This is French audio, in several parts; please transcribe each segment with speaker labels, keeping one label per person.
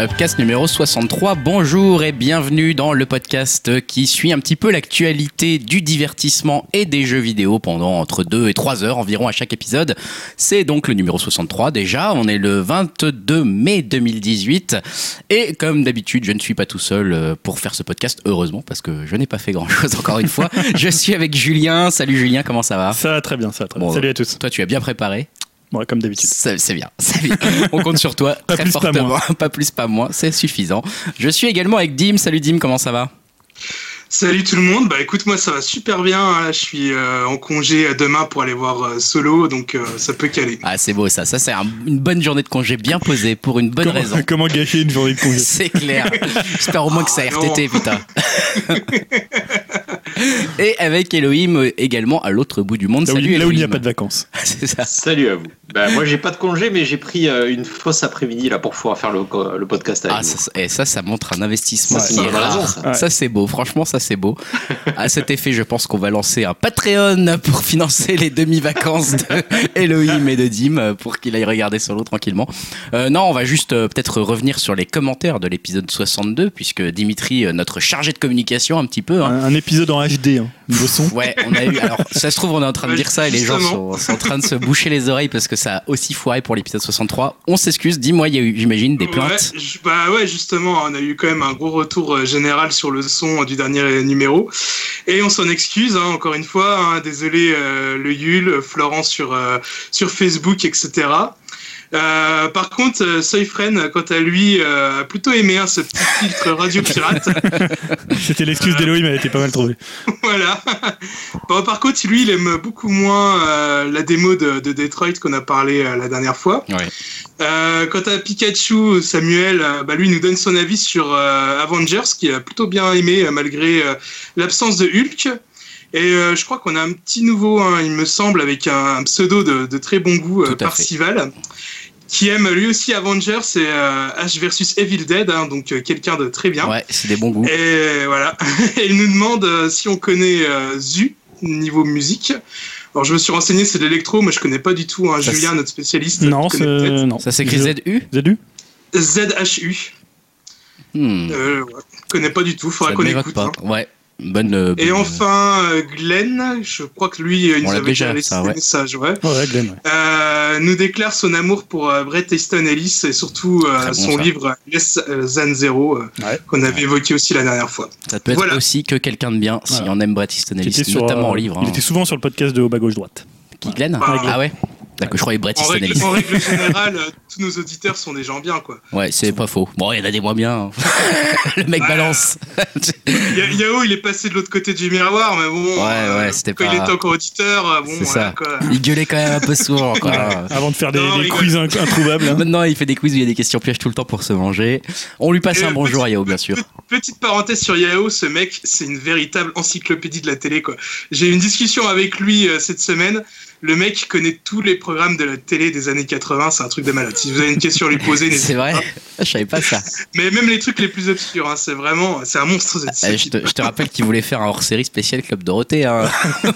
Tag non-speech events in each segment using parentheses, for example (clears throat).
Speaker 1: Upcast numéro 63. Bonjour et bienvenue dans le podcast qui suit un petit peu l'actualité du divertissement et des jeux vidéo pendant entre 2 et 3 heures environ à chaque épisode. C'est donc le numéro 63 déjà. On est le 22 mai 2018. Et comme d'habitude, je ne suis pas tout seul euh, pour faire ce podcast, heureusement, parce que je n'ai pas fait grand chose (laughs) encore une fois. je suis avec Julien. Salut Julien, comment ça va?
Speaker 2: Ça va très bien, ça va très bien.
Speaker 1: Bon,
Speaker 2: Salut à tous.
Speaker 1: Toi, tu as bien préparé?
Speaker 2: Ouais, comme d'habitude.
Speaker 1: C'est bien, (laughs) c'est bien. On compte sur toi. (laughs)
Speaker 2: Pas
Speaker 1: très
Speaker 2: plus, pas
Speaker 1: fortement.
Speaker 2: moins. (laughs)
Speaker 1: Pas plus, pas moins. C'est suffisant. Je suis également avec Dim. Salut Dim, comment ça va?
Speaker 3: Salut tout le monde, bah écoute moi ça va super bien, hein. je suis euh, en congé demain pour aller voir euh, Solo donc euh, ça peut caler.
Speaker 1: Ah, c'est beau ça. Ça, c'est un- une bonne journée de congé bien posée pour une bonne
Speaker 2: comment,
Speaker 1: raison.
Speaker 2: comment gâcher une journée de congé?
Speaker 1: C'est clair. J'espère au moins que c'est
Speaker 3: Ah,
Speaker 1: RTT, putain. Et avec Elohim euh, également à l'autre bout du monde.
Speaker 2: Là où,
Speaker 1: Salut
Speaker 2: là où il n'y a pas de vacances.
Speaker 1: C'est ça.
Speaker 4: Salut à vous. Bah, moi, j'ai pas de congé, mais j'ai pris euh, une fausse après-midi là pour pouvoir faire le, podcast avec
Speaker 1: Ah,
Speaker 4: vous.
Speaker 1: ça, ça- et ça, ça montre un investissement
Speaker 4: Ça, c'est raison, ça.
Speaker 2: Ouais.
Speaker 1: Ça, beau. Franchement, ça, c'est beau. À cet effet, je pense qu'on va lancer un Patreon pour financer les demi-vacances de Elohim et de Dim pour qu'il aille regarder solo tranquillement. Euh, non, on va juste euh, peut-être revenir sur les commentaires de l'épisode 62 puisque Dimitri, euh, notre chargé de communication un petit peu, hein,
Speaker 2: Un, un épisode en HD, hein, niveau son.
Speaker 1: Ouais, on a eu. Alors, (laughs) ça se trouve, on est en train de dire ça et les gens sont, sont en train de se boucher les oreilles parce que ça a aussi foiré pour l'épisode 63. On s'excuse. Dis-moi, il y a eu, j'imagine, des plaintes.
Speaker 3: Ouais, je- bah ouais justement on a eu quand même un gros retour euh, général sur le son du dernier euh, numéro et on s'en excuse hein, encore une fois, hein, désolé euh, le Yul, Florence sur, euh, sur Facebook etc. Euh, par contre, euh, Soyfren, quant à lui, euh, a plutôt aimé hein, ce petit filtre radio pirate. (laughs)
Speaker 2: C'était l'excuse d'Elohim, elle était pas mal trouvée. (laughs)
Speaker 3: voilà. Bon, par contre, lui, il aime beaucoup moins euh, la démo de, de Detroit qu'on a parlé euh, la dernière fois.
Speaker 1: Ouais.
Speaker 3: Euh, quant à Pikachu, Samuel, euh, bah, lui, il nous donne son avis sur euh, Avengers, qui a plutôt bien aimé euh, malgré euh, l'absence de Hulk. Et euh, je crois qu'on a un petit nouveau, hein, il me semble, avec un, un pseudo de, de très bon goût, euh. Parcival, qui aime lui aussi Avengers et euh, H versus Evil Dead, hein, donc euh, quelqu'un de très bien.
Speaker 1: Ouais, c'est des bons goûts.
Speaker 3: Et voilà. Et (laughs) il nous demande euh, si on connaît euh, Zu niveau musique. Alors je me suis renseigné, c'est de l'électro, mais je connais pas du tout. Hein, Julien, notre spécialiste.
Speaker 2: Non. Non.
Speaker 1: Ça s'écrit
Speaker 2: Z-
Speaker 1: ZU
Speaker 2: ZU
Speaker 3: ZHU.
Speaker 1: Hmm,
Speaker 3: Euh, ouais. Je connais pas du tout. Faudra qu'on écoute. hein.
Speaker 1: Ouais. Bonne. euh,
Speaker 3: Et
Speaker 1: bonne-
Speaker 3: enfin, euh, Glenn, je crois que lui, euh, il nous avait
Speaker 1: déjà,
Speaker 3: laissé des
Speaker 1: ouais.
Speaker 3: messages, ouais.
Speaker 2: Ouais, Glenn. ouais.
Speaker 3: Euh, nous déclare son amour pour euh, Bret Easton Ellis et surtout euh,
Speaker 1: bon,
Speaker 3: son
Speaker 1: ça.
Speaker 3: livre Less Than Zero, euh,
Speaker 2: Ouais.
Speaker 3: qu'on avait évoqué aussi la dernière fois.
Speaker 1: Ça peut être
Speaker 3: Voilà.
Speaker 1: aussi que quelqu'un de bien si
Speaker 2: Voilà.
Speaker 1: on aime Brett Easton Ellis, notamment
Speaker 2: euh,
Speaker 1: en livre.
Speaker 2: Il
Speaker 1: hein.
Speaker 2: était souvent sur le podcast de Haut bas gauche droite.
Speaker 1: Qui Glenn
Speaker 3: Ah,
Speaker 1: Ah ouais D'accord, je croyais Brett
Speaker 3: En règle, en règle générale, euh, tous nos auditeurs sont des gens bien, quoi.
Speaker 1: Ouais, c'est pas faux. Bon, il y en a des moins bien. hein. (laughs) Le mec
Speaker 3: Ouais.
Speaker 1: balance. (laughs)
Speaker 3: Ya- Yao, il est passé de l'autre côté du miroir, mais bon.
Speaker 1: Ouais,
Speaker 3: euh,
Speaker 1: ouais, c'était
Speaker 3: quand
Speaker 1: pas-
Speaker 3: il était encore auditeur, euh, bon, voilà,
Speaker 1: ça.
Speaker 3: quoi.
Speaker 1: Il gueulait quand même un peu souvent. Quoi. (laughs)
Speaker 2: Avant de faire des,
Speaker 3: Non,
Speaker 2: des quiz inc- introuvables. hein.
Speaker 1: Maintenant, il fait des quiz où il y a des questions pièges tout le temps pour se manger. On lui passe
Speaker 3: Et
Speaker 1: un bonjour à Yao, bien sûr.
Speaker 3: Petite parenthèse sur Yao, ce mec, c'est une véritable encyclopédie de la télé, quoi. J'ai eu une discussion avec lui euh, cette semaine. Le mec connaît tous les programmes de la télé des années 80, c'est un truc de malade. Si vous avez une question à lui poser, (laughs)
Speaker 1: C'est vrai
Speaker 3: pas.
Speaker 1: Je savais pas ça.
Speaker 3: Mais même les trucs les plus obscurs, hein, c'est vraiment, c'est un monstre. cette-
Speaker 1: Euh,
Speaker 3: cette
Speaker 1: je, te, je te rappelle qu'il voulait faire un hors-série spécial Club Dorothée. hein. (laughs)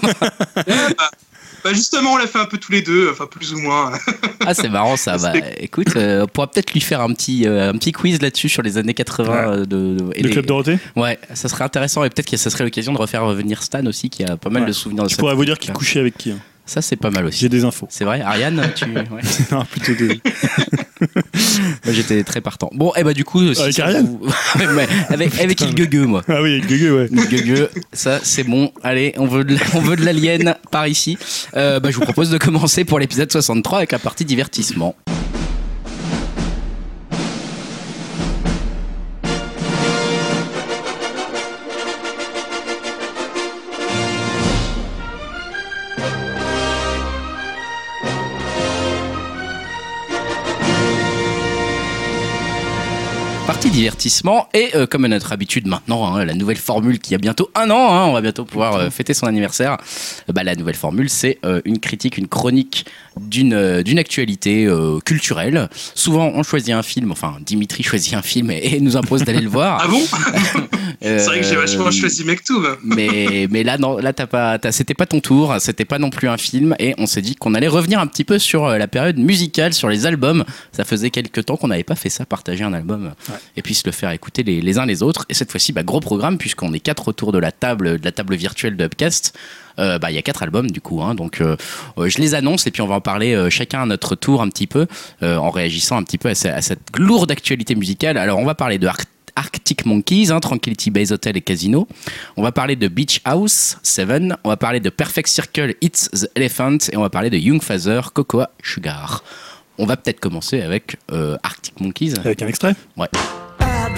Speaker 3: Bah justement, on l'a fait un peu tous les deux, enfin plus ou moins.
Speaker 1: Ah, c'est marrant ça. (laughs) Bah, écoute, euh, on pourra peut-être lui faire un petit, euh, un petit quiz là-dessus sur les années 80 euh, de, de- et
Speaker 2: Le
Speaker 1: les-
Speaker 2: Club Dorothée?
Speaker 1: Ouais, ça serait intéressant et peut-être que ça serait l'occasion de refaire revenir Stan aussi qui a pas mal
Speaker 2: Ouais.
Speaker 1: de souvenirs de
Speaker 2: Je
Speaker 1: cette
Speaker 2: pourrais vous dire qu'il
Speaker 1: époque-là.
Speaker 2: couchait avec qui. hein.
Speaker 1: Ça, c'est pas mal aussi.
Speaker 2: J'ai des infos.
Speaker 1: C'est vrai, Ariane, (laughs) tu. ouais. (laughs)
Speaker 2: Non, plutôt des. (laughs)
Speaker 1: Moi, j'étais très partant. Bon, et bah, du coup. si
Speaker 2: Avec Ariane
Speaker 1: vous- Ouais, avec, avec il gueugue, moi.
Speaker 2: Ah oui, Gugu, ouais.
Speaker 1: Gueugue, ça c'est bon. Allez, on veut de, on veut de l'alien par ici. Euh, bah, je vous propose de commencer pour l'épisode 63 avec la partie divertissement. Divertissement. Et euh, comme à notre habitude maintenant, hein, la nouvelle formule qui a bientôt un an, hein, on va bientôt pouvoir euh, fêter son anniversaire. euh, bah, la nouvelle formule, c'est euh, une critique, une chronique d'une euh, d'une actualité euh, culturelle. Souvent, on choisit un film, enfin Dimitri choisit un film et, et nous impose d'aller le (laughs) voir.
Speaker 3: Ah bon? (laughs)
Speaker 1: Euh,
Speaker 3: C'est vrai que j'ai vachement choisi Mektoub.
Speaker 1: mais mais là non là t'as pas c'était pas ton tour c'était pas non plus un film et on s'est dit qu'on allait revenir un petit peu sur la période musicale sur les albums ça faisait quelques temps qu'on n'avait pas fait ça partager un album et puis se le faire écouter les, les uns les autres et cette fois-ci bah, gros programme puisqu'on est quatre autour de la table de la table virtuelle de Upcast Euh, bah, il y a quatre albums du coup, hein, donc euh, euh, je les annonce et puis on va en parler euh, chacun à notre tour un petit peu en réagissant un petit peu à, ce- à cette lourde actualité musicale. Alors on va parler de Arc- Arctic Monkeys, hein, Tranquility Base Hotel et Casino. On va parler de Beach House, Seven. On va parler de Perfect Circle, It's the Elephant. Et on va parler de Young Father, Cocoa Sugar. On va peut-être commencer avec Arctic Monkeys.
Speaker 2: Avec un extrait?
Speaker 1: Ouais.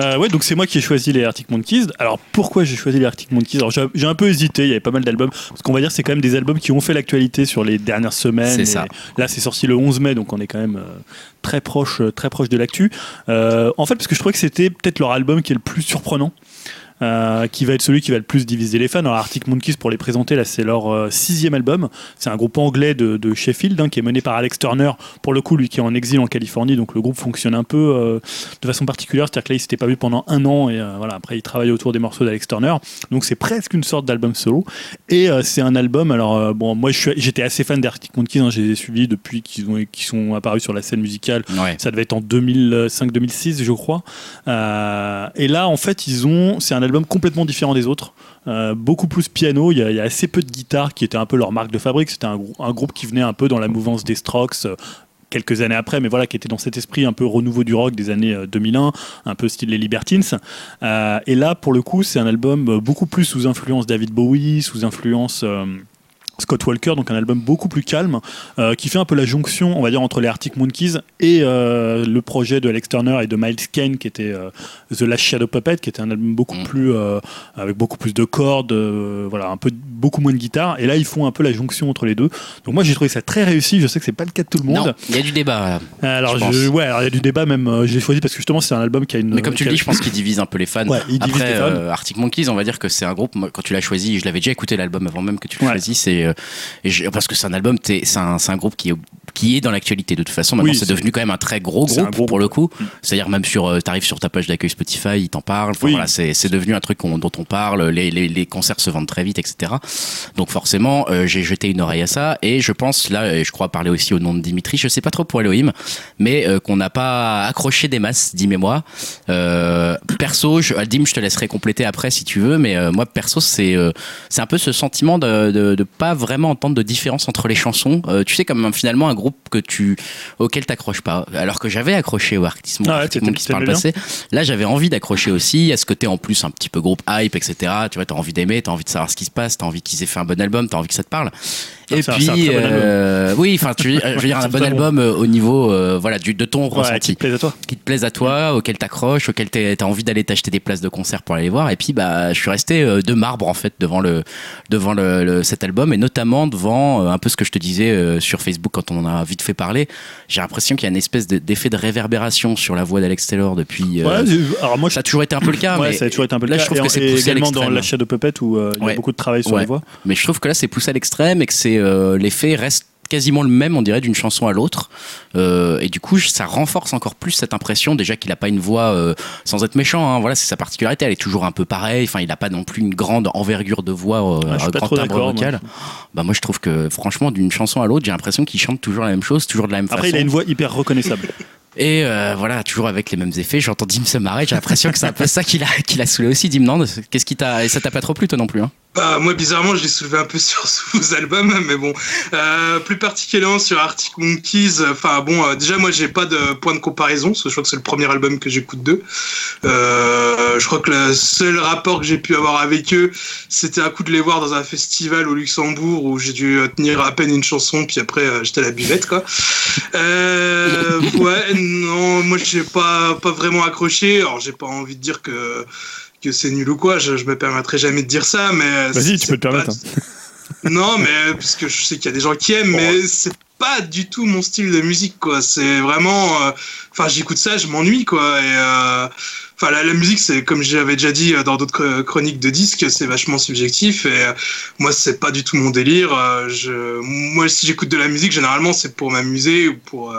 Speaker 2: Euh, ouais, donc c'est moi qui ai choisi les Arctic Monkeys. Alors pourquoi j'ai choisi les Arctic Monkeys? Alors j'ai un peu hésité, il y avait pas mal d'albums. Parce qu'on va dire c'est quand même des albums qui ont fait l'actualité sur les dernières semaines.
Speaker 1: C'est
Speaker 2: Et
Speaker 1: ça.
Speaker 2: Là c'est sorti le 11 mai, donc on est quand même euh, très proche, euh, très proche de l'actu. Euh, en fait, parce que je trouvais que c'était peut-être leur album qui est le plus surprenant. Euh, qui va être celui qui va le plus diviser les fans. Alors Arctic Monkeys, pour les présenter, là c'est leur euh, sixième album. C'est un groupe anglais de, de Sheffield hein, qui est mené par Alex Turner. Pour le coup, lui qui est en exil en Californie, donc le groupe fonctionne un peu euh, de façon particulière. C'est-à-dire que là, il s'était pas vu pendant un an et voilà, après il travaille autour des morceaux d'Alex Turner. Donc c'est presque une sorte d'album solo. Et c'est un album. Alors bon, moi j'étais assez fan d'Arctic Monkeys. Hein, je les ai suivis depuis qu'ils ont- qu'ils sont apparus sur la scène musicale
Speaker 1: Ouais.
Speaker 2: ça devait être en 2005-2006, je crois. Et là, en fait, ils ont. C'est un album complètement différent des autres. Euh, beaucoup plus piano. Il y, a, assez peu de guitare qui était un peu leur marque de fabrique. C'était un, grou- un groupe qui venait un peu dans la mouvance des Strokes. euh, quelques années après, mais voilà, qui était dans cet esprit un peu renouveau du rock des années euh, 2001, un peu style les Libertines. Euh, et là, pour le coup, c'est un album euh, beaucoup plus sous influence David Bowie, sous influence euh, Scott Walker, donc un album beaucoup plus calme, euh, qui fait un peu la jonction, on va dire, entre les Arctic Monkeys et euh, le projet de Alex Turner et de Miles Kane, qui était euh, The Last Shadow Puppet, qui était un album beaucoup
Speaker 1: Mm.
Speaker 2: plus avec beaucoup plus de cordes, voilà, un peu beaucoup moins de guitare. Et là, ils font un peu la jonction entre les deux. Donc moi, j'ai trouvé ça très réussi. Je sais que c'est pas le cas de tout le monde.
Speaker 1: Il y a du débat. là.
Speaker 2: Alors,
Speaker 1: je pense.
Speaker 2: je- ouais, alors il y a du débat même. j'ai choisi parce que justement, c'est un album qui a une.
Speaker 1: Mais comme tu le dis, je pense qu'il divise un peu les fans.
Speaker 2: Ouais, il divise
Speaker 1: Après,
Speaker 2: les fans.
Speaker 1: Arctic Monkeys, on va dire que c'est un groupe. moi, quand tu l'as choisi, je l'avais déjà écouté l'album avant même que tu le
Speaker 2: Ouais.
Speaker 1: choisisses. Et, euh, et je- parce que c'est un album, t'es- c'est un, un groupe qui est, qui est dans l'actualité de toute façon. Maintenant,
Speaker 2: Oui,
Speaker 1: c'est devenu quand même un très gros groupe pour le coup. C'est-à-dire même sur, euh, t'arrives sur ta page d'accueil Spotify, ils t'en parlent. Enfin,
Speaker 2: Oui.
Speaker 1: voilà, c'est devenu un truc dont on parle. Les, les, les concerts se vendent très vite, etc. Donc forcément, euh, j'ai jeté une oreille à ça. Et je pense là, et je crois parler aussi au nom de Dimitri. Je sais pas trop pour Elohim, mais euh, qu'on n'a pas accroché des masses, Dim et moi. Euh, perso, je, Dim, je te laisserai compléter après si tu veux, mais moi perso, c'est euh, c'est un peu ce sentiment de, de, de pas vraiment entendre de différence entre les chansons. Euh, tu sais, comme finalement un groupe que tu auquel t'accroches pas. Alors que j'avais accroché au Arctic
Speaker 2: Ah ouais,
Speaker 1: Arctic
Speaker 2: t'étais-
Speaker 1: Monkeys par le
Speaker 2: t'aimais
Speaker 1: passé. Là, j'avais envie d'accrocher aussi à ce côté en plus un petit peu groupe hype, etc. Tu vois, t'as envie d'aimer, t'as envie de savoir ce qui se passe, t'as envie qu'ils aient fait un bon album, t'as envie que ça te parle. Et
Speaker 2: c'est un-
Speaker 1: puis,
Speaker 2: un bon
Speaker 1: euh, oui, enfin, tu je veux dire un bon album euh, au niveau, euh, voilà, du de ton
Speaker 2: Ouais, qui
Speaker 1: ressenti
Speaker 2: te plaise à toi.
Speaker 1: qui te plaisent à toi, auquel t'accroches, auquel t'as envie d'aller t'acheter des places de concert pour aller les voir. Et puis, bah, je suis resté euh, de marbre en fait devant le devant le, le- cet album et notamment devant euh, un peu ce que je te disais sur Facebook quand on en a vite fait parler. J'ai l'impression qu'il y a une espèce de- d'effet de réverbération sur la voix d'Alex Taylor depuis. euh,
Speaker 2: Ouais, alors moi,
Speaker 1: ça a toujours été un peu le cas,
Speaker 2: Ouais,
Speaker 1: mais
Speaker 2: ça a toujours été un peu le
Speaker 1: là,
Speaker 2: cas.
Speaker 1: je trouve
Speaker 2: et,
Speaker 1: que c'est
Speaker 2: et
Speaker 1: poussé à
Speaker 2: également dans
Speaker 1: l'extrême.
Speaker 2: la Shadow Puppet où il y a beaucoup de travail sur les voix.
Speaker 1: Mais je trouve que là, c'est poussé à l'extrême et que c'est euh, l'effet reste quasiment le même, on dirait, d'une chanson à l'autre. Euh, et du coup, ça renforce encore plus cette impression, déjà qu'il n'a pas une voix, euh, sans être méchant, hein, voilà, c'est sa particularité, elle est toujours un peu pareille, enfin, il n'a pas non plus une grande envergure de voix, euh,
Speaker 2: Ah,
Speaker 1: un grand timbre vocal. Bah, moi, je trouve que, franchement, d'une chanson à l'autre, j'ai l'impression qu'il chante toujours la même chose, toujours de la même
Speaker 2: Après, il
Speaker 1: façon.
Speaker 2: a une voix hyper reconnaissable. (laughs)
Speaker 1: Et euh, voilà, toujours avec les mêmes effets. J'entends Dim se marrer. J'ai l'impression que c'est un peu ça qui l'a, qui l'a saoulé aussi. Dim, non Qu'est-ce qui t'a. Et ça t'a pas trop plu, toi non plus hein?
Speaker 3: Bah, moi, bizarrement, je l'ai soulevé un peu sur (laughs) vos albums, mais bon, euh, plus particulièrement sur Arctic Monkeys. Enfin, bon, euh, déjà, moi, j'ai pas de point de comparaison, parce que je crois que c'est le premier album que j'écoute d'eux. Je crois que le seul rapport que j'ai pu avoir avec eux, c'était un coup de les voir dans un festival au Luxembourg où j'ai dû tenir à peine une chanson, puis après, j'étais à la buvette, quoi. (laughs) Ouais, non, moi, j'ai pas, pas vraiment accroché. Alors, j'ai pas envie de dire que que c'est nul ou quoi, je, je me permettrai jamais de dire ça, mais.
Speaker 2: Vas-y, tu peux te
Speaker 3: pas-
Speaker 2: permettre. hein. (laughs)
Speaker 3: Non, mais parce que je sais qu'il y a des gens qui aiment, mais c'est pas du tout mon style de musique, quoi. C'est vraiment. euh, Enfin, j'écoute ça, je m'ennuie, quoi. Et. euh, Enfin, la, la musique, c'est comme j'avais déjà dit euh, dans d'autres chr- chroniques de disques, c'est vachement subjectif. Et euh, moi, c'est pas du tout mon délire. Euh, Je, moi, si j'écoute de la musique, généralement, c'est pour m'amuser ou pour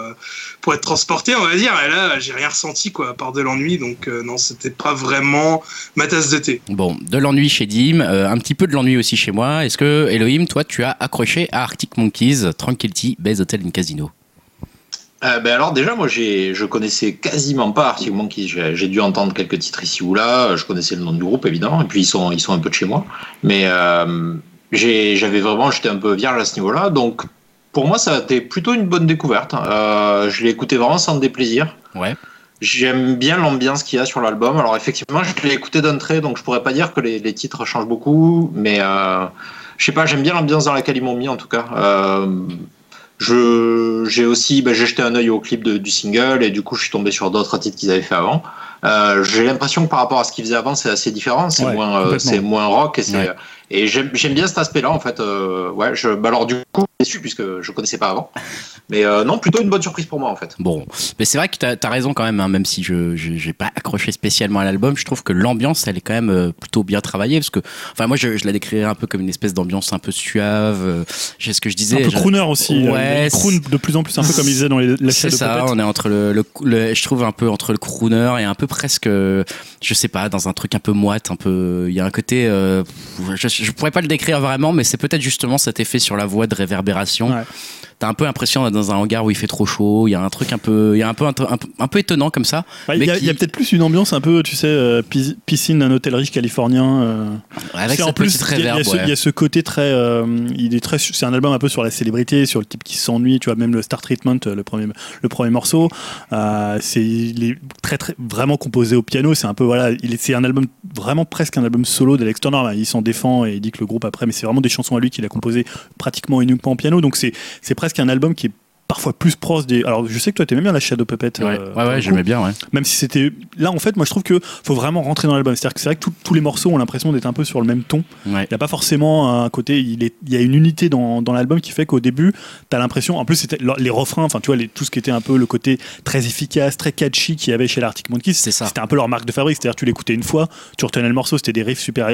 Speaker 3: pour être transporté, on va dire. Et là, j'ai rien ressenti, quoi, à part de l'ennui. Donc, non, c'était pas vraiment ma tasse de thé.
Speaker 1: Bon, de l'ennui chez Dim, un petit peu de l'ennui aussi chez moi. Est-ce que, Elohim, toi, tu as accroché à Arctic Monkeys, Tranquility, Base Hotel and Casino?
Speaker 4: Euh, ben alors déjà moi j'ai je connaissais quasiment pas Arctic Monkeys j'ai j'ai dû entendre quelques titres ici ou là. Je connaissais le nom du groupe évidemment. Et puis ils sont ils sont un peu de chez moi. Mais euh, j'avais vraiment j'étais un peu vierge à ce niveau là donc pour moi ça a été plutôt une bonne découverte euh, je l'ai écouté vraiment sans déplaisir.
Speaker 1: Ouais.
Speaker 4: J'aime bien l'ambiance qu'il y a sur l'album. Alors effectivement, je l'ai écouté d'un trait, donc je pourrais pas dire que les, les titres changent beaucoup, mais euh, je sais pas, j'aime bien l'ambiance dans laquelle ils m'ont mis en tout cas. Euh, je j'ai aussi bah, j'ai jeté un œil au clip de- du single et du coup je suis tombé sur d'autres titres qu'ils avaient fait avant. Euh, j'ai l'impression que par rapport à ce qu'ils faisaient avant, c'est assez différent. C'est
Speaker 2: Ouais,
Speaker 4: moins euh, c'est moins rock et c'est
Speaker 1: Ouais.
Speaker 4: et j'aime j'aime bien cet aspect-là en fait. Euh, ouais, je bah alors du coup déçu puisque je connaissais pas avant, mais euh, non plutôt une bonne surprise pour moi en fait.
Speaker 1: Bon, mais c'est vrai que t'as as raison quand même, hein, même si je je- j'ai pas accroché spécialement à l'album, je trouve que l'ambiance elle est quand même euh, plutôt bien travaillée parce que, enfin moi je, je la décrirais un peu comme une espèce d'ambiance un peu suave. euh, j'ai ce que je disais.
Speaker 2: un peu crooner aussi.
Speaker 1: Ouais,
Speaker 2: euh, il croon de plus en plus, un peu comme il disait dans les, la
Speaker 1: C'est ça, on est entre le, le, le- je trouve un peu entre le crooner et un peu presque, euh, je sais pas, dans un truc un peu moite, un peu, il y a un côté, euh, je, je pourrais pas le décrire vraiment, mais c'est peut-être justement cet effet sur la voix de réverbération.
Speaker 2: Ouais.
Speaker 1: T'as un peu l'impression d'être dans un hangar où il fait trop chaud, il y a un truc un peu, il y a un peu, un, peu- un peu- un peu étonnant comme ça.
Speaker 2: Il y a,
Speaker 1: qui-
Speaker 2: peut-être plus une ambiance un peu, tu sais, euh, pis- piscine d'un hôtel riche californien. euh.
Speaker 1: Avec
Speaker 2: en plus, il y,
Speaker 1: ouais.
Speaker 2: y a ce côté très, euh, il est très, c'est un album un peu sur la célébrité, sur le type qui s'ennuie, tu vois, même le Star Treatment, euh, le premier, le premier morceau, euh, c'est, il est très, très, vraiment composé au piano, c'est un peu, voilà, il est, c'est un album, vraiment presque un album solo d'Alex Turner, là. il s'en défend et il dit que le groupe après, mais c'est vraiment des chansons à lui qu'il a composées pratiquement uniquement au piano, donc c'est, c'est presque un album qui est parfois plus proche des. Alors, je sais que toi, t'aimais bien la Shadow Puppet.
Speaker 1: Ouais,
Speaker 2: euh,
Speaker 1: ouais, ouais, j'aimais bien, ouais.
Speaker 2: Même si c'était. Là, en fait, moi, je trouve que faut vraiment rentrer dans l'album. C'est-à-dire que c'est vrai que tout- tous les morceaux ont l'impression d'être un peu sur le même ton.
Speaker 1: ouais.
Speaker 2: Il n'y a pas forcément un côté. Il, est, y a une unité dans, dans l'album qui fait qu'au début, tu as l'impression. En plus, c'était les refrains, enfin, tu vois, les- tout ce qui était un peu le côté très efficace, très catchy qu'il y avait chez l'Arctic Monkeys.
Speaker 1: C'est ça.
Speaker 2: C'était un peu leur marque de fabrique. C'est-à-dire tu l'écoutais une fois, tu retenais le morceau, c'était des riffs super,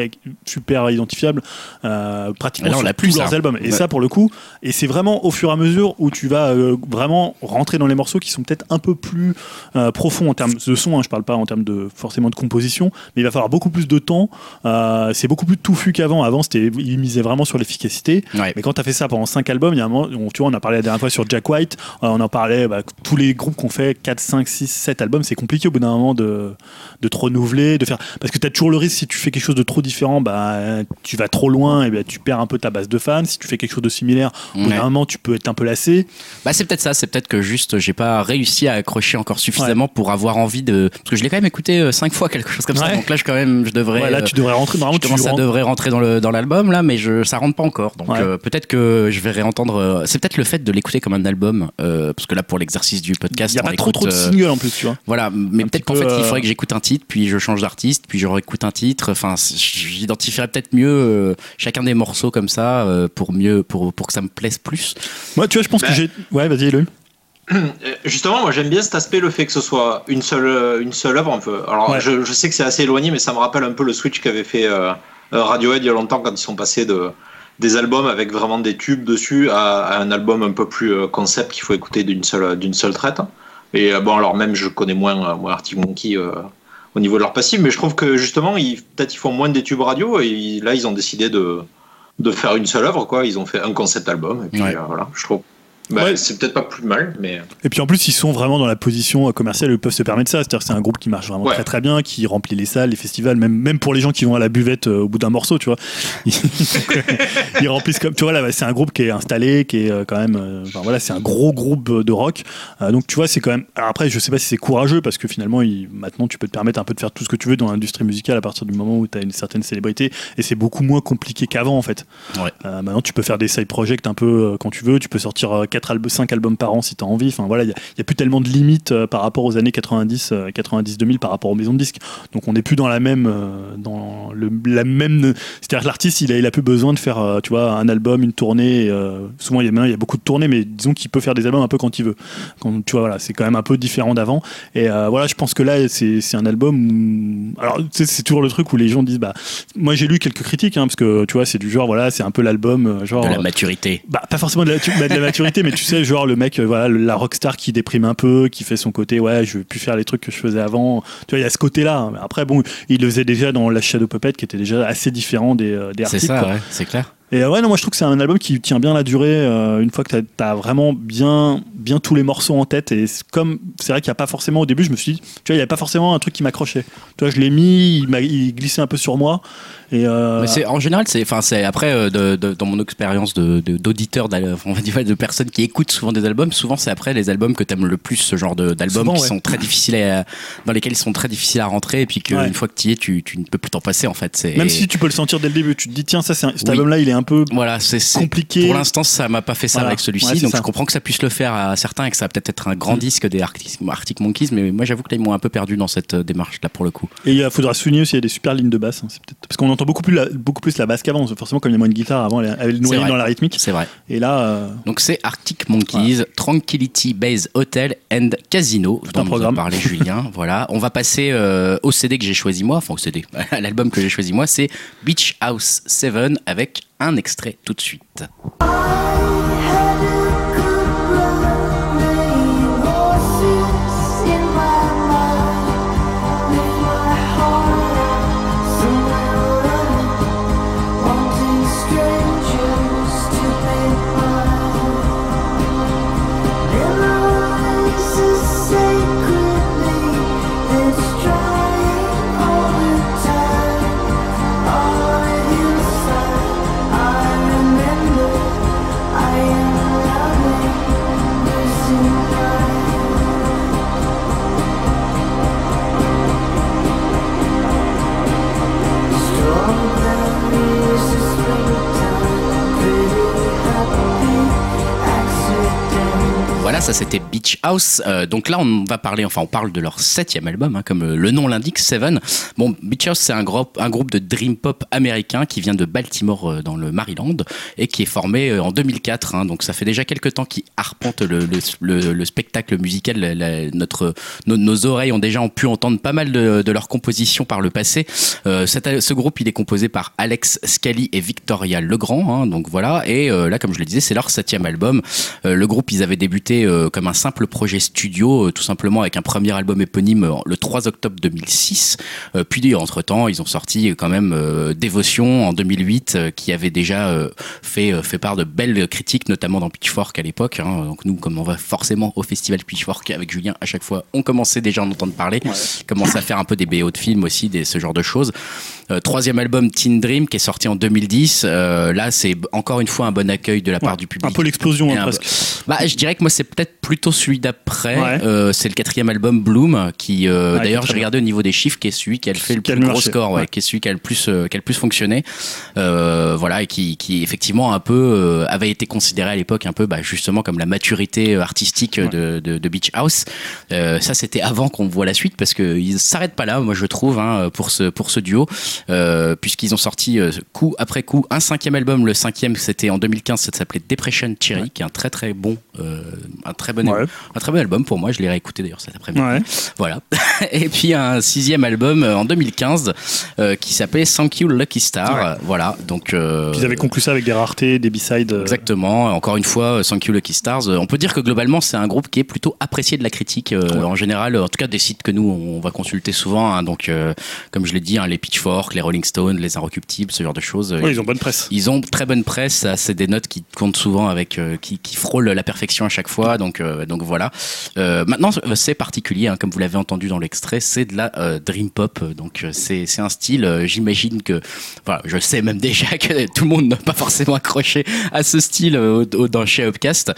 Speaker 2: super identifiables, euh, pratiquement
Speaker 1: là, on
Speaker 2: sur
Speaker 1: plus,
Speaker 2: tous
Speaker 1: ça.
Speaker 2: leurs albums. Et
Speaker 1: Ouais.
Speaker 2: ça, pour le coup, et c'est vraiment au fur et à mesure où tu vas euh, vraiment rentrer dans les morceaux qui sont peut-être un peu plus euh, profonds en termes de son. Hein, je parle pas en termes de forcément de composition, mais il va falloir beaucoup plus de temps. Euh, c'est beaucoup plus touffu qu'avant. Avant, c'était, il misait vraiment sur l'efficacité.
Speaker 1: Ouais.
Speaker 2: Mais quand tu as fait ça pendant 5 albums, il y a un moment, on- tu vois, on a parlé la dernière fois sur Jack White, euh, on en parlait, bah, tous les groupes qu'on fait 4, 5, 6, 7 albums, c'est compliqué au bout d'un moment de, de te renouveler, de faire. Parce que tu as toujours le risque, si tu fais quelque chose de trop différent, bah, tu vas trop loin et bah, tu perds un peu ta base de fans. Si tu fais quelque chose de similaire, au bout d'un moment, tu peux être un peu lassé.
Speaker 1: Bah c'est peut-être ça, c'est peut-être que juste j'ai pas réussi à accrocher encore suffisamment pour avoir envie de parce que je l'ai quand même écouté euh, cinq fois quelque chose comme ça donc là je quand même je devrais
Speaker 2: Ouais, là,
Speaker 1: euh,
Speaker 2: tu devrais rentrer. Normalement,
Speaker 1: je
Speaker 2: tu
Speaker 1: commence à
Speaker 2: rentres-
Speaker 1: devrait rentrer dans le dans l'album là mais je ça rentre pas encore donc
Speaker 2: Ouais.
Speaker 1: euh, peut-être que je vais réentendre euh, c'est peut-être le fait de l'écouter comme un album euh, parce que là pour l'exercice du
Speaker 2: Il
Speaker 1: podcast
Speaker 2: n'y a pas trop, trop de
Speaker 1: euh,
Speaker 2: singles en plus, tu vois.
Speaker 1: voilà mais peut-être qu'en
Speaker 2: peu,
Speaker 1: fait il
Speaker 2: euh,
Speaker 1: faudrait que j'écoute un titre puis je change d'artiste puis je réécoute un titre enfin j'identifierais peut-être mieux euh, chacun des morceaux comme ça euh, pour mieux pour pour que ça me plaise plus
Speaker 2: Moi, tu vois, je pense
Speaker 4: Bah.
Speaker 2: que j'ai. Ouais, vas-y, Eloï.
Speaker 4: Euh, Justement, moi j'aime bien cet aspect, le fait que ce soit une seule, euh, une seule œuvre un peu. Alors
Speaker 2: Ouais.
Speaker 4: je, je sais que c'est assez éloigné, mais ça me rappelle un peu le switch qu'avait fait euh, Radiohead il y a longtemps quand ils sont passés de des albums avec vraiment des tubes dessus à, à un album un peu plus concept qu'il faut écouter d'une seule, d'une seule traite. Et bon, alors même je connais moins, moins Arctic Monkey euh, au niveau de leur passif, mais je trouve que justement, peut-être ils font moins des tubes radio et ils- là ils ont décidé de, de faire une seule œuvre, quoi. Ils ont fait un concept album et puis
Speaker 1: Ouais.
Speaker 4: euh, voilà, je trouve. Bah,
Speaker 2: Ouais.
Speaker 4: C'est peut-être pas plus mal, mais.
Speaker 2: Et puis en plus, ils sont vraiment dans la position euh, commerciale où ils peuvent se permettre ça. C'est-à-dire que c'est un groupe qui marche vraiment
Speaker 4: Ouais.
Speaker 2: très très bien, qui remplit les salles, les festivals, même, même pour les gens qui vont à la buvette euh, au bout d'un morceau, tu vois. (laughs) Ils, remplissent comme. Tu vois, là, bah, c'est un groupe qui est installé, qui est euh, quand même. euh, enfin, voilà, c'est un gros groupe euh, de rock. Euh, donc tu vois, c'est quand même. Alors après, je sais pas si c'est courageux parce que finalement, maintenant, tu peux te permettre un peu de faire tout ce que tu veux dans l'industrie musicale à partir du moment où tu as une certaine célébrité. Et c'est beaucoup moins compliqué qu'avant, en fait.
Speaker 1: Ouais.
Speaker 2: Euh, maintenant, tu peux faire des side projects un peu euh, quand tu veux. Tu peux sortir 4 albums, 5 albums par an si tu as envie. Enfin, voilà, il n'y a, plus tellement de limites euh, par rapport aux années 90, euh, 90-2000 par rapport aux maisons de disques. Donc, on n'est plus dans la même. euh, dans le, la même C'est-à-dire que l'artiste, il a, il a plus besoin de faire euh, tu vois, un album, une tournée. euh, souvent, il y, a, maintenant, il y a beaucoup de tournées, mais disons qu'il peut faire des albums un peu quand il veut. Quand, tu vois, voilà, c'est quand même un peu différent d'avant. Et euh, voilà, je pense que là, c'est un album. Où... Alors, c'est toujours le truc où les gens disent bah, moi j'ai lu quelques critiques hein, parce que tu vois c'est du genre voilà c'est un peu l'album genre
Speaker 1: De la maturité.
Speaker 2: bah, pas forcément de la, bah, de la maturité, mais tu sais, genre le mec, euh, voilà, la rockstar qui déprime un peu, qui fait son côté, ouais, je veux plus faire les trucs que je faisais avant. Tu vois, il y a ce côté-là. Mais Après, bon, il le faisait déjà dans La Shadow Puppet, qui était déjà assez différent des, euh, des
Speaker 1: C'est ça, ouais, c'est clair.
Speaker 2: Et euh, ouais, non, moi je trouve que c'est un album qui tient bien la durée euh, une fois que tu as, vraiment bien, bien tous les morceaux en tête. Et comme c'est vrai qu'il n'y a pas forcément au début, je me suis dit, tu vois, il n'y avait pas forcément un truc qui m'accrochait. Tu vois, je l'ai mis, il, il glissait un peu sur moi. Et euh,
Speaker 1: Mais c'est en général, c'est enfin c'est après euh, de, de- dans mon expérience de de- d'auditeur, d'al- on va dire de personnes qui écoutent souvent des albums. Souvent, c'est après les albums que t'aimes le plus, ce genre d'albums qui
Speaker 2: ouais.
Speaker 1: sont très difficiles, à- dans lesquels ils sont très difficiles à rentrer, et puis qu'une
Speaker 2: Ouais.
Speaker 1: fois que tu y es, tu, tu ne peux plus t'en passer en fait.
Speaker 2: Même si tu peux le sentir dès le début, tu te dis, tiens, ça, c'est cet
Speaker 1: Oui.
Speaker 2: album-là, il est un peu
Speaker 1: voilà, c'est
Speaker 2: compliqué.
Speaker 1: Pour l'instant, ça m'a pas fait ça
Speaker 2: Voilà.
Speaker 1: avec celui-ci,
Speaker 2: Ouais,
Speaker 1: donc
Speaker 2: ça.
Speaker 1: je comprends que ça puisse le faire à certains et que ça va peut-être être un grand
Speaker 2: Mm.
Speaker 1: disque des Arctic, Arctic Monkeys, mais moi j'avoue que là ils m'ont un peu perdu dans cette euh, démarche là pour le coup.
Speaker 2: Et il faudra souligner aussi, il y a des super lignes de basse. hein, c'est peut-être- Parce qu'on entend beaucoup plus, la, beaucoup plus la basse qu'avant. Forcément, comme il y a moins de guitare, avant, elle, elle est noyée
Speaker 1: vrai.
Speaker 2: dans la rythmique.
Speaker 1: C'est vrai.
Speaker 2: Et là, euh,
Speaker 1: Donc c'est Arctic Monkeys, Tranquility Base Hotel and Casino,
Speaker 2: un
Speaker 1: dont nous a
Speaker 2: programme.
Speaker 1: parlé (laughs) Julien. voilà, on va passer euh, au CD que j'ai choisi moi, enfin au CD, à (laughs) l'album que j'ai choisi moi, c'est Beach House 7 avec un extrait tout de suite. Ça c'était Beach House. Euh, donc là, on va parler, enfin, on parle de leur septième album, hein, comme euh, le nom l'indique, Seven. Bon, Beach House, c'est un groupe, un groupe de dream pop américain qui vient de Baltimore, euh, dans le Maryland, et qui est formé en 2004. hein. donc ça fait déjà quelques temps qu'ils arpentent le, le, le- le spectacle musical. Notre, nos, oreilles ont déjà pu entendre pas mal de, leurs compositions par le passé. Ce groupe, il est composé par Alex Scali et Victoria Legrand. hein, donc voilà. Et là, comme je le disais, c'est leur septième album. Le groupe, ils avaient débuté euh, comme un simple projet studio, euh, tout simplement avec un premier album éponyme euh, le 3 octobre 2006. Euh, puis, entre-temps, ils ont sorti quand même Dévotion en 2008, euh, qui avait déjà fait, fait part de belles critiques, notamment dans Pitchfork à l'époque. hein. Donc nous, comme on va forcément au festival Pitchfork avec Julien à chaque fois, on commençait déjà à en entendre parler. Commençait à faire un peu des BO de films aussi, des, ce genre de choses. Troisième album Teen Dream qui est sorti en 2010. Euh, là, c'est encore une fois un bon accueil de la part
Speaker 2: Ouais,
Speaker 1: du public.
Speaker 2: un peu l'explosion hein, presque.
Speaker 1: bah, je dirais que moi, c'est peut-être plutôt celui d'après.
Speaker 2: Ouais.
Speaker 1: Euh, c'est le quatrième album Bloom, qui euh,
Speaker 2: Ouais,
Speaker 1: d'ailleurs, j'ai regardé au niveau des chiffres, qui est celui qui a fait le plus gros
Speaker 2: marché,
Speaker 1: score, ouais, qui est celui qui a le plus, euh, qui a le plus fonctionné. Euh, voilà, et qui, qui effectivement un peu avait été considéré à l'époque un peu, bah, justement comme la maturité artistique de, de, de Beach House. Ça, c'était avant qu'on voit la suite, parce que ils s'arrêtent pas là, moi je trouve, hein, pour ce pour ce duo, puisqu'ils ont sorti coup après coup un cinquième album. Le cinquième, c'était en 2015, ça s'appelait Depression Cherry, qui est un très très bon, un, un très bon,
Speaker 2: Ouais.
Speaker 1: un très bon album pour moi. Je l'ai réécouté d'ailleurs cet après-midi.
Speaker 2: Ouais.
Speaker 1: Voilà. (laughs) Et puis un sixième album euh, en 2015 euh, qui s'appelait Thank You Lucky Star. Voilà. Donc. euh,
Speaker 2: Puis ils avaient conclu ça avec des raretés, des b-sides.
Speaker 1: Exactement. Encore une fois, Thank You Lucky Stars. On peut dire que globalement, c'est un groupe qui est plutôt apprécié de la critique en général. En tout cas, des sites que nous on va consulter souvent. hein. donc, comme je l'ai dit, hein, les Pitchfork, les Rolling Stones, les Inrecuptibles, ce genre de choses.
Speaker 2: ils ont bonne presse.
Speaker 1: Ils ont très bonne presse, c'est des notes qui comptent souvent avec, qui, qui frôlent la perfection à chaque fois, donc, euh, donc voilà. Euh, maintenant, c'est particulier, hein, comme vous l'avez entendu dans l'extrait, c'est de la euh, dream pop, donc c'est un style, j'imagine que, voilà, je sais même déjà que (laughs) tout le monde n'a pas forcément accroché à ce style dans chez Upcast,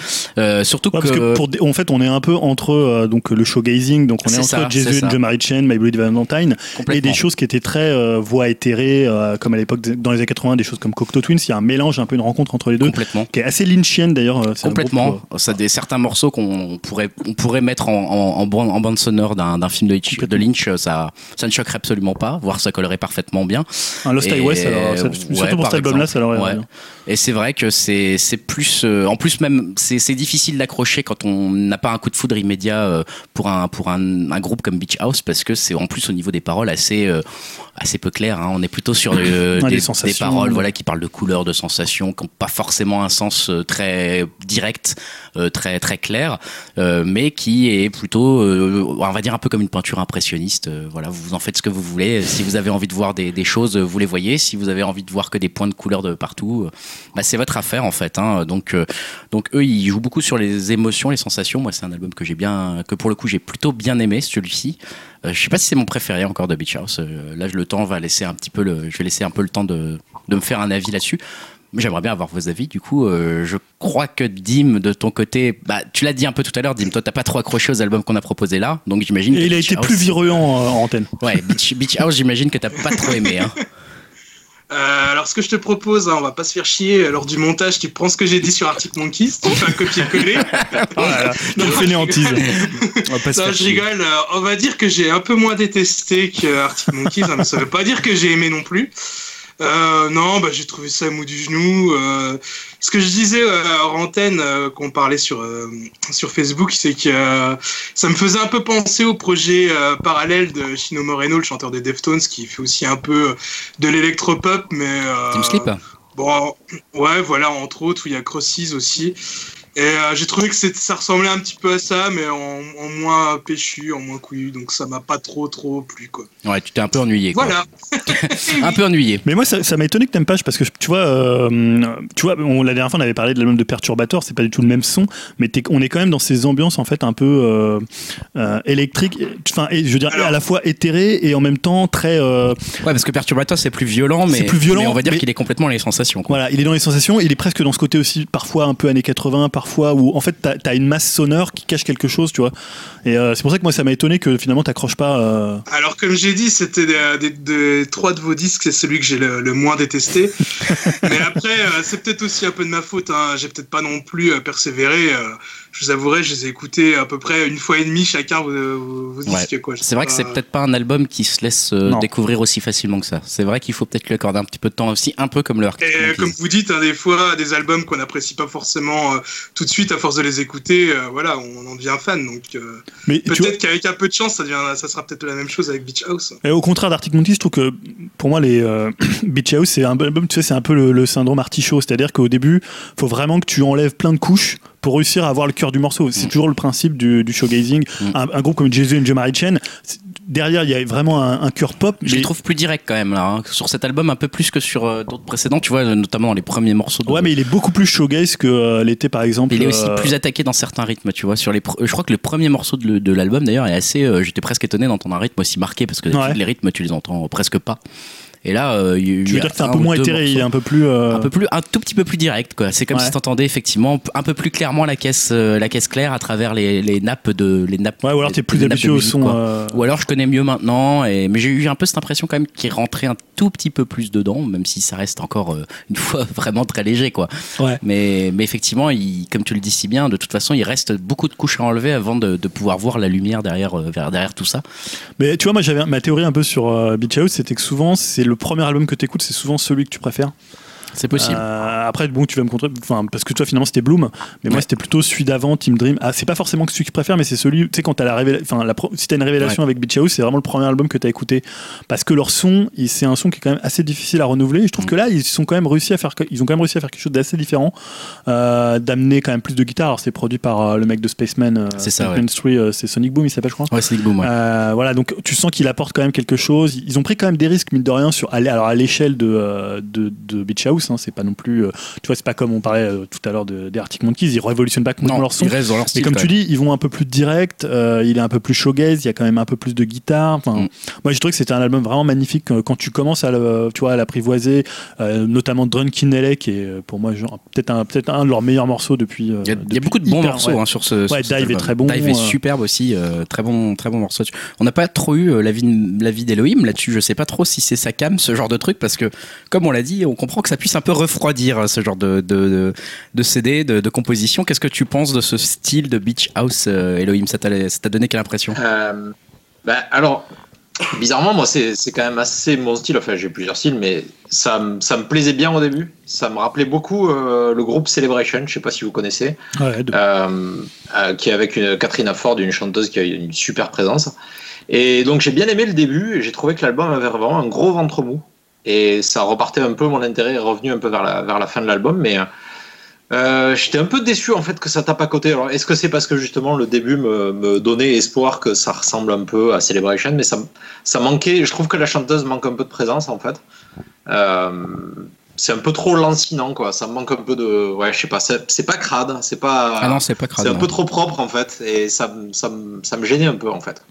Speaker 1: surtout
Speaker 2: Ouais,
Speaker 1: que,
Speaker 2: parce que pour, des- en fait, on est un peu entre donc le showgazing, donc on est, entre
Speaker 1: ça, ça.
Speaker 2: and the Mary Chain, My Bloody Valentine, et des choses qui étaient très voix éthérées, euh, comme à l'époque dans les années 80, des choses comme Cocteau Twins. Il y a un mélange, un peu une rencontre entre les deux,
Speaker 1: complètement.
Speaker 2: qui est assez lynchienne d'ailleurs.
Speaker 1: Complètement.
Speaker 2: groupe,
Speaker 1: Ça des certains morceaux qu'on pourrait on pourrait mettre en, en, en bande, en bande sonore d'un film de Lynch, de Lynch, ça ça ne choquerait absolument pas, voire ça collerait parfaitement bien.
Speaker 2: un Lost Highway,
Speaker 1: ouais,
Speaker 2: surtout pour cet album-là, ça leur est
Speaker 1: Ouais. Et c'est vrai que c'est plus euh, en plus même c'est difficile d'accrocher quand on n'a pas un coup de foudre immédiat euh, pour un pour un, un groupe comme Beach House parce que c'est en plus au niveau des paroles assez euh, assez peu clair. hein. On est plutôt sur des, paroles voilà qui parlent de couleurs, de sensations, qui n'ont pas forcément un sens très direct, très très clair, euh, mais qui est plutôt euh, on va dire un peu comme une peinture impressionniste. euh, voilà, vous en faites ce que vous voulez. Si vous avez envie de voir des, choses, vous les voyez. Si vous avez envie de voir que des points de couleur de partout, bah, c'est votre affaire en fait. hein. Donc, donc eux, ils jouent beaucoup sur les émotions, les sensations. Moi, c'est un album que j'ai bien, que pour le coup, j'ai plutôt bien aimé celui-ci. Euh, je sais pas si c'est mon préféré encore de Beach House. Là, le temps va laisser un petit peu le, je vais laisser un peu le temps de, de me faire un avis là-dessus. J'aimerais bien avoir vos avis. Du coup, euh, je crois que Dim, de ton côté, bah, tu l'as dit un peu tout à l'heure, Dim, toi, t'as pas trop accroché aux albums qu'on a proposés là. Donc, j'imagine
Speaker 2: Et il a été
Speaker 1: House-
Speaker 2: plus virulent euh, en antenne.
Speaker 1: Ouais, Beach, Beach House, j'imagine que t'as pas trop aimé. Hein. (laughs)
Speaker 3: Euh, alors, ce que je te propose, hein, on va pas se faire chier. Lors du montage, tu prends ce que j'ai dit sur Arctic Monkeys, tu fais un copier-coller.
Speaker 2: Oh (laughs) là là, quelle fainéantise. On va pas se
Speaker 3: Non,
Speaker 2: faire
Speaker 3: je
Speaker 2: chier.
Speaker 3: rigole. euh, on va dire que j'ai un peu moins détesté que Arctic Monkeys, hein, mais ça veut pas dire que j'ai aimé non plus. Euh, non, bah, j'ai trouvé ça mou du genou. euh, ce que je disais euh, hors antenne, euh, qu'on parlait sur, sur Facebook, c'est que ça me faisait un peu penser au projet parallèle de Chino Moreno, le chanteur des Deftones, qui fait aussi un peu de l'électropop, mais...
Speaker 1: Team Sleep
Speaker 3: Bon, ouais, voilà, entre autres, où il y a Crosses aussi. Et euh, j'ai trouvé que ça ressemblait un petit peu à ça, mais en, en moins péchu, en moins couillu, donc ça m'a pas trop trop plu, quoi.
Speaker 1: Ouais, tu t'es un peu ennuyé. Quoi.
Speaker 3: Voilà. (laughs)
Speaker 1: Un peu ennuyé.
Speaker 2: Mais moi, ça ça m'a étonné que t'aimes pas, parce que tu vois, euh, tu vois, on- la dernière fois, on avait parlé de l'album de Perturbator, c'est pas du tout le même son, mais on est quand même dans ces ambiances en fait un peu euh, euh, électriques, enfin, je veux dire,
Speaker 3: Alors-
Speaker 2: à la fois éthérées et en même temps très. euh,
Speaker 1: Ouais, parce que Perturbator, c'est plus violent, mais,
Speaker 2: C'est plus violent,
Speaker 1: mais on va dire
Speaker 2: mais-
Speaker 1: qu'il est complètement dans les sensations. Quoi.
Speaker 2: Voilà, il est dans les sensations, il est presque dans ce côté aussi, parfois un peu années 80, parfois où en fait t'as as une masse sonore qui cache quelque chose, tu vois. Et euh, c'est pour ça que moi ça m'a étonné que finalement t'accroches pas. euh,
Speaker 3: Alors, comme j'ai dit, c'était des, des- des- trois de vos disques, c'est celui que j'ai le, le moins détesté. (laughs) Mais après, euh, c'est peut-être aussi un peu de ma faute. Hein. J'ai peut-être pas non plus persévéré. Je vous avouerai, je les ai écoutés à peu près une fois et demie chacun vos, vos,
Speaker 1: Ouais.
Speaker 3: quoi.
Speaker 1: C'est vrai que c'est peut-être pas un album qui se laisse euh, découvrir aussi facilement que ça. C'est vrai qu'il faut peut-être lui accorder un petit peu de temps aussi, un peu comme le Arctic
Speaker 3: Et euh,
Speaker 1: Monkeys.
Speaker 3: comme vous dites, hein, des fois, des albums qu'on n'apprécie pas forcément euh, tout de suite, à force de les écouter, euh, voilà, on en devient fan. Donc euh,
Speaker 2: Mais tu vois,
Speaker 3: peut-être qu'avec un peu de chance, ça, devient, ça sera peut-être la même chose avec Beach House.
Speaker 2: Et au contraire d'Arctic Monkeys, je trouve que pour moi, les euh, (clears throat) Beach House, c'est un album, tu sais, c'est un peu le, le syndrome artichaut. C'est-à-dire qu'au début, faut vraiment que tu enlèves plein de couches pour réussir à avoir le cœur du morceau. C'est
Speaker 1: Mm.
Speaker 2: toujours le principe du, du showgazing.
Speaker 1: Mm.
Speaker 2: Un, un groupe comme Jesus and Mary Chain, derrière, il y a vraiment un, un cœur pop.
Speaker 1: Je
Speaker 2: mais-
Speaker 1: les trouve plus directs quand même là, hein. sur cet album un peu plus que sur euh, d'autres précédents, tu vois, euh, notamment dans les premiers morceaux. De...
Speaker 2: Ouais, mais il est beaucoup plus showgaze que euh, l'était, par exemple.
Speaker 1: il est aussi
Speaker 2: euh,
Speaker 1: plus attaqué dans certains rythmes, tu vois. Sur les, je crois que le premier morceau de, l'album d'ailleurs est assez. euh, J'étais presque étonné d'entendre un rythme aussi marqué parce que
Speaker 2: Ouais.
Speaker 1: les rythmes tu les entends presque pas. Et là, euh, il y a-
Speaker 2: Tu veux dire que c'est un
Speaker 1: un
Speaker 2: peu moins éthéré, il est
Speaker 1: morceaux.
Speaker 2: un peu plus. euh,
Speaker 1: un peu plus un tout petit peu plus direct quoi c'est comme
Speaker 2: Ouais.
Speaker 1: si t'entendais effectivement un peu plus clairement la caisse euh, la caisse claire à travers les, les nappes de les nappes
Speaker 2: Ouais, ou alors t'es plus habitué au son. euh,
Speaker 1: ou alors je connais mieux maintenant et mais j'ai eu un peu cette impression quand même qu'il rentrait un tout petit peu plus dedans même si ça reste encore une (laughs) fois vraiment très léger quoi
Speaker 2: Ouais.
Speaker 1: mais mais effectivement il, comme tu le dis si bien de toute façon il reste beaucoup de couches à enlever avant de, de pouvoir voir la lumière derrière tout ça
Speaker 2: Mais tu vois, moi j'avais ma théorie un peu sur Beach House, c'était que souvent c'est le premier album que t'écoutes, c'est souvent celui que tu préfères?
Speaker 1: C'est possible.
Speaker 2: Euh, après, bon, tu vas me contrer, enfin, parce que toi, finalement, c'était Bloom, mais moi, c'était plutôt celui d'avant, Team Dream. Ah, c'est pas forcément celui que je préfère, mais c'est celui, tu sais, quand t'as la révélation, enfin, si t'as une révélation avec Beach House, c'est vraiment le premier album que t'as écouté, parce que leur son, c'est un son qui est quand même assez difficile à renouveler. Et je trouve
Speaker 1: Mm.
Speaker 2: que là, ils sont quand même réussi à faire, ils ont quand même réussi à faire quelque chose d'assez différent, euh, d'amener quand même plus de guitare. Alors, c'est produit par euh, le mec de Spaceman,
Speaker 1: C'est ça,
Speaker 2: Spaceman 3, c'est Sonic Boom, il s'appelle, je crois.
Speaker 1: Ouais, Sonic Boom, ouais.
Speaker 2: Voilà, donc tu sens qu'il apporte quand même quelque chose. Ils ont pris quand même des risques, mine de rien, sur alors à l'échelle de, de, de Beach House. Hein, c'est pas non plus, euh, tu vois, c'est pas comme on parlait euh, tout à l'heure de- des Arctic Monkeys. Ils révolutionnent pas complètement
Speaker 1: non,
Speaker 2: leur son.
Speaker 1: ils restent dans leur
Speaker 2: Mais
Speaker 1: style.
Speaker 2: comme
Speaker 1: quand
Speaker 2: tu dis, ils vont un peu plus direct. euh, il est un peu plus showgaze. Il y a quand même un peu plus de guitare. Enfin,
Speaker 1: Mm.
Speaker 2: moi, je trouve que c'était un album vraiment magnifique quand tu commences à, le- tu vois, à l'apprivoiser. notamment Drunken LA, qui est pour moi peut-être un, peut-être un de leurs meilleurs morceaux depuis.
Speaker 1: Il y, a, y beaucoup de bons
Speaker 2: hyper-
Speaker 1: morceaux
Speaker 2: ouais.
Speaker 1: hein, sur ce.
Speaker 2: Ouais, Dive est très bon,
Speaker 1: Dive est superbe aussi, très bon, très bon morceau. On n'a pas trop eu euh, l'avis de- l'avis d'Elohim là-dessus. Je sais pas trop si c'est sa cam, ce genre de truc, parce que comme on l'a dit, on comprend que ça puisse un peu refroidir euh, ce genre de, de, de, de CD, de, de composition. Qu'est-ce que tu penses de ce style de Beach House, euh, Elohim? Ça t'a donné quelle impression?
Speaker 4: Euh, ben, alors, bizarrement, moi, c'est c'est quand même assez mon style. Enfin, j'ai plusieurs styles, mais ça, me- ça me plaisait bien au début. Ça me rappelait beaucoup euh, le groupe Celebration, je sais pas si vous connaissez,
Speaker 2: Ouais, de-
Speaker 4: euh, euh, qui est avec une Katrina Ford, une chanteuse qui a une super présence. Et donc, j'ai bien aimé le début et j'ai trouvé que l'album avait vraiment un gros ventre mou. Et ça repartait un peu, mon intérêt est revenu un peu vers la, vers la fin de l'album, mais. Euh, J'étais un peu déçu en fait que ça tape à côté. Alors est-ce que c'est parce que justement le début me, me donnait espoir que ça ressemble un peu à Celebration, mais ça, ça manquait. Je trouve que la chanteuse manque un peu de présence en fait. Euh, c'est un peu trop lancinant quoi. Ça manque un peu de. Ouais, je sais pas. C'est pas crade. C'est pas.
Speaker 1: Ah non, c'est pas crade.
Speaker 4: c'est un peu trop propre en fait, et ça me gênait un peu en fait.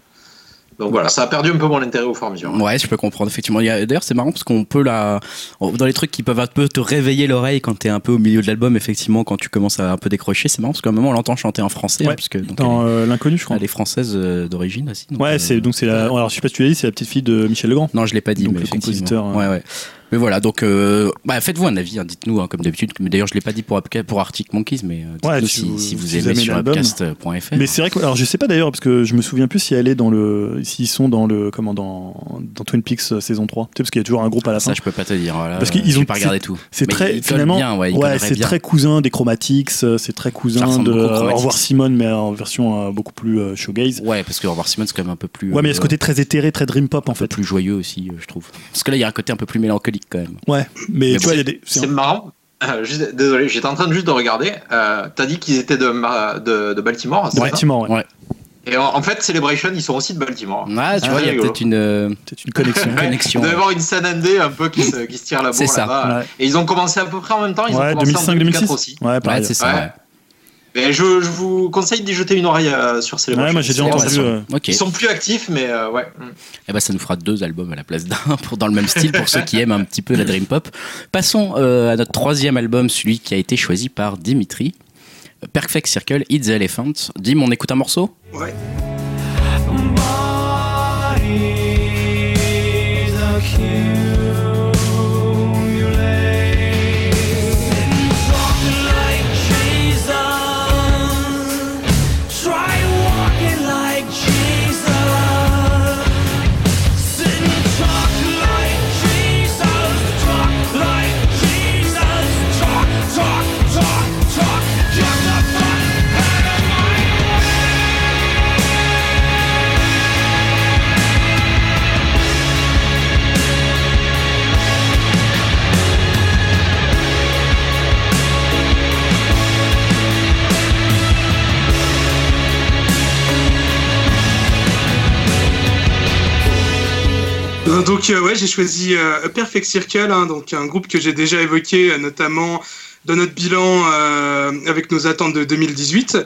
Speaker 4: Donc voilà, ça a perdu un peu mon intérêt au fur et à mesure.
Speaker 1: Ouais, je peux comprendre effectivement. D'ailleurs, c'est marrant parce qu'on peut la dans les trucs qui peuvent un peu te réveiller l'oreille quand t'es un peu au milieu de l'album. Effectivement, quand tu commences à un peu décrocher, c'est marrant parce qu'à un moment on l'entend chanter en français, hein,
Speaker 2: Ouais.
Speaker 1: puisque donc,
Speaker 2: dans euh, l'inconnu, je crois.
Speaker 1: elle est française euh, d'origine aussi. donc,
Speaker 2: Ouais,
Speaker 1: euh,
Speaker 2: c'est donc c'est la. Alors je sais pas si tu l'as dit, c'est la petite fille de Michel Legrand.
Speaker 1: Non, je l'ai pas dit,
Speaker 2: Donc,
Speaker 1: mais
Speaker 2: le compositeur,
Speaker 1: Ouais, ouais. Mais voilà, donc euh, bah, faites-vous un avis, hein, dites-nous hein, comme d'habitude. Mais D'ailleurs, je l'ai pas dit pour, Upca- pour Arctic Monkeys, mais euh, dites-nous
Speaker 2: Ouais,
Speaker 1: si,
Speaker 2: si vous-
Speaker 1: si aimez
Speaker 2: aimez
Speaker 1: sur upcast.fr.
Speaker 2: Mais c'est vrai que alors je sais pas d'ailleurs parce que je me souviens plus si elle est dans le s'ils sont dans le comment dans dans Twin Peaks euh, saison 3. Tu sais parce qu'il y a toujours un groupe à la fin.
Speaker 1: Ça, je peux pas te dire. Voilà,
Speaker 2: Parce qu'ils ont-
Speaker 1: pas regardé tout.
Speaker 2: C'est très finalement
Speaker 1: bien, ouais, colleraient
Speaker 2: c'est très cousin des Chromatics, euh, c'est très cousin de euh, Au revoir Simone mais en version euh, beaucoup plus euh, showgaze.
Speaker 1: Ouais, parce que Revoir Simon, c'est quand même un peu plus.
Speaker 2: Ouais, mais il y a ce
Speaker 1: euh,
Speaker 2: côté très éthéré, très dream pop en fait.
Speaker 1: plus joyeux aussi, euh, je trouve. Parce que là, il y a un côté un peu plus mélancolique quand même.
Speaker 2: Ouais, mais,
Speaker 1: Mais
Speaker 2: tu vois, il y a des c'est
Speaker 4: marrant. Euh, juste- désolé, j'étais en train de juste de regarder. Euh, T'as dit qu'ils étaient de, de, de Baltimore, c'est
Speaker 2: Ouais.
Speaker 4: Et en, en fait, Celebration, ils sont aussi de Baltimore.
Speaker 1: Ah, tu
Speaker 4: Ah,
Speaker 1: vois, il y a peut-être une. euh,
Speaker 2: c'est une connexion. (laughs)
Speaker 4: Il doit y avoir une scène indé un peu qui se, qui se tire la
Speaker 1: C'est
Speaker 4: bourre
Speaker 1: ça,
Speaker 4: là-bas.
Speaker 2: ouais.
Speaker 4: Et ils ont commencé à peu près en même temps. Ils
Speaker 2: Ouais,
Speaker 4: ont commencé en 2004
Speaker 2: 2005-2006.
Speaker 4: aussi.
Speaker 2: Ouais,
Speaker 1: Ouais,
Speaker 2: pareil.
Speaker 1: c'est ça.
Speaker 4: Mais je, je vous conseille d'y jeter une oreille euh, sur Celebration.
Speaker 2: Ouais, moi j'ai déjà entendu. euh,
Speaker 1: Ok.
Speaker 4: Ils sont plus actifs, mais euh, ouais. Mm.
Speaker 1: Eh ben, ça nous fera deux albums à la place d'un (laughs) pour dans le même style pour ceux qui aiment un petit peu la dream pop. Passons euh, à notre troisième album, celui qui a été choisi par Dimitri. Perfect Circle, It's the Elephant. Dim, on écoute un morceau?
Speaker 3: Ouais. Euh, Donc euh, ouais, j'ai choisi euh, A Perfect Circle, hein, donc un groupe que j'ai déjà évoqué, notamment dans notre bilan euh, avec nos attentes de 2018.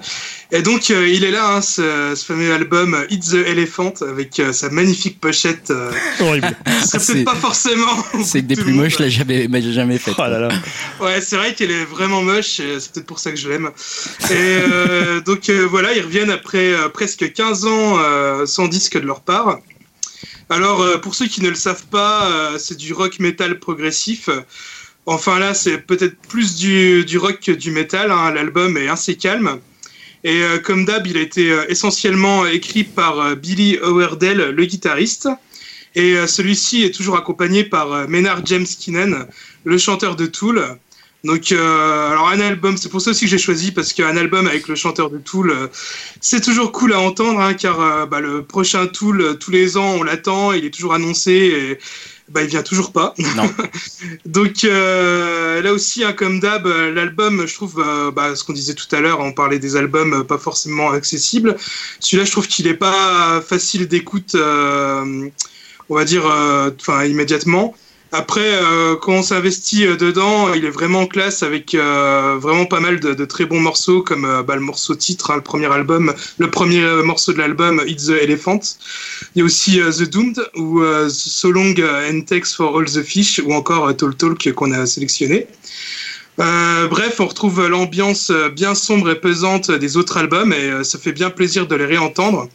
Speaker 3: Et donc euh, il est là, hein, ce, ce fameux album It's the Elephant avec euh, sa magnifique pochette. Euh,
Speaker 2: horrible. (laughs)
Speaker 1: C'est-
Speaker 3: peut-être pas forcément.
Speaker 1: C'est que des plus moches, là, jamais, mais jamais fait.
Speaker 2: Oh là là.
Speaker 3: Ouais, c'est vrai qu'elle est vraiment moche, c'est peut-être pour ça que je l'aime. Et euh, donc euh, voilà, ils reviennent après euh, presque 15 ans euh, sans disque de leur part. Alors, euh, pour ceux qui ne le savent pas, euh, c'est du rock metal progressif. Enfin là, c'est peut-être plus du, rock que du metal. hein. L'album est assez calme. Et euh, comme d'hab, il a été essentiellement écrit par Billy Howerdel, le guitariste. Et celui-ci est toujours accompagné par Maynard James Keenan, le chanteur de Tool. Donc, euh, alors un album, c'est pour ça aussi que j'ai choisi parce qu'un album avec le chanteur de Tool, euh, c'est toujours cool à entendre, hein, car euh, bah, le prochain Tool, tous les ans, on l'attend, il est toujours annoncé. Et, bah, il vient toujours pas.
Speaker 1: Non. (laughs)
Speaker 3: Donc là aussi, hein, comme d'hab, l'album, je trouve, bah, ce qu'on disait tout à l'heure, on parlait des albums pas forcément accessibles. Celui-là, je trouve qu'il est pas facile d'écoute, on va dire, enfin immédiatement. Après, euh, quand on s'investit euh, dedans, il est vraiment en classe avec euh, vraiment pas mal de, de très bons morceaux, comme euh, bah, le morceau titre, hein, le premier album, le premier euh, morceau de l'album, It's the Elephant. Il y a aussi The Doomed ou So Long and Takes for All the Fish ou encore euh, Talk qu'on a sélectionné. Bref, on retrouve l'ambiance bien sombre et pesante des autres albums et ça fait bien plaisir de les réentendre.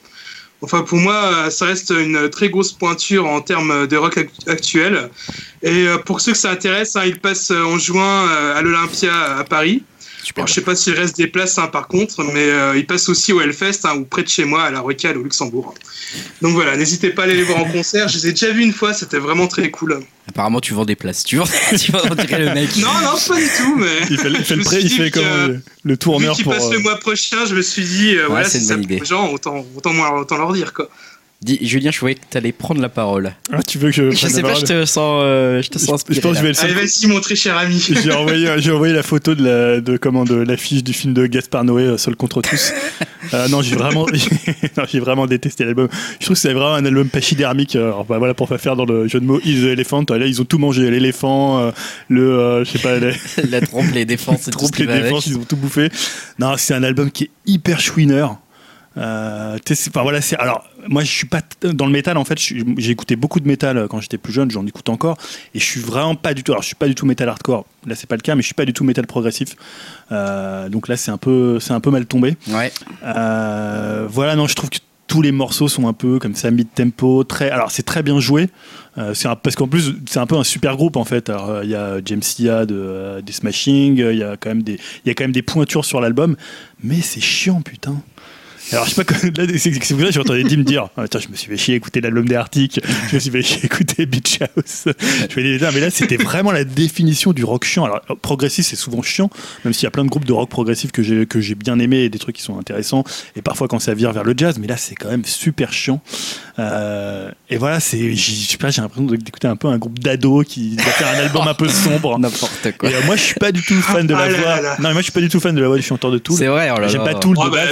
Speaker 3: Enfin, pour moi, euh, ça reste une très grosse pointure en termes de rock act- actuel. Et euh, pour ceux que ça intéresse, hein, il passe euh, en juin euh, à l'Olympia à Paris.
Speaker 1: Super.
Speaker 3: Alors, je sais pas s'il reste des places hein, par contre, mais euh, il passe aussi au Hellfest hein, ou près de chez moi à la Rocale au Luxembourg. Donc voilà, n'hésitez pas à aller les voir en concert. Je les ai déjà vus une fois, c'était vraiment très cool.
Speaker 1: Apparemment, tu vends des places. Tu vends, (laughs) tu vends le mec.
Speaker 3: Non, non, pas du tout, mais
Speaker 2: Il fait, il fait (laughs)
Speaker 3: Je
Speaker 2: le
Speaker 3: me
Speaker 2: prêt,
Speaker 3: suis
Speaker 2: il
Speaker 3: dit
Speaker 2: fait comme
Speaker 3: euh,
Speaker 2: euh, le
Speaker 3: vu
Speaker 2: tourneur
Speaker 3: qu'ils
Speaker 2: pour.
Speaker 3: passent
Speaker 2: euh,
Speaker 3: le mois prochain, je me suis dit, euh, voilà,
Speaker 1: c'est
Speaker 3: si
Speaker 1: une
Speaker 3: ça
Speaker 1: bonne
Speaker 3: plaît
Speaker 1: idée.
Speaker 3: aux gens, autant, autant, moins- autant leur dire quoi.
Speaker 1: Dis, Julien, je voyais que tu allais prendre la parole.
Speaker 2: Ah, tu veux que je
Speaker 1: Je
Speaker 2: prenne
Speaker 1: sais
Speaker 2: la
Speaker 1: pas, je te sens, euh, je te sens
Speaker 2: Je pense que je vais le
Speaker 3: Allez, vas-y, mon très cher ami. (laughs)
Speaker 2: J'ai envoyé, j'ai envoyé la photo de la, de, comment, de l'affiche du film de Gaspard Noé, euh, Seul contre tous. (laughs) Euh, non, j'ai vraiment, (laughs) non, j'ai vraiment détesté l'album. Je trouve que c'est vraiment un album pachydermique. euh, Alors, bah, voilà, pour pas faire dans le jeu de mots, Is the Elephant. Là, ils ont tout mangé. L'éléphant, euh, le, je sais pas, les,
Speaker 1: La trompe, les défenses, tout ce
Speaker 2: les défenses, ils ont tout bouffé. Non, c'est un album qui est hyper chouineur. Euh, enfin, voilà, alors moi je suis pas dans le métal en fait. J'ai écouté beaucoup de métal euh, quand j'étais plus jeune, j'en écoute encore, et je suis vraiment pas du tout. Alors je suis pas du tout métal hardcore. Là c'est pas le cas, mais je suis pas du tout métal progressif. Euh, donc là c'est un peu c'est un peu mal tombé.
Speaker 1: Ouais.
Speaker 2: Euh, voilà, non, je trouve que tous les morceaux sont un peu comme ça mid tempo, très. Alors c'est très bien joué. Euh, c'est parce qu'en plus c'est un peu un super groupe en fait. Il y a James Sia de euh, des Smashing, il y a quand même des il y a quand même des pointures sur l'album, mais c'est chiant putain. Alors, je sais pas, là, c'est c'est pour ça que j'entendais Dim dire ah, Tiens, je me suis fait chier écouter l'album des Arctic, je me suis fait chier écouter Beach House. Je vais dire, mais là, c'était vraiment la définition du rock chiant. Alors, progressif, c'est souvent chiant, même s'il y a plein de groupes de rock progressif que j'ai que j'ai bien aimé et des trucs qui sont intéressants, et parfois quand ça vire vers le jazz, mais là, c'est quand même super chiant. Euh, et voilà, c'est, j'ai- je sais pas, j'ai l'impression d'écouter un peu un groupe d'ados qui va faire un album un peu sombre. (laughs)
Speaker 1: N'importe quoi.
Speaker 2: Et euh, moi, je suis pas du tout fan de la
Speaker 3: Ah là
Speaker 2: voix.
Speaker 3: là là.
Speaker 2: Non, mais moi, je suis pas du tout fan de la voix du chanteur de Tool.
Speaker 1: C'est vrai, oh là
Speaker 2: J'aime
Speaker 1: là.
Speaker 2: pas Tool
Speaker 3: Oh,
Speaker 2: de
Speaker 3: bah,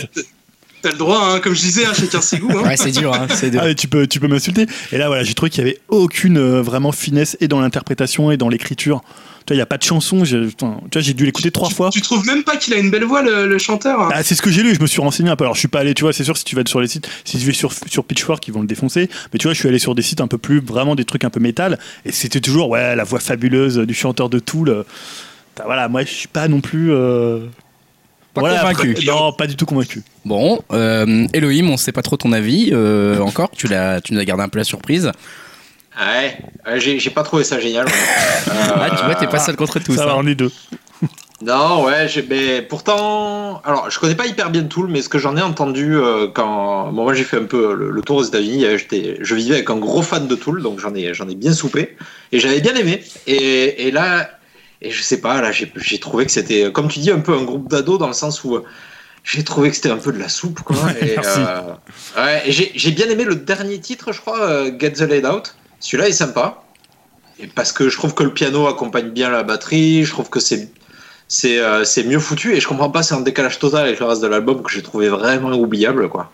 Speaker 3: T'as le droit, hein, comme je disais, hein, chacun ses goûts. Hein.
Speaker 1: Ouais, c'est dur, hein, c'est dur.
Speaker 2: Ah, tu peux, tu peux m'insulter. Et là, voilà, j'ai trouvé qu'il y avait aucune euh, vraiment finesse et dans l'interprétation et dans l'écriture. Tu vois, il n'y a pas de chanson. j'ai- putain, Tu vois, j'ai dû l'écouter trois
Speaker 3: tu,
Speaker 2: fois.
Speaker 3: Tu trouves même pas qu'il a une belle voix, le, le chanteur hein
Speaker 2: Ah, c'est ce que j'ai lu, je me suis renseigné un peu. Alors, je suis pas allé, tu vois, c'est sûr, si tu vas sur les sites, si tu vas sur, sur Pitchfork, ils vont le défoncer. Mais tu vois, je suis allé sur des sites un peu plus, vraiment des trucs un peu métal. Et c'était toujours, ouais, la voix fabuleuse du chanteur de Tool. euh, bah, voilà, moi, je suis pas non plus. euh,
Speaker 1: Pas
Speaker 2: voilà,
Speaker 1: convaincu.
Speaker 2: après- non, pas du tout convaincu.
Speaker 1: Bon, euh, Elohim, on sait pas trop ton avis euh, encore. Tu l'as, tu nous as gardé un peu la surprise.
Speaker 4: Ouais, j'ai j'ai pas trouvé ça génial. ouais. (laughs)
Speaker 1: Ah, tu vois, t'es pas seul contre tous.
Speaker 2: ça va,
Speaker 1: hein.
Speaker 2: on est deux. (laughs)
Speaker 4: Non, ouais, j'ai- mais pourtant, alors je connais pas hyper bien Tool, mais ce que j'en ai entendu euh, quand, bon, moi j'ai fait un peu le, le tour aux États-Unis, euh, j'étais, je vivais avec un gros fan de Tool, donc j'en ai, j'en ai bien soupé, et j'avais bien aimé. Et, et là, et je sais pas, là j'ai trouvé que c'était, comme tu dis, un peu un groupe d'ados dans le sens où euh, j'ai trouvé que c'était un peu de la soupe, quoi. (laughs) et,
Speaker 2: merci.
Speaker 4: euh, ouais, et j'ai bien aimé le dernier titre, je crois, euh, Get the Laid Out. Celui-là est sympa. Et parce que je trouve que le piano accompagne bien la batterie, je trouve que c'est c'est euh, c'est mieux foutu et je comprends pas c'est un décalage total avec le reste de l'album que j'ai trouvé vraiment oubliable quoi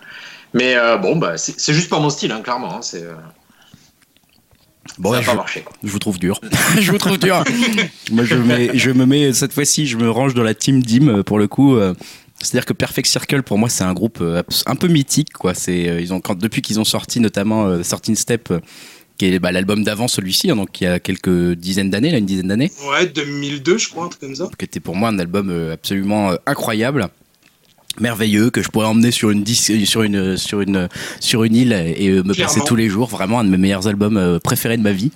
Speaker 4: mais euh, bon bah c'est juste pas mon style hein, clairement hein, c'est
Speaker 1: Bon,
Speaker 4: ça a
Speaker 1: ouais,
Speaker 4: pas
Speaker 1: je,
Speaker 4: marché
Speaker 1: je vous trouve dur. (laughs) je vous trouve dur. Moi, je, mets, je me mets cette fois-ci, je me range dans la team Dim euh, pour le coup. euh, C'est-à-dire que Perfect Circle, pour moi, c'est un groupe euh, un peu mythique. Quoi. C'est, ils ont, quand, depuis qu'ils ont sorti notamment Certain Step, qui est bah, l'album d'avant celui-ci, hein, donc il y a quelques dizaines d'années, là, une dizaine d'années,
Speaker 3: Ouais, 2002, je crois, un truc comme ça.
Speaker 1: qui était pour moi un album absolument euh, incroyable. Merveilleux que je pourrais emmener sur une dis- sur une sur une sur une île et euh, me passer tous les jours. Vraiment un de mes meilleurs albums euh, préférés de ma vie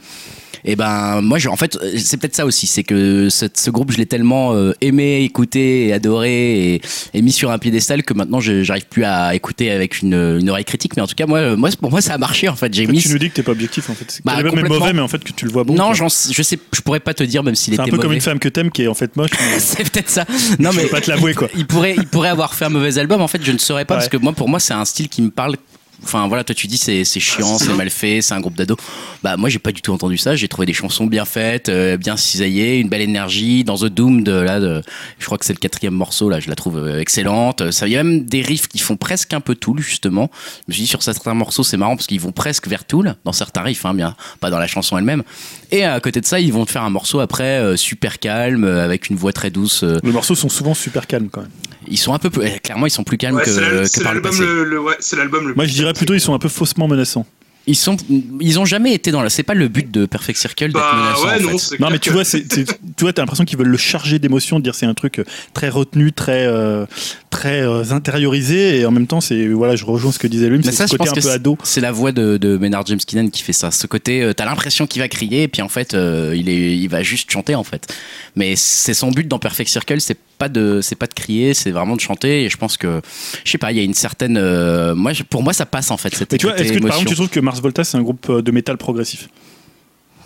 Speaker 1: Et ben moi, je, en fait, c'est peut-être ça aussi, c'est que ce, ce groupe, je l'ai tellement euh, aimé, écouté, et adoré, et, et mis sur un piédestal que maintenant, je- j'arrive plus à écouter avec une, une oreille critique. Mais en tout cas, moi, euh, moi, pour moi, ça a marché. En fait, j'ai mis.
Speaker 2: Tu nous dis que t'es pas objectif en fait. C'est
Speaker 1: Bah, complètement.
Speaker 2: mauvais, mais en fait que tu le vois bon.
Speaker 1: non, je sais, je pourrais pas te dire même s'il
Speaker 2: C'est
Speaker 1: était
Speaker 2: un peu comme une femme que t'aimes qui est en fait moche. mais- (laughs)
Speaker 1: c'est peut-être ça. Non (laughs)
Speaker 2: Je
Speaker 1: mais
Speaker 2: peux pas te l'avouer, quoi.
Speaker 1: Il pourrait, il pourrait avoir fait un mauvais album. En fait, je ne saurais pas
Speaker 2: Ouais.
Speaker 1: parce que moi, pour moi, c'est un style qui me parle. Enfin voilà, toi tu dis c'est c'est chiant, c'est mal fait, c'est un groupe d'ados. Bah moi j'ai pas du tout entendu ça. J'ai trouvé des chansons bien faites, euh, bien cisaillées, une belle énergie. Dans The Doom de là, de, je crois que c'est le quatrième morceau là, je la trouve euh, excellente. Ça il y a même des riffs qui font presque un peu Tool justement. Je me suis dit sur certains morceaux c'est marrant parce qu'ils vont presque vers Tool dans certains riffs, hein, bien pas dans la chanson elle-même. Et à côté de ça ils vont te faire un morceau après euh, super calme euh, avec une voix très douce. euh,
Speaker 2: Les morceaux sont souvent super calmes quand même.
Speaker 1: Ils sont un peu plus, eh, clairement ils sont plus calmes
Speaker 3: Ouais,
Speaker 1: que, par le
Speaker 3: l'album
Speaker 1: passé.
Speaker 3: le, le- ouais, c'est l'album le
Speaker 2: Moi je dirais plutôt ils sont un peu faussement menaçants.
Speaker 1: Ils sont, ils ont jamais été dans la. C'est pas le but de Perfect Circle d'être
Speaker 3: Bah ouais,
Speaker 1: en
Speaker 3: non,
Speaker 2: Non mais tu vois, c'est, (laughs) tu vois, t'as l'impression qu'ils veulent le charger d'émotions, de dire c'est un truc euh, très retenu, très euh, très euh, intériorisé, et en même temps c'est voilà, je rejoins ce que disait lui,
Speaker 1: Mais
Speaker 2: c'est
Speaker 1: ça,
Speaker 2: ce côté un peu
Speaker 1: c'est-
Speaker 2: ado.
Speaker 1: c'est la voix de, de Maynard James Keenan qui fait ça. Ce côté, euh, t'as l'impression qu'il va crier, et puis en fait, euh, il est, il va juste chanter en fait. Mais c'est son but dans Perfect Circle, c'est pas de, c'est pas de crier, c'est vraiment de chanter. Et je pense que, je sais pas, il y a une certaine, euh, moi, pour moi, ça passe en fait cette
Speaker 2: tu vois,
Speaker 1: côté
Speaker 2: est-ce que par exemple tu trouves que Mars Volta c'est un groupe euh, de métal progressif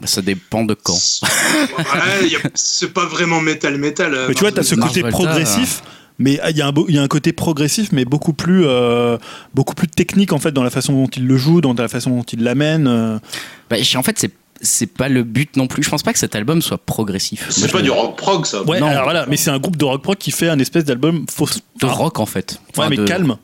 Speaker 1: Bah, Ça dépend de quand. (laughs)
Speaker 3: Ouais, c'est pas vraiment métal métal. euh,
Speaker 2: Mais tu vois, t'as ce
Speaker 1: Mars
Speaker 2: côté
Speaker 1: Volta,
Speaker 2: progressif. Mais il y, a un beau- il y a un côté progressif, mais beaucoup plus, euh, beaucoup plus technique en fait dans la façon dont il le joue, dans la façon dont il l'amène. euh.
Speaker 1: Bah, en fait, c'est, c'est pas le but non plus. Je pense pas que cet album soit progressif. Moi,
Speaker 4: C'est
Speaker 1: je-
Speaker 4: pas du rock prog, ça.
Speaker 2: Ouais,
Speaker 1: Non.
Speaker 2: alors voilà, mais c'est un groupe de rock prog qui fait un espèce d'album faux.
Speaker 1: de rock en fait.
Speaker 2: Ouais,
Speaker 1: Enfin,
Speaker 2: mais
Speaker 1: de-
Speaker 2: calme.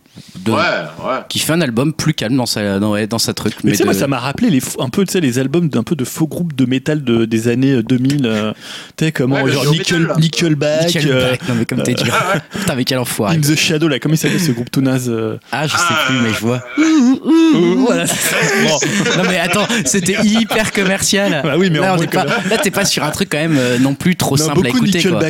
Speaker 1: De-
Speaker 4: Ouais, ouais.
Speaker 1: qui fait un album plus calme dans sa dans, ouais, dans sa truc
Speaker 2: Mais tu sais,
Speaker 1: de-
Speaker 2: moi, ça m'a rappelé les, faux- un peu, tu sais, les albums d'un peu de faux groupes de métal de, des années euh, 2000. euh, tu sais, comment, genre Nickel,
Speaker 4: metal, là.
Speaker 2: Nickelback,
Speaker 1: Nickelback,
Speaker 2: euh,
Speaker 1: non mais comme t'es dur. Putain mais quel enfoiré.
Speaker 2: In the Shadow, là, comment il s'appelle ce groupe tout naze euh,
Speaker 1: Ah je sais
Speaker 3: Ah,
Speaker 1: plus mais je vois.
Speaker 2: Voilà, c'est ça. (laughs) Bon.
Speaker 1: Non mais attends, c'était hyper commercial.
Speaker 2: Bah oui, mais
Speaker 1: là, on est pas, là t'es pas sur un truc quand même euh, non plus trop
Speaker 2: Non,
Speaker 1: simple à écouter quoi.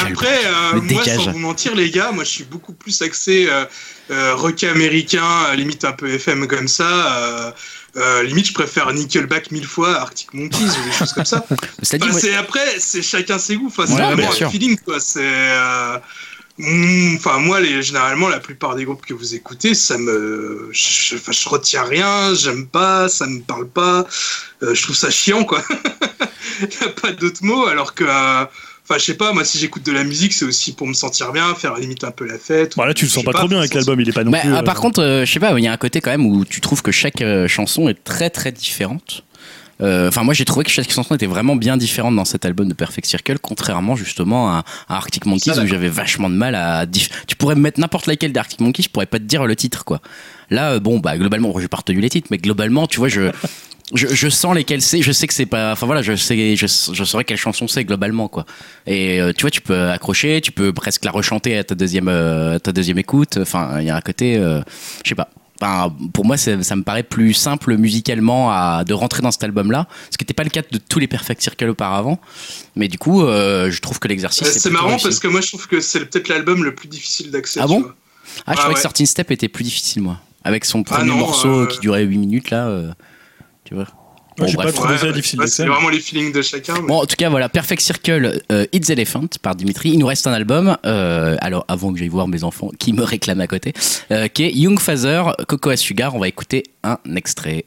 Speaker 3: Après, euh, moi,
Speaker 1: dégage.
Speaker 3: sans vous mentir, les gars, moi, je suis beaucoup plus axé euh, euh, rock américain, euh, limite un peu FM comme ça. euh, euh, limite, je préfère Nickelback mille fois, Arctic Monkeys ou des choses comme ça. (laughs)
Speaker 1: C'est-à-dire,
Speaker 3: Enfin,
Speaker 1: moi-
Speaker 3: c'est après, c'est chacun ses goûts. Enfin, c'est
Speaker 1: Ouais,
Speaker 3: vraiment un feeling, quoi. C'est mm, Enfin, moi, les, généralement, la plupart des groupes que vous écoutez, ça me, je, je retiens rien, j'aime pas, ça me parle pas, euh, je trouve ça chiant, quoi. Il (laughs) y a pas d'autres mots, alors que, euh, enfin, je sais pas, moi, si j'écoute de la musique, c'est aussi pour me sentir bien, faire limite un peu la fête.
Speaker 2: Bon, là, tu le sens pas trop bien avec l'album, il est pas non
Speaker 1: Bah,
Speaker 2: plus.
Speaker 1: ah,
Speaker 2: euh,
Speaker 1: par contre, euh, je sais pas, il y a un côté quand même où tu trouves que chaque euh, chanson est très très différente. Euh, Enfin, moi j'ai trouvé que chaque chanson était vraiment bien différente dans cet album de Perfect Circle, contrairement justement à, à Arctic Monkeys
Speaker 4: Ça,
Speaker 1: où j'avais vachement de mal à. dif- Tu pourrais me mettre n'importe laquelle d'Arctic Monkeys, je pourrais pas te dire le titre quoi. Là, euh, bon, bah globalement, j'ai pas retenu les titres, mais globalement, tu vois, je. Je, je sens lesquelles c'est, je sais que c'est pas. Enfin voilà, je sais, je, je saurais quelle chanson c'est globalement quoi. Et euh, tu vois, tu peux accrocher, tu peux presque la rechanter à ta deuxième, euh, à ta deuxième écoute. Enfin, il y a un côté, euh, je sais pas. Enfin, pour moi, ça me paraît plus simple musicalement à, de rentrer dans cet album-là, ce qui n'était pas le cas de tous les Perfect Circle auparavant. Mais du coup, euh, je trouve que l'exercice. Est
Speaker 3: C'est marrant
Speaker 1: réussi.
Speaker 3: parce que moi, je trouve que c'est peut-être l'album le plus difficile d'accès.
Speaker 1: Ah bon
Speaker 3: vois.
Speaker 1: Ah, je
Speaker 3: Ah
Speaker 1: trouvais
Speaker 3: ouais.
Speaker 1: que Certain Step était plus difficile, moi. Avec son premier
Speaker 3: non,
Speaker 1: morceau qui durait 8 minutes, là. Tu vois.
Speaker 2: Moi, j'ai
Speaker 1: bref.
Speaker 2: pas trouvé ça difficile
Speaker 3: ouais. C'est vraiment les feelings de chacun. mais-
Speaker 1: Bon, en tout cas, voilà, Perfect Circle, euh, It's Elephant par Dimitri. Il nous reste un album. euh, alors, avant que j'aille voir mes enfants qui me réclament à côté, euh, qui est Young Father, Coco à Sugar. On va écouter un extrait.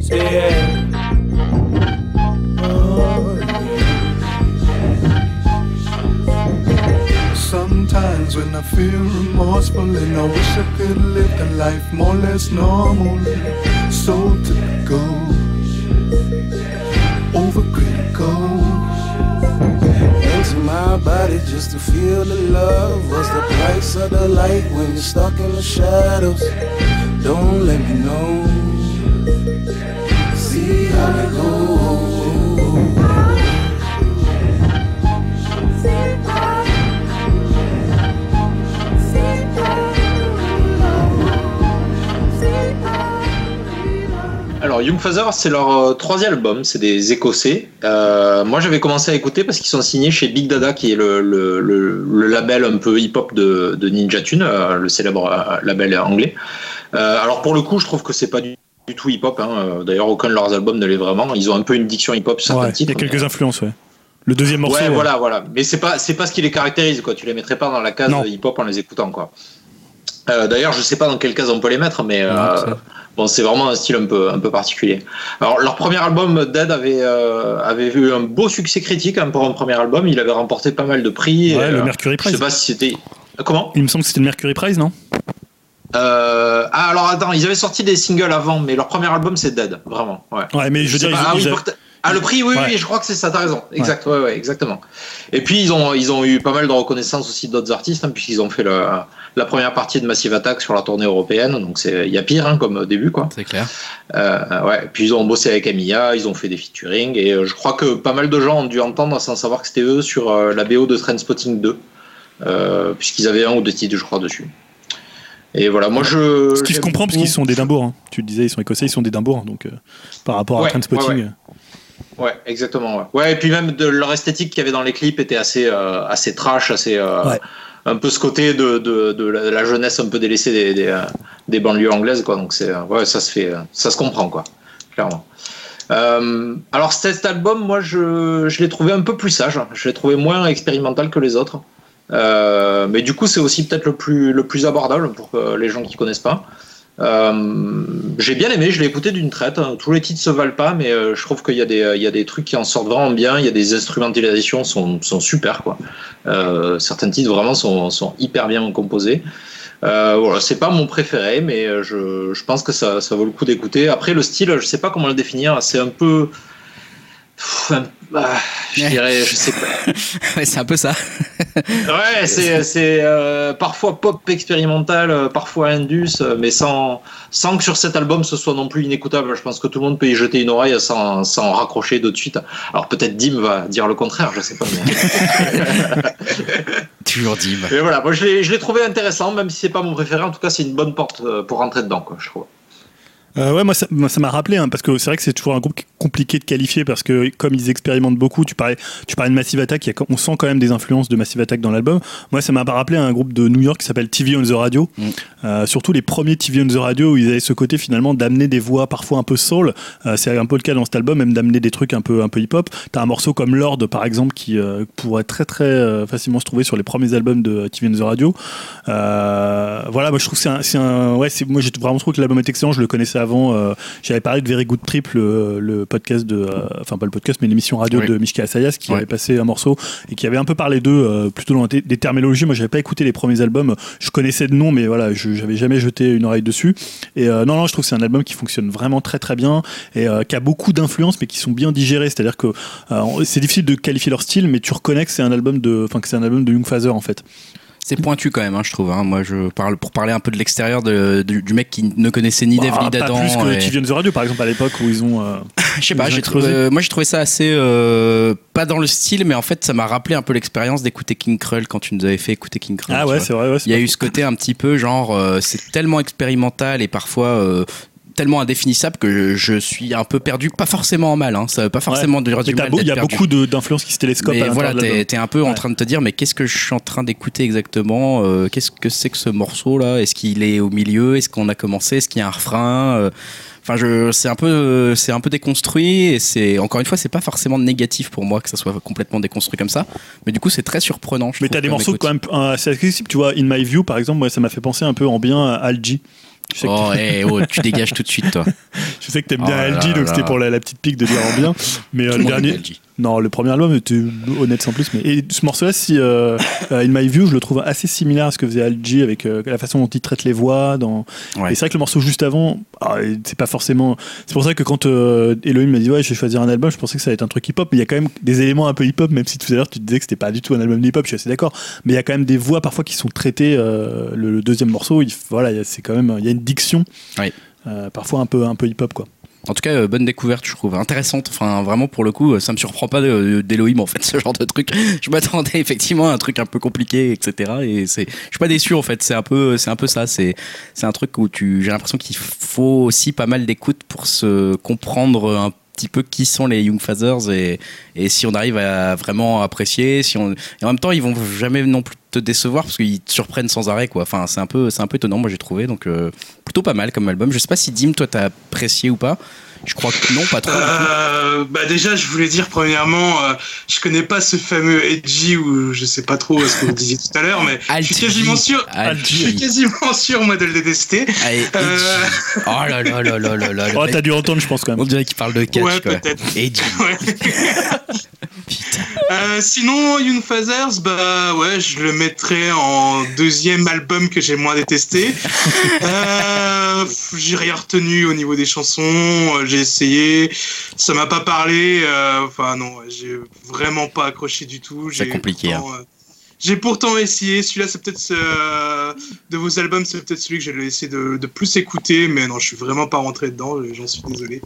Speaker 5: Say yeah.
Speaker 6: When I feel remorseful and I wish I could live the life more or less normal, so typical, overcritical.
Speaker 5: Into my body just to feel the love. What's the price of the light when you're stuck in the shadows? Don't let me know. See how it goes.
Speaker 4: Alors Young Father, c'est leur euh, troisième album, c'est des Écossais. Euh, moi, j'avais commencé à écouter parce qu'ils sont signés chez Big Dada, qui est le, le, le, le label un peu hip-hop de, de Ninja Tune, euh, le célèbre euh, label anglais. Alors, pour le coup, je trouve que c'est pas du, du tout hip-hop. Hein. D'ailleurs, aucun de leurs albums ne l'est vraiment. Ils ont un peu une diction hip-hop sur
Speaker 2: Ouais, Il y
Speaker 4: titres.
Speaker 2: a quelques
Speaker 4: mais-
Speaker 2: influences, ouais. Le deuxième morceau.
Speaker 4: ouais,
Speaker 2: ouais.
Speaker 4: voilà, voilà. Mais c'est pas, c'est pas ce qui les caractérise, quoi. Tu les mettrais pas dans la case hip-hop en les écoutant, quoi. D'ailleurs, je sais pas dans quelle case on peut les mettre, mais
Speaker 1: Non.
Speaker 4: Bon, c'est vraiment un style un peu, un peu particulier. Alors, leur premier album, Dead, avait, euh, avait eu un beau succès critique hein, pour un premier album. Il avait remporté pas mal de prix.
Speaker 2: Ouais,
Speaker 4: Et,
Speaker 2: le
Speaker 4: euh,
Speaker 2: Mercury
Speaker 4: Je sais
Speaker 2: Prize.
Speaker 4: pas si c'était. Comment?
Speaker 2: Il me semble que c'était le Mercury Prize, non?
Speaker 4: Euh, Ah, alors attends, ils avaient sorti des singles avant, mais leur premier album, c'est Dead, vraiment. Ouais.
Speaker 2: Ouais, mais je veux dire,
Speaker 4: pas.
Speaker 2: ils-
Speaker 4: ah,
Speaker 2: ils
Speaker 4: ah, le prix, oui,
Speaker 2: Ouais.
Speaker 4: oui, je crois que c'est ça, t'as raison. Exact, ouais. ouais, exactement. Et puis, ils ont, ils ont eu pas mal de reconnaissance aussi d'autres artistes, hein, puisqu'ils ont fait la première partie de Massive Attack sur la tournée européenne. Donc, c'est- il y a pire hein, comme début, quoi.
Speaker 1: C'est clair.
Speaker 4: Euh, ouais. Puis, ils ont bossé avec Amiya, ils ont fait des featuring. Et euh, je crois que pas mal de gens ont dû entendre sans savoir que c'était eux sur euh, la BO de Trainspotting 2, euh, puisqu'ils avaient un ou deux titres, je crois, dessus. Et voilà, moi je.
Speaker 2: Ce qui se
Speaker 4: j'aime
Speaker 2: comprend parce qu'ils sont d'Édimbourg. hein. Tu le disais, ils sont écossais, ils sont d'Édimbourg. Donc, euh, par rapport à
Speaker 4: Ouais,
Speaker 2: Trainspotting.
Speaker 4: Ouais, exactement. Ouais. ouais, et puis même de leur esthétique qu'il y avait dans les clips était assez, euh, assez trash, assez. euh,
Speaker 2: Ouais.
Speaker 4: Un peu ce côté de, de, de la, jeunesse un peu délaissée des, des, euh, des banlieues anglaises, quoi. Donc c'est, ouais, ça se fait, ça se comprend, quoi, clairement. Euh, alors cet album, moi, je, je l'ai trouvé un peu plus sage. Je l'ai trouvé moins expérimental que les autres. Euh, mais du coup, c'est aussi peut-être le plus, le plus abordable pour euh, les gens qui connaissent pas. Euh, j'ai bien aimé, je l'ai écouté d'une traite. Tous les titres se valent pas, mais euh, je trouve qu'il y, a des- trucs qui en sortent vraiment bien. Il y a des instrumentalisations sont, sont super quoi. Euh, certains titres vraiment sont, hyper bien composés. Voilà, c'est pas mon préféré, mais je, je pense que ça, ça vaut le coup d'écouter. Après, le style, je sais pas comment le définir. C'est un peu, Pff, un- ah, je
Speaker 1: Ouais.
Speaker 4: dirais, je sais pas. (laughs)
Speaker 1: Ouais, c'est un peu ça. (laughs)
Speaker 4: Ouais, c'est c'est, euh, parfois pop expérimental, euh, parfois indus, euh, mais sans, sans que sur cet album ce soit non plus inécoutable. Je pense que tout le monde peut y jeter une oreille sans, sans raccrocher de suite. Alors peut-être Dim va dire le contraire, je sais pas. Mais, (laughs)
Speaker 1: Toujours Dim.
Speaker 4: mais voilà, moi je l'ai je l'ai trouvé intéressant, même si c'est pas mon préféré. En tout cas, c'est une bonne porte pour rentrer dedans, quoi, je trouve.
Speaker 2: Euh, ouais, moi ça moi, ça m'a rappelé hein, parce que c'est vrai que c'est toujours un groupe compliqué de qualifier parce que comme ils expérimentent beaucoup, tu parlais, tu parlais de Massive Attack, il y a- on sent quand même des influences de Massive Attack dans l'album. Moi, ça m'a rappelé un groupe de New York qui s'appelle TV on the Radio.
Speaker 1: Mm.
Speaker 2: Euh, surtout les premiers TV on the Radio où ils avaient ce côté finalement d'amener des voix parfois un peu soul. Euh, c'est un peu le cas dans cet album, même d'amener des trucs un peu un peu hip hop. T'as un morceau comme Lord par exemple qui pourrait très très facilement se trouver sur les premiers albums de TV on the Radio. Voilà, moi je trouve que c'est un, un- ouais, moi j'ai vraiment trouvé que l'album est excellent. Je le connaissais avant. euh, j'avais parlé de Very Good Trip, le, le podcast de, euh, enfin pas le podcast, mais l'émission radio
Speaker 1: Oui.
Speaker 2: de Mishka Asayas qui
Speaker 1: Ouais.
Speaker 2: avait passé un morceau et qui avait un peu parlé d'eux euh, plutôt dans des, terminologies. Moi, j'avais pas écouté les premiers albums. Je connaissais de nom, mais voilà, je j'avais jamais jeté une oreille dessus. Et non, non, je trouve que c'est un album qui fonctionne vraiment très très bien et qui a beaucoup d'influences, mais qui sont bien digérées. C'est-à-dire que c'est difficile de qualifier leur style, mais tu reconnais que c'est un album de, enfin que c'est un album de Young Father en fait.
Speaker 1: C'est pointu quand même, hein, je trouve. hein. Moi, je parle pour parler un peu de l'extérieur de- du, du mec qui ne connaissait ni Dave
Speaker 2: Bah,
Speaker 1: ni
Speaker 2: pas
Speaker 1: d'Adam.
Speaker 2: plus que
Speaker 1: et-
Speaker 2: TV on the Radio, par exemple, à l'époque où ils ont. euh, (laughs)
Speaker 1: Je sais pas, j'ai trouvé, euh, moi j'ai trouvé ça assez euh, pas dans le style, mais en fait ça m'a rappelé un peu l'expérience d'écouter King Krull quand tu nous avais fait écouter King Krull.
Speaker 2: Ah ouais, c'est vrai. Ouais,
Speaker 1: Il y a
Speaker 2: pas
Speaker 1: eu ce côté un petit peu genre euh, c'est tellement expérimental et parfois tellement indéfinissable que je, je suis un peu perdu, pas forcément en mal, hein, ça veut pas forcément dire du mal
Speaker 2: Il y a
Speaker 1: perdu.
Speaker 2: beaucoup d'influences qui se télescopent à
Speaker 1: Mais
Speaker 2: l'intérieur
Speaker 1: voilà, t'es t'es un peu en train de te dire, mais qu'est-ce que je suis en train d'écouter exactement Euh, Qu'est-ce que c'est que ce morceau là Est-ce qu'il est au milieu? Est-ce qu'on a commencé? Est-ce qu'il y a un refrain Euh, Enfin, je, c'est un peu, c'est un peu déconstruit et c'est encore une fois, c'est pas forcément négatif pour moi que ça soit complètement déconstruit comme ça. Mais du coup, c'est très surprenant. je
Speaker 2: Mais t'as des morceaux quand même assez accessibles. Tu vois, In My View, par exemple, moi, ça m'a fait penser un peu en bien à Algie. Je sais que
Speaker 1: Oh, eh, oh, tu dégages tout de suite, toi. (laughs)
Speaker 2: Je sais que t'aimes
Speaker 1: Oh
Speaker 2: bien Algie,
Speaker 1: là
Speaker 2: donc c'était pour la, la petite pique de dire en bien. Mais euh, le dernier. Non, le premier album était honnête sans plus. Mais et ce morceau-là, si euh, euh, In My View, je le trouve assez similaire à ce que faisait Algie avec euh, la façon dont il traite les voix. Dans...
Speaker 1: Ouais.
Speaker 2: Et c'est vrai que le morceau juste avant, ah, c'est pas forcément. C'est pour ça que quand euh, Elohim m'a dit ouais, je vais choisir un album, je pensais que ça allait être un truc hip-hop. Mais il y a quand même des éléments un peu hip-hop, même si tout à l'heure tu disais que c'était pas du tout un album hip-hop. Je suis assez d'accord. Mais il y a quand même des voix parfois qui sont traitées. le, le deuxième morceau, il, voilà, il y a- c'est quand même il y a une diction. Parfois un peu un peu hip-hop quoi.
Speaker 1: En tout cas, euh, bonne découverte, je trouve intéressante. Enfin, vraiment pour le coup, euh, ça me surprend pas de- d'Elohim en fait, (laughs) ce genre de truc. Je m'attendais effectivement à un truc un peu compliqué, etc. Et c'est, je suis pas déçu en fait. C'est un peu, c'est un peu ça. C'est, c'est un truc où tu, j'ai l'impression qu'il faut aussi pas mal d'écoute pour se comprendre un petit peu qui sont les Young Fathers et, et si on arrive à vraiment apprécier. Si on, et en même temps, ils vont jamais non plus te décevoir parce qu'ils te surprennent sans arrêt quoi. Enfin, c'est un peu, un peu étonnant. Moi, j'ai trouvé donc euh, plutôt pas mal comme album. Je sais pas si Dim, toi, t'as apprécié ou pas. Je crois que non, pas trop.
Speaker 3: Euh, bah déjà, je voulais dire premièrement, euh, je connais pas ce fameux Edgy ou je sais pas trop ce que vous disiez tout à l'heure, mais je suis quasiment sûr, je suis quasiment sûr moi de le détester.
Speaker 1: Allez,
Speaker 3: Euh,
Speaker 1: Edgy. Oh là là là là là
Speaker 2: Oh, t'as dû entendre, je pense, quand
Speaker 1: on
Speaker 2: même.
Speaker 1: dirait qu'il parle de catch
Speaker 3: Ouais, peut-être.
Speaker 1: Edgy.
Speaker 3: Ouais. Euh, sinon, Young Fathers, bah ouais, je le mettrais en deuxième album que j'ai moins détesté. Euh, j'ai rien retenu au niveau des chansons, euh, j'ai essayé, ça m'a pas parlé. euh, Enfin non, j'ai vraiment pas accroché du tout.
Speaker 1: C'est compliqué,
Speaker 3: euh, J'ai pourtant essayé. Celui-là, c'est peut-être euh, de vos albums, c'est peut-être celui que j'ai essayé de, de plus écouter, mais non, je suis vraiment pas rentré dedans. J'en suis désolé,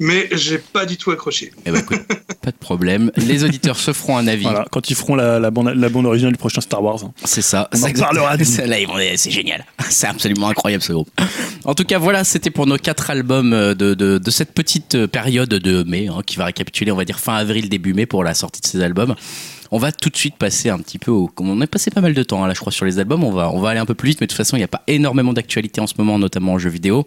Speaker 3: mais j'ai pas du tout accroché.
Speaker 1: Eh ben, écoute, (laughs) pas de problème. Les auditeurs se feront un avis.
Speaker 2: Voilà, quand ils feront la, la bande, la bande originale du prochain Star Wars. hein.
Speaker 1: C'est ça.
Speaker 2: On en parlera.
Speaker 1: C'est- (laughs) là, ils vont- C'est génial. C'est absolument incroyable ce groupe. En tout cas, voilà, c'était pour nos quatre albums euh, de, de, de cette petite euh, période de mai, hein, qui va récapituler, on va dire fin avril, début mai pour la sortie de ces albums. On va tout de suite passer un petit peu au. On a passé pas mal de temps, hein, là, je crois, sur les albums. On va, on va aller un peu plus vite, mais de toute façon, il n'y a pas énormément d'actualité en ce moment, notamment en jeux vidéo.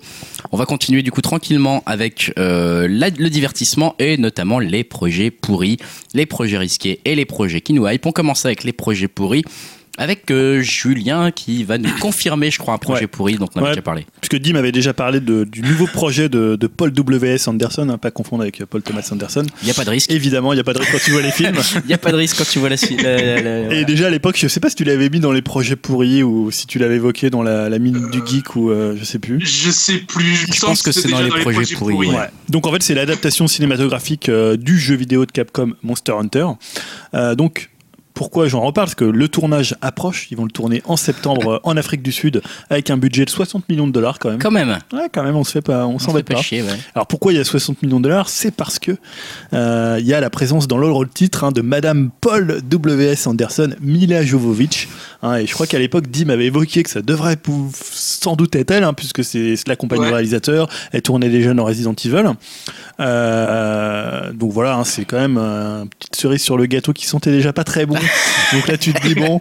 Speaker 1: On va continuer du coup tranquillement avec euh, le divertissement et notamment les projets pourris, les projets risqués et les projets qui nous hype. On commence avec les projets pourris. Avec euh, Julien qui va nous confirmer, je crois, un projet
Speaker 2: Ouais.
Speaker 1: pourri dont on avait
Speaker 2: Ouais.
Speaker 1: déjà parlé.
Speaker 2: Puisque Dim avait déjà parlé de- du nouveau projet de, de Paul W.S. Anderson, hein, pas confondre avec Paul Thomas Anderson.
Speaker 1: Il n'y a pas de risque.
Speaker 2: Évidemment, il n'y a pas de risque quand tu vois les films. (laughs)
Speaker 1: Il n'y a pas de risque quand tu vois la suite.
Speaker 2: Et déjà à l'époque, je sais pas si tu l'avais mis dans les projets pourris ou si tu l'avais évoqué dans la, la mine du geek ou euh, je sais plus.
Speaker 3: Je sais plus.
Speaker 1: Je pense que c'est dans les projets pourris,
Speaker 3: pourris.
Speaker 1: Ouais.
Speaker 2: Ouais. Donc en fait, c'est l'adaptation cinématographique euh, du jeu vidéo de Capcom Monster Hunter. Euh, donc pourquoi j'en reparle Parce que le tournage approche. Ils vont le tourner en septembre euh, en Afrique du Sud avec un budget de 60 millions de dollars quand même.
Speaker 1: Quand même.
Speaker 2: Ouais, quand même, on se fait pas, on
Speaker 1: On se fait
Speaker 2: s'embête
Speaker 1: pas
Speaker 2: pas.
Speaker 1: chier, ouais.
Speaker 2: Alors pourquoi il y a 60 millions de dollars? C'est parce que euh, il y a la présence dans le rôle titre hein, de Madame Paul W.S. Anderson, Mila Jovovich. hein, et je crois qu'à l'époque, Dim avait évoqué que ça devrait sans doute être elle, hein, puisque c'est la compagnie
Speaker 3: Ouais.
Speaker 2: du réalisateur. Elle tournait déjà dans Resident Evil. Euh, donc voilà, hein, c'est quand même euh, une petite cerise sur le gâteau qui sentait déjà pas très bon. (laughs) donc là, tu te dis bon,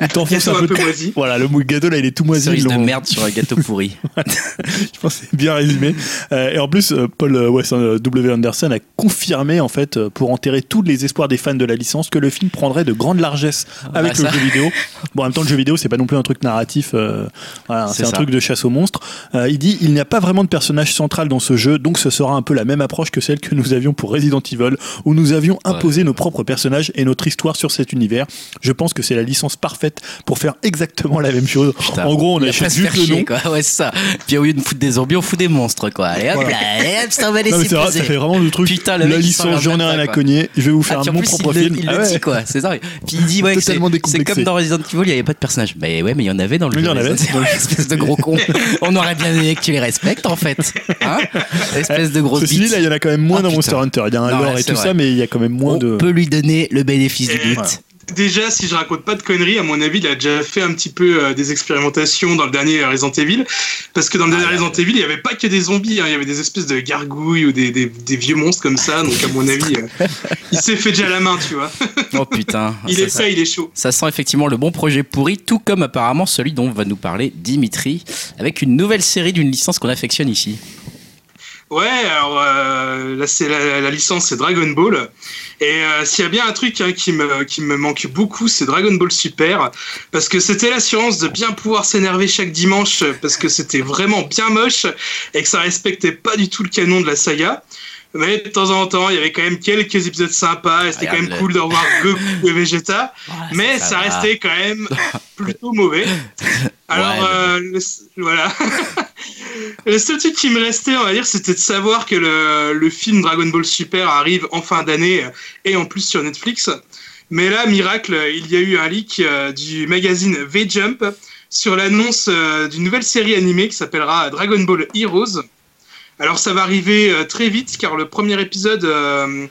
Speaker 2: il t'enfonce un
Speaker 3: un
Speaker 2: peu.
Speaker 3: peu moisi.
Speaker 2: Voilà, le gâteau là, il est tout moisi.
Speaker 1: Cerise de merde sur un gâteau pourri. (laughs)
Speaker 2: je pense que c'est bien résumé. Euh, et en plus, Paul Wes W. Anderson a confirmé, en fait, pour enterrer tous les espoirs des fans de la licence, que le film prendrait de grandes largesses avec
Speaker 1: bah,
Speaker 2: le
Speaker 1: ça.
Speaker 2: jeu vidéo. Bon, en même temps, le jeu vidéo, c'est pas non plus un truc narratif. euh, voilà,
Speaker 1: C'est
Speaker 2: c'est un
Speaker 1: ça.
Speaker 2: truc de chasse aux monstres. Euh, il dit il n'y a pas vraiment de personnage central dans ce jeu, donc ce sera un peu la même approche que celle que nous avions pour Resident Evil, où nous avions imposé nos propres personnages et notre histoire sur cet univers. Je pense que c'est la licence parfaite pour faire exactement la même chose.
Speaker 1: Putain.
Speaker 2: en gros, on achète juste le nom.
Speaker 1: quoi. Ouais, c'est ça. Puis au lieu de foutre des zombies, on fout des monstres, quoi. Allez hop
Speaker 2: Voilà.
Speaker 1: là, allez hop, ça va
Speaker 2: Non, vrai, ça fait vraiment le truc.
Speaker 1: Putain, le
Speaker 2: la licence, j'en ai rien à cogner. Je vais vous
Speaker 1: Ah,
Speaker 2: faire
Speaker 1: en
Speaker 2: mon
Speaker 1: plus,
Speaker 2: propre
Speaker 1: il, le-
Speaker 2: film.
Speaker 1: il
Speaker 2: Ah
Speaker 1: le
Speaker 2: ouais.
Speaker 1: dit quoi, c'est ça. Puis il dit ouais, c'est comme dans Resident Evil, il n'y avait pas de personnage. Mais ouais, mais il y en avait dans le jeu.
Speaker 2: y en avait.
Speaker 1: Resident Evil. (laughs) espèce de gros con. On aurait bien aimé que tu les respectes en fait. Hein? Espèce de grosse
Speaker 2: dit,
Speaker 1: bite.
Speaker 2: Là, il y en a quand même moins
Speaker 1: Ah,
Speaker 2: dans
Speaker 1: putain.
Speaker 2: Monster Hunter. Il y a un
Speaker 1: Non,
Speaker 2: lore
Speaker 1: ouais,
Speaker 2: et tout
Speaker 1: vrai.
Speaker 2: ça, mais il y a quand même moins
Speaker 1: On
Speaker 2: de.
Speaker 1: peut lui donner le bénéfice du doute.
Speaker 3: Déjà, si je raconte pas de conneries, à mon avis, il a déjà fait un petit peu euh, des expérimentations dans le dernier Resident Evil. Parce que dans le dernier Resident Evil, il n'y avait pas que des zombies, hein, il y avait des espèces de gargouilles ou des, des, des vieux monstres comme ça. Donc, à mon avis, euh, (laughs) il s'est fait déjà la main, tu vois. (laughs)
Speaker 1: Oh putain.
Speaker 3: Il
Speaker 1: ça,
Speaker 3: est
Speaker 1: ça,
Speaker 3: il est chaud.
Speaker 1: Ça sent effectivement le bon projet pourri, tout comme apparemment celui dont va nous parler Dimitri, avec une nouvelle série d'une licence qu'on affectionne ici.
Speaker 3: Ouais, alors euh, là, c'est la, licence, c'est Dragon Ball. Et euh, s'il y a bien un truc hein, qui, me, qui me manque beaucoup, c'est Dragon Ball Super. Parce que c'était l'assurance de bien pouvoir s'énerver chaque dimanche, parce que c'était vraiment bien moche et que ça respectait pas du tout le canon de la saga. Mais de temps en temps, il y avait quand même quelques épisodes sympas et c'était quand même cool de revoir (laughs) Goku et Vegeta. mais ça, restait quand même (laughs) plutôt mauvais. Alors,
Speaker 1: Ouais,
Speaker 3: euh, le- voilà. (laughs) le seul truc qui me restait, on va dire, c'était de savoir que le, le film Dragon Ball Super arrive en fin d'année euh, et en plus sur Netflix. Mais là, miracle, il y a eu un leak euh, du magazine V-Jump sur l'annonce euh, d'une nouvelle série animée qui s'appellera Dragon Ball Heroes. Alors ça va arriver euh, très vite car le premier épisode euh,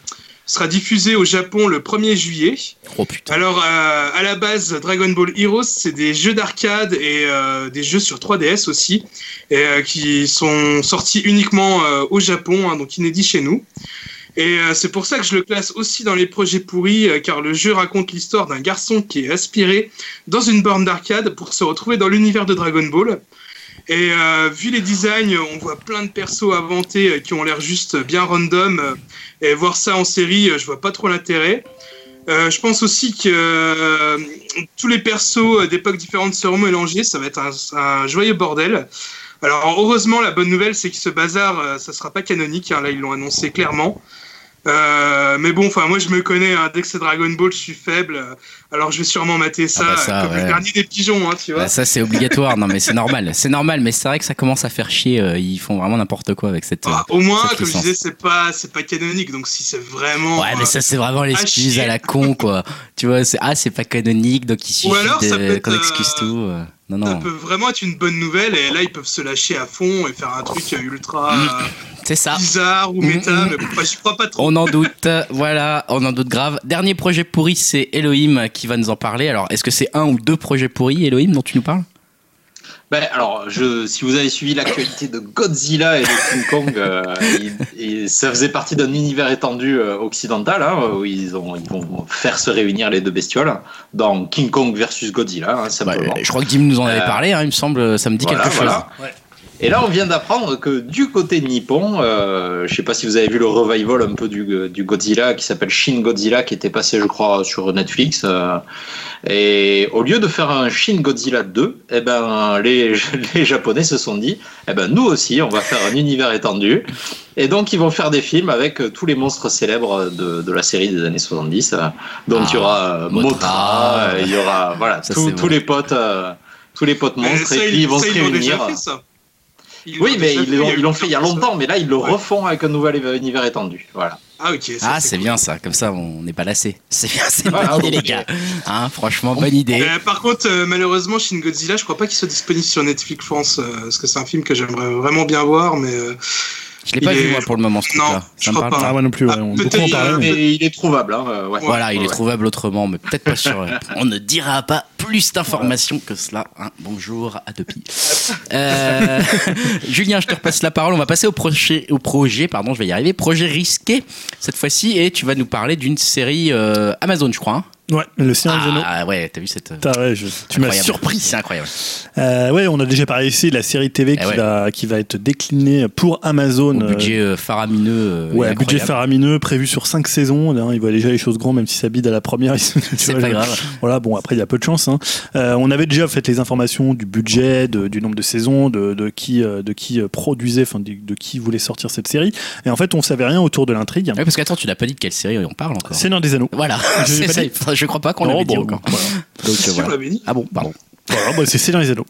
Speaker 3: sera diffusé au Japon le 1er juillet.
Speaker 1: Oh putain.
Speaker 3: Alors euh, à la base Dragon Ball Heroes c'est des jeux d'arcade et des jeux sur 3DS aussi et, qui sont sortis uniquement au Japon hein, donc inédits chez nous. Et c'est pour ça que je le classe aussi dans les projets pourris, car le jeu raconte l'histoire d'un garçon qui est aspiré dans une borne d'arcade pour se retrouver dans l'univers de Dragon Ball. Et euh, vu les designs, on voit plein de persos inventés euh, qui ont l'air juste bien random. euh, et voir ça en série, je vois pas trop l'intérêt. Je pense aussi que tous les persos d'époques différentes seront mélangés. Ça va être un, joyeux bordel. Alors heureusement, la bonne nouvelle, c'est que ce bazar, ça sera pas canonique. hein, là, ils l'ont annoncé clairement. Euh, mais bon, enfin, moi, je me connais. hein, dès que c'est Dragon Ball, je suis faible. euh, Alors, je vais sûrement mater ça,
Speaker 1: bah ça,
Speaker 3: euh, comme
Speaker 1: ouais.
Speaker 3: le dernier des pigeons, hein, tu vois.
Speaker 1: Bah, ça c'est obligatoire, non mais c'est normal, c'est normal, mais c'est vrai que ça commence à faire chier, euh, ils font vraiment n'importe quoi avec cette... euh,
Speaker 3: Ah, au moins,
Speaker 1: cette
Speaker 3: comme je disais, c'est pas, c'est pas canonique. Donc, si c'est vraiment.
Speaker 1: Ouais, mais
Speaker 3: euh,
Speaker 1: ça c'est vraiment l'excuse
Speaker 3: chier.
Speaker 1: à la con quoi. tu vois, c'est ah c'est pas canonique donc il suffit
Speaker 3: alors,
Speaker 1: de qu'on excuse
Speaker 3: euh,
Speaker 1: tout. Non
Speaker 3: Ça peut vraiment être une bonne nouvelle et là ils peuvent se lâcher à fond et faire un truc ultra
Speaker 1: Mm.
Speaker 3: euh,
Speaker 1: ça.
Speaker 3: bizarre ou
Speaker 1: Mm,
Speaker 3: méta,
Speaker 1: mm.
Speaker 3: mais bon, j'y crois pas trop.
Speaker 1: On en doute, voilà, on en doute grave. Dernier projet pourri, c'est Elohim qui va nous en parler. Alors, est-ce que c'est un ou deux projets pourris, Elohim, dont tu nous parles?
Speaker 4: Ben, alors, je, si vous avez suivi l'actualité de Godzilla et de King Kong, euh, (laughs) ça faisait partie d'un univers étendu euh, occidental, hein, où ils, ont, ils vont faire se réunir les deux bestioles dans King Kong versus Godzilla, hein,
Speaker 1: Bah,
Speaker 4: simplement.
Speaker 1: Je crois que Dim nous en avait
Speaker 4: Euh,
Speaker 1: parlé, hein, il me semble, ça me dit
Speaker 4: Voilà,
Speaker 1: quelque
Speaker 4: voilà.
Speaker 1: chose.
Speaker 4: Et là, on vient d'apprendre que du côté nippon, euh, je sais pas si vous avez vu le revival un peu du, du Godzilla qui s'appelle Shin Godzilla qui était passé, je crois, sur Netflix. euh, et au lieu de faire un Shin Godzilla 2, eh ben, les, (laughs) les Japonais se sont dit, eh ben, nous aussi, on va faire un univers étendu. Et donc, ils vont faire des films avec tous les monstres célèbres de, de la série des années 70. euh, Donc,
Speaker 1: Ah,
Speaker 4: il y aura euh,
Speaker 1: Mothra,
Speaker 4: Mothra, euh, il y aura voilà, tous-
Speaker 1: bon.
Speaker 4: les potes. euh, tous les potes monstres
Speaker 3: ça,
Speaker 4: et puis ils vont
Speaker 3: ça,
Speaker 4: se
Speaker 3: déjà
Speaker 4: réunir.
Speaker 3: fait, ça. Ils
Speaker 4: Oui, mais ils l'ont ils fait il y a longtemps, mais là ils le
Speaker 3: Ouais.
Speaker 4: refont avec un nouvel univers étendu. Voilà.
Speaker 3: Ah, ok. ça,
Speaker 1: Ah, c'est
Speaker 3: cool.
Speaker 1: bien ça, comme ça on n'est pas lassé. (laughs) C'est bien, c'est une bonne idée, les gars. Hein, franchement, bonne idée.
Speaker 3: Euh, par contre, euh, malheureusement, Shin Godzilla, je crois pas qu'il soit disponible sur Netflix France, euh, parce que c'est un film que j'aimerais vraiment bien voir, mais euh,
Speaker 1: Je l'ai pas vu moi pour le moment, ce
Speaker 3: Non,
Speaker 1: truc-là.
Speaker 3: je
Speaker 1: Ça me
Speaker 3: crois
Speaker 1: parle
Speaker 3: pas.
Speaker 2: Ah, moi non plus, ouais,
Speaker 3: Ah,
Speaker 2: on
Speaker 3: peut-être,
Speaker 2: beaucoup en parlait, mais-
Speaker 4: il est trouvable. Hein, euh, ouais.
Speaker 1: Voilà, il est trouvable autrement, mais peut-être pas sur. euh, On ne dira pas plus d'informations que cela. hein. Bonjour, Adopi. Euh, (laughs) Julien, je te repasse la parole. On va passer au projet, au projet, pardon, je vais y arriver. Projet risqué cette fois-ci, et tu vas nous parler d'une série euh, Amazon, je crois. hein.
Speaker 2: Ouais, le Seigneur des Anneaux.
Speaker 1: ah ouais, t'as vu cette. euh,
Speaker 2: ouais, je- tu m'as surpris.
Speaker 1: C'est incroyable.
Speaker 2: Euh, ouais, on a déjà parlé ici de la série TV qui,
Speaker 1: Eh ouais.
Speaker 2: va, qui va être déclinée pour Amazon.
Speaker 1: Au budget euh, faramineux.
Speaker 2: Ouais, budget faramineux prévu sur 5 saisons. Là, il voit déjà les choses grandes, même si ça bide à la première. (laughs)
Speaker 1: C'est pas grave.
Speaker 2: Voilà, bon, après, il y a peu de chance. hein. Euh, on avait déjà fait les informations du budget, de- du nombre de saisons, de, de qui, de qui produisait, enfin, de, de qui voulait sortir cette série. Et en fait, on savait rien autour de l'intrigue.
Speaker 1: Ouais, parce qu'attends, tu n'as pas dit de quelle série on parle encore.
Speaker 2: Seigneur des Anneaux.
Speaker 1: Voilà,
Speaker 2: Je (laughs)
Speaker 1: je crois pas qu'on l'avait dit
Speaker 2: bon,
Speaker 1: encore.
Speaker 2: voilà. (laughs)
Speaker 1: Donc
Speaker 3: Si, on
Speaker 1: voilà.
Speaker 3: l'avait dit.
Speaker 1: Ah bon, pardon.
Speaker 2: Voilà, bah, c'est Seigneur des Anneaux.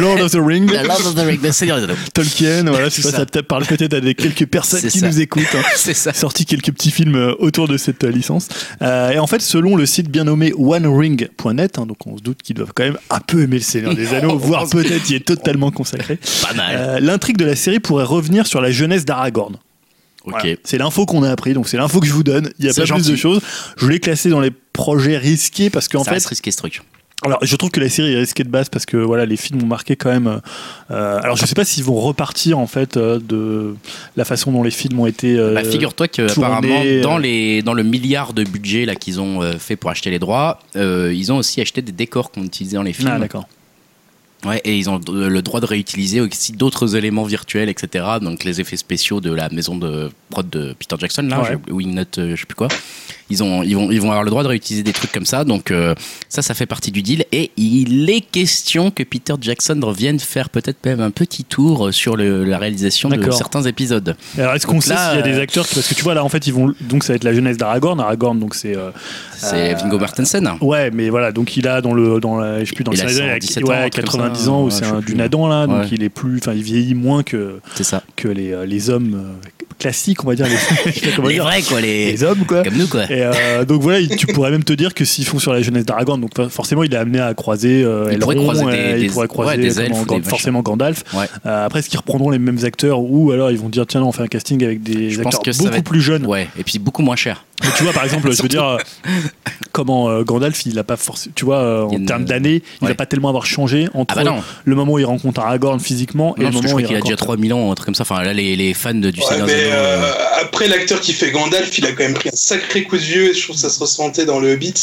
Speaker 2: Lord of the Ring.
Speaker 1: The Lord of the Rings, le Seigneur des Anneaux.
Speaker 2: Tolkien, voilà, c'est ça,
Speaker 1: ça.
Speaker 2: peut-être parle peut-être à des quelques personnes qui
Speaker 1: ça.
Speaker 2: nous écoutent. hein. (laughs)
Speaker 1: C'est ça.
Speaker 2: sorti quelques petits films euh, autour de cette euh, licence. Euh, et en fait, selon le site bien nommé OneRing.net, hein, donc on se doute qu'ils doivent quand même un peu aimer le Seigneur des (laughs) Anneaux, voire peut-être y est totalement consacré.
Speaker 1: Pas mal.
Speaker 2: Euh, L'intrigue de la série pourrait revenir sur la jeunesse d'Aragorn.
Speaker 1: ok.
Speaker 2: Voilà. C'est l'info qu'on a appris, donc c'est l'info que je vous donne. Il y a pas plus de
Speaker 1: gentil.
Speaker 2: choses. Je l'ai classé dans les projets risqués parce qu'en fait,
Speaker 1: reste risqué ce truc.
Speaker 2: alors, je trouve que la série est risquée de base parce que voilà, les films ont marqué quand même. euh, alors, je sais pas s'ils vont repartir en fait euh, de la façon dont les films ont été. euh,
Speaker 1: Bah, Figure-toi que apparemment
Speaker 2: euh,
Speaker 1: dans les dans le milliard de budget là qu'ils ont euh, fait pour acheter les droits, euh, ils ont aussi acheté des décors qu'on utilisait dans les films.
Speaker 2: Ah, d'accord.
Speaker 1: Ouais, et ils ont le droit de réutiliser aussi d'autres éléments virtuels, etc. Donc les effets spéciaux de la maison de prod de Peter Jackson, là,
Speaker 2: Ouais.
Speaker 1: Wingnut, euh, je sais plus quoi. Ils, ont, ils, vont, ils vont avoir le droit de réutiliser des trucs comme ça. Donc euh, ça, ça fait partie du deal. Et il est question que Peter Jackson revienne faire peut-être même un petit tour sur le- la réalisation de certains épisodes.
Speaker 2: Et Alors, est-ce qu'on sait s'il y a des
Speaker 1: euh,
Speaker 2: acteurs qui- Parce que tu vois, là, en fait, ils vont. Donc, ça va être la jeunesse d'Aragorn. Aragorn, donc c'est. euh,
Speaker 1: C'est
Speaker 2: Euh,
Speaker 1: Viggo Mortensen.
Speaker 2: Ouais, mais voilà, donc il a dans le. Dans la, je sais plus, dans
Speaker 1: Il
Speaker 2: le
Speaker 1: a
Speaker 2: scénario,
Speaker 1: 117
Speaker 2: ouais,
Speaker 1: ans,
Speaker 2: 90
Speaker 1: ça.
Speaker 2: ans, ou c'est un
Speaker 1: plus.
Speaker 2: du Nadan, là, donc il est plus. Enfin, il vieillit moins que,
Speaker 1: C'est ça.
Speaker 2: que les, euh, les hommes euh, classiques, on va dire, les, (laughs)
Speaker 1: Les
Speaker 2: dire,
Speaker 1: vrais, quoi, les.
Speaker 2: les hommes, quoi.
Speaker 1: Comme nous, quoi.
Speaker 2: Et euh, donc voilà, il- tu pourrais même te dire que s'ils font sur la jeunesse d'Aragorn, donc forcément il est amené à croiser euh,
Speaker 1: Il pourrait
Speaker 2: Elrond,
Speaker 1: croiser des-
Speaker 2: il
Speaker 1: des-
Speaker 2: pourrait croiser
Speaker 1: ouais, des
Speaker 2: comment,
Speaker 1: elfes ou
Speaker 2: Gan-
Speaker 1: des
Speaker 2: forcément Gandalf.
Speaker 1: Ouais.
Speaker 2: Euh, après, est-ce qu'ils reprendront les mêmes acteurs ou alors ils vont dire tiens, non, on fait un casting avec des
Speaker 1: Je pense
Speaker 2: acteurs beaucoup
Speaker 1: être-
Speaker 2: plus jeunes.
Speaker 1: Ouais, et puis beaucoup moins cher.
Speaker 2: Mais tu vois, par exemple, je veux dire, comment euh, Gandalf, il a pas forcément, tu vois, euh,
Speaker 1: Il
Speaker 2: en
Speaker 1: une-
Speaker 2: termes d'années, il
Speaker 1: Ouais.
Speaker 2: va pas tellement avoir changé entre
Speaker 1: Ah bah
Speaker 2: le moment où il rencontre Aragorn physiquement et
Speaker 1: Non,
Speaker 2: le
Speaker 1: je
Speaker 2: moment où
Speaker 1: crois
Speaker 2: il
Speaker 1: qu'il a déjà
Speaker 2: rencontre.
Speaker 1: 3000 ans, un truc comme ça. Enfin, là, les, les fans de, du
Speaker 3: Ouais,
Speaker 1: Seigneur des
Speaker 3: mais
Speaker 1: Anneaux,
Speaker 3: euh,
Speaker 1: euh,
Speaker 3: après, l'acteur qui fait Gandalf, il a quand même pris un sacré coup de vieux. et Je trouve que ça se ressentait dans le Hobbit.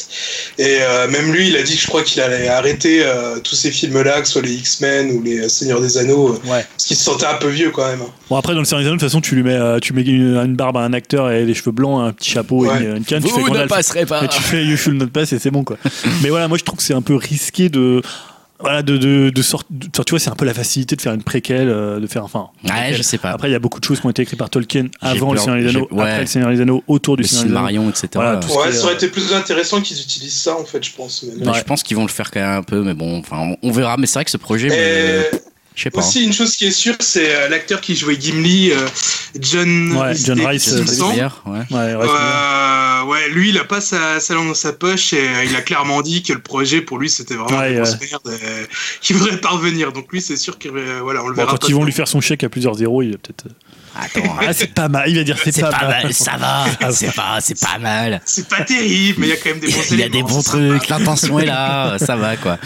Speaker 3: Et euh, même lui, il a dit que je crois qu'il allait arrêter euh, tous ces films-là, que ce soit les X-Men ou les Seigneurs des Anneaux,
Speaker 2: Ouais.
Speaker 3: parce qu'il se sentait un peu vieux quand même.
Speaker 2: Bon après dans le Seigneur des Anneaux, de toute façon tu lui mets, tu mets une, une barbe à un acteur et des cheveux blancs, un petit chapeau
Speaker 3: Ouais.
Speaker 2: canne, tu fais
Speaker 1: Vous ne
Speaker 2: Gandalf.
Speaker 1: passerez pas.
Speaker 2: Et tu fais You Should Not Pass et c'est bon quoi. (laughs) Mais voilà, moi je trouve que c'est un peu risqué de. Voilà, de, de, de sorte. de- tu vois, c'est un peu la facilité de faire une préquelle, euh, de faire. Enfin.
Speaker 1: Ouais,
Speaker 2: préquelle.
Speaker 1: je sais pas.
Speaker 2: Après, il y a beaucoup de choses qui ont été écrites par Tolkien avant le Seigneur des Anneaux,
Speaker 1: ouais.
Speaker 2: après le Seigneur des Anneaux, autour du
Speaker 1: le
Speaker 2: Seigneur des Anneaux.
Speaker 1: Silmarion, etc.
Speaker 2: Voilà, tout ce
Speaker 3: Ouais, ça aurait
Speaker 2: euh,
Speaker 3: été plus intéressant qu'ils utilisent ça, en fait, je pense. mais-
Speaker 1: Mais Je pense qu'ils vont le faire quand même un peu, mais bon, enfin, on- verra. Mais c'est vrai que ce projet, je sais pas. hein.
Speaker 3: aussi, une chose qui est sûre, c'est euh, l'acteur qui jouait Gimli, euh, John,
Speaker 2: Ouais, John Rice,
Speaker 1: ouais.
Speaker 2: Ouais, ouais,
Speaker 3: Euh, ouais, lui, il a pas sa, sa langue dans sa poche et euh, il a clairement dit que le projet pour lui c'était vraiment
Speaker 2: Ouais,
Speaker 3: une grosse
Speaker 2: ouais.
Speaker 3: merde, (laughs) qu'il voudrait parvenir. Donc lui, c'est sûr qu'il euh, voilà, on le
Speaker 2: Bon,
Speaker 3: verra.
Speaker 2: quand
Speaker 3: pas
Speaker 2: ils vont lui faire son chèque à plusieurs zéros, il va peut-être.
Speaker 1: Attends,
Speaker 2: Ah, c'est pas mal. Il va dire c'est pas,
Speaker 1: pas
Speaker 2: mal.
Speaker 1: mal, ça va,
Speaker 2: Ça
Speaker 1: c'est pas, c'est pas mal.
Speaker 3: C'est pas terrible, mais il y a quand même des bons
Speaker 1: Il y a des bons trucs, l'intention est là, ça va quoi.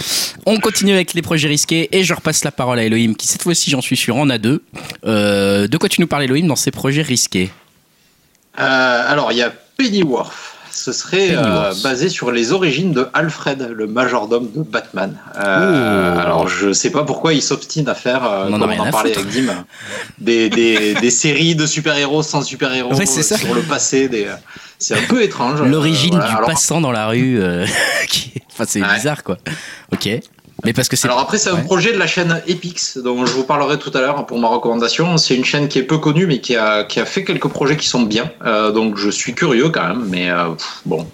Speaker 1: On continue avec les projets risqués et je repasse la parole à Elohim qui cette fois-ci j'en suis sûr en a deux. Euh, de quoi tu nous parles Elohim dans ces projets risqués?
Speaker 4: Euh, alors, il y a Pennyworth. Ce serait euh, basé sur les origines de Alfred, le majordome de Batman. Euh, alors, je sais pas pourquoi il s'obstine à faire, euh,
Speaker 1: On en
Speaker 4: comme on parlait
Speaker 1: foutre.
Speaker 4: avec Dim, des, des, (laughs) des séries de super-héros sans super-héros
Speaker 1: Ouais,
Speaker 4: sur le passé. Des... C'est un peu étrange.
Speaker 1: L'origine
Speaker 4: Euh, voilà.
Speaker 1: du
Speaker 4: Alors-
Speaker 1: passant dans la rue, (laughs) qui... enfin c'est
Speaker 4: Ouais.
Speaker 1: bizarre quoi. Ok, mais parce que c'est
Speaker 4: Alors après, c'est un
Speaker 1: Ouais.
Speaker 4: projet de la chaîne Epix, dont je vous parlerai tout à l'heure pour ma recommandation. C'est une chaîne qui est peu connue, mais qui a, qui a fait quelques projets qui sont bien. Euh, donc je suis curieux quand même, mais euh, pff, bon.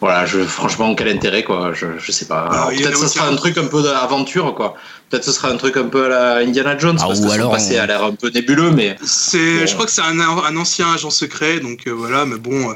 Speaker 4: Voilà, je, franchement, quel intérêt, quoi. Je, je sais pas.
Speaker 3: A
Speaker 4: Peut-être ce
Speaker 3: aussi
Speaker 4: sera
Speaker 3: un
Speaker 4: truc un peu d'aventure, quoi. Peut-être ce sera un truc un peu à la Indiana Jones,
Speaker 1: Ah,
Speaker 4: parce
Speaker 1: ou
Speaker 4: que son
Speaker 1: alors
Speaker 4: passé
Speaker 1: on-
Speaker 4: a l'air un peu nébuleux, mais
Speaker 3: C'est,
Speaker 4: Bon.
Speaker 3: je crois que c'est un, un ancien agent secret, donc euh, voilà. Mais bon, euh,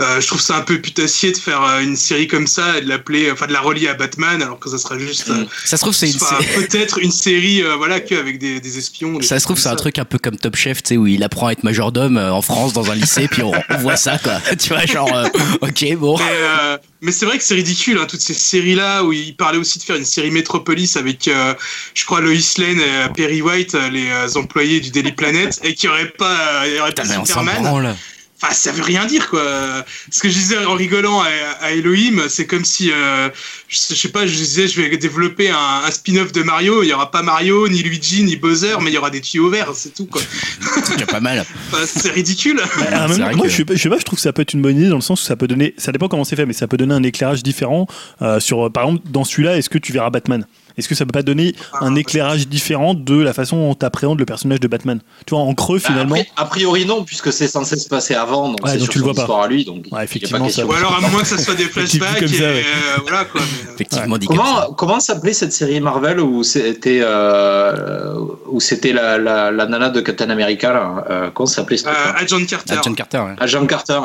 Speaker 3: euh, je trouve ça un peu putassier de faire euh, une série comme ça et de l'appeler, enfin de la relier à Batman, alors que ça sera juste, euh,
Speaker 4: Mm.
Speaker 1: ça se trouve c'est une c'est-
Speaker 3: peut-être une série, euh, voilà, que avec des, des espions. des
Speaker 1: ça se trouve c'est un truc un peu comme Top Chef, tu sais où il apprend à être majordome euh, en France dans un lycée puis on, on voit ça quoi. (laughs) tu vois genre euh, OK bon.
Speaker 3: Mais, euh, mais c'est vrai que c'est ridicule, hein, toutes ces séries-là où il parlait aussi de faire une série Metropolis avec, euh, je crois, Lois Lane et euh, Perry White, euh, les euh, employés du Daily Planet, et qu'il n'y aurait pas, il y aurait pas Superman. Enfin, ça veut rien dire, quoi. Ce que je disais en rigolant à, à Elohim, c'est comme si, euh, je, sais- je sais pas, je disais, je vais développer un, un spin-off de Mario. Il y aura pas Mario, ni Luigi, ni Bowser, mais il y aura des tuyaux verts, c'est tout, quoi. (laughs)
Speaker 1: C'est déjà pas mal. (laughs)
Speaker 3: Enfin, c'est ridicule.
Speaker 2: Ah, même-
Speaker 1: vrai
Speaker 2: moi,
Speaker 1: que-
Speaker 2: je, sais pas, je sais pas, je trouve que ça peut être une bonne idée dans le sens où ça peut donner, ça dépend comment c'est fait, mais ça peut donner un éclairage différent euh, sur, par exemple, dans celui-là, est-ce que tu verras Batman? Est-ce que ça peut pas donner un éclairage différent de la façon dont tu appréhendes le personnage de Batman Tu vois, en creux
Speaker 4: Bah,
Speaker 2: finalement.
Speaker 4: a priori non, puisque c'est censé se passer avant, donc
Speaker 2: Ouais,
Speaker 4: c'est
Speaker 2: donc
Speaker 4: sur
Speaker 2: tu le
Speaker 4: son
Speaker 2: vois pas.
Speaker 4: histoire à lui, donc
Speaker 2: effectivement,
Speaker 4: pas question.
Speaker 2: ça-
Speaker 3: Ou alors, à moins que ça soit des (laughs) flashbacks,
Speaker 2: comme
Speaker 3: et
Speaker 2: ça, ouais.
Speaker 3: euh, voilà, quoi. mais, euh,
Speaker 1: Effectivement dit comme ça.
Speaker 4: Comment, comment s'appelait cette série Marvel où c'était euh, où c'était la, la, la nana de Captain America là euh, Comment s'appelait
Speaker 3: euh, Agent Carter.
Speaker 1: John Carter. ouais.
Speaker 4: Agent Carter.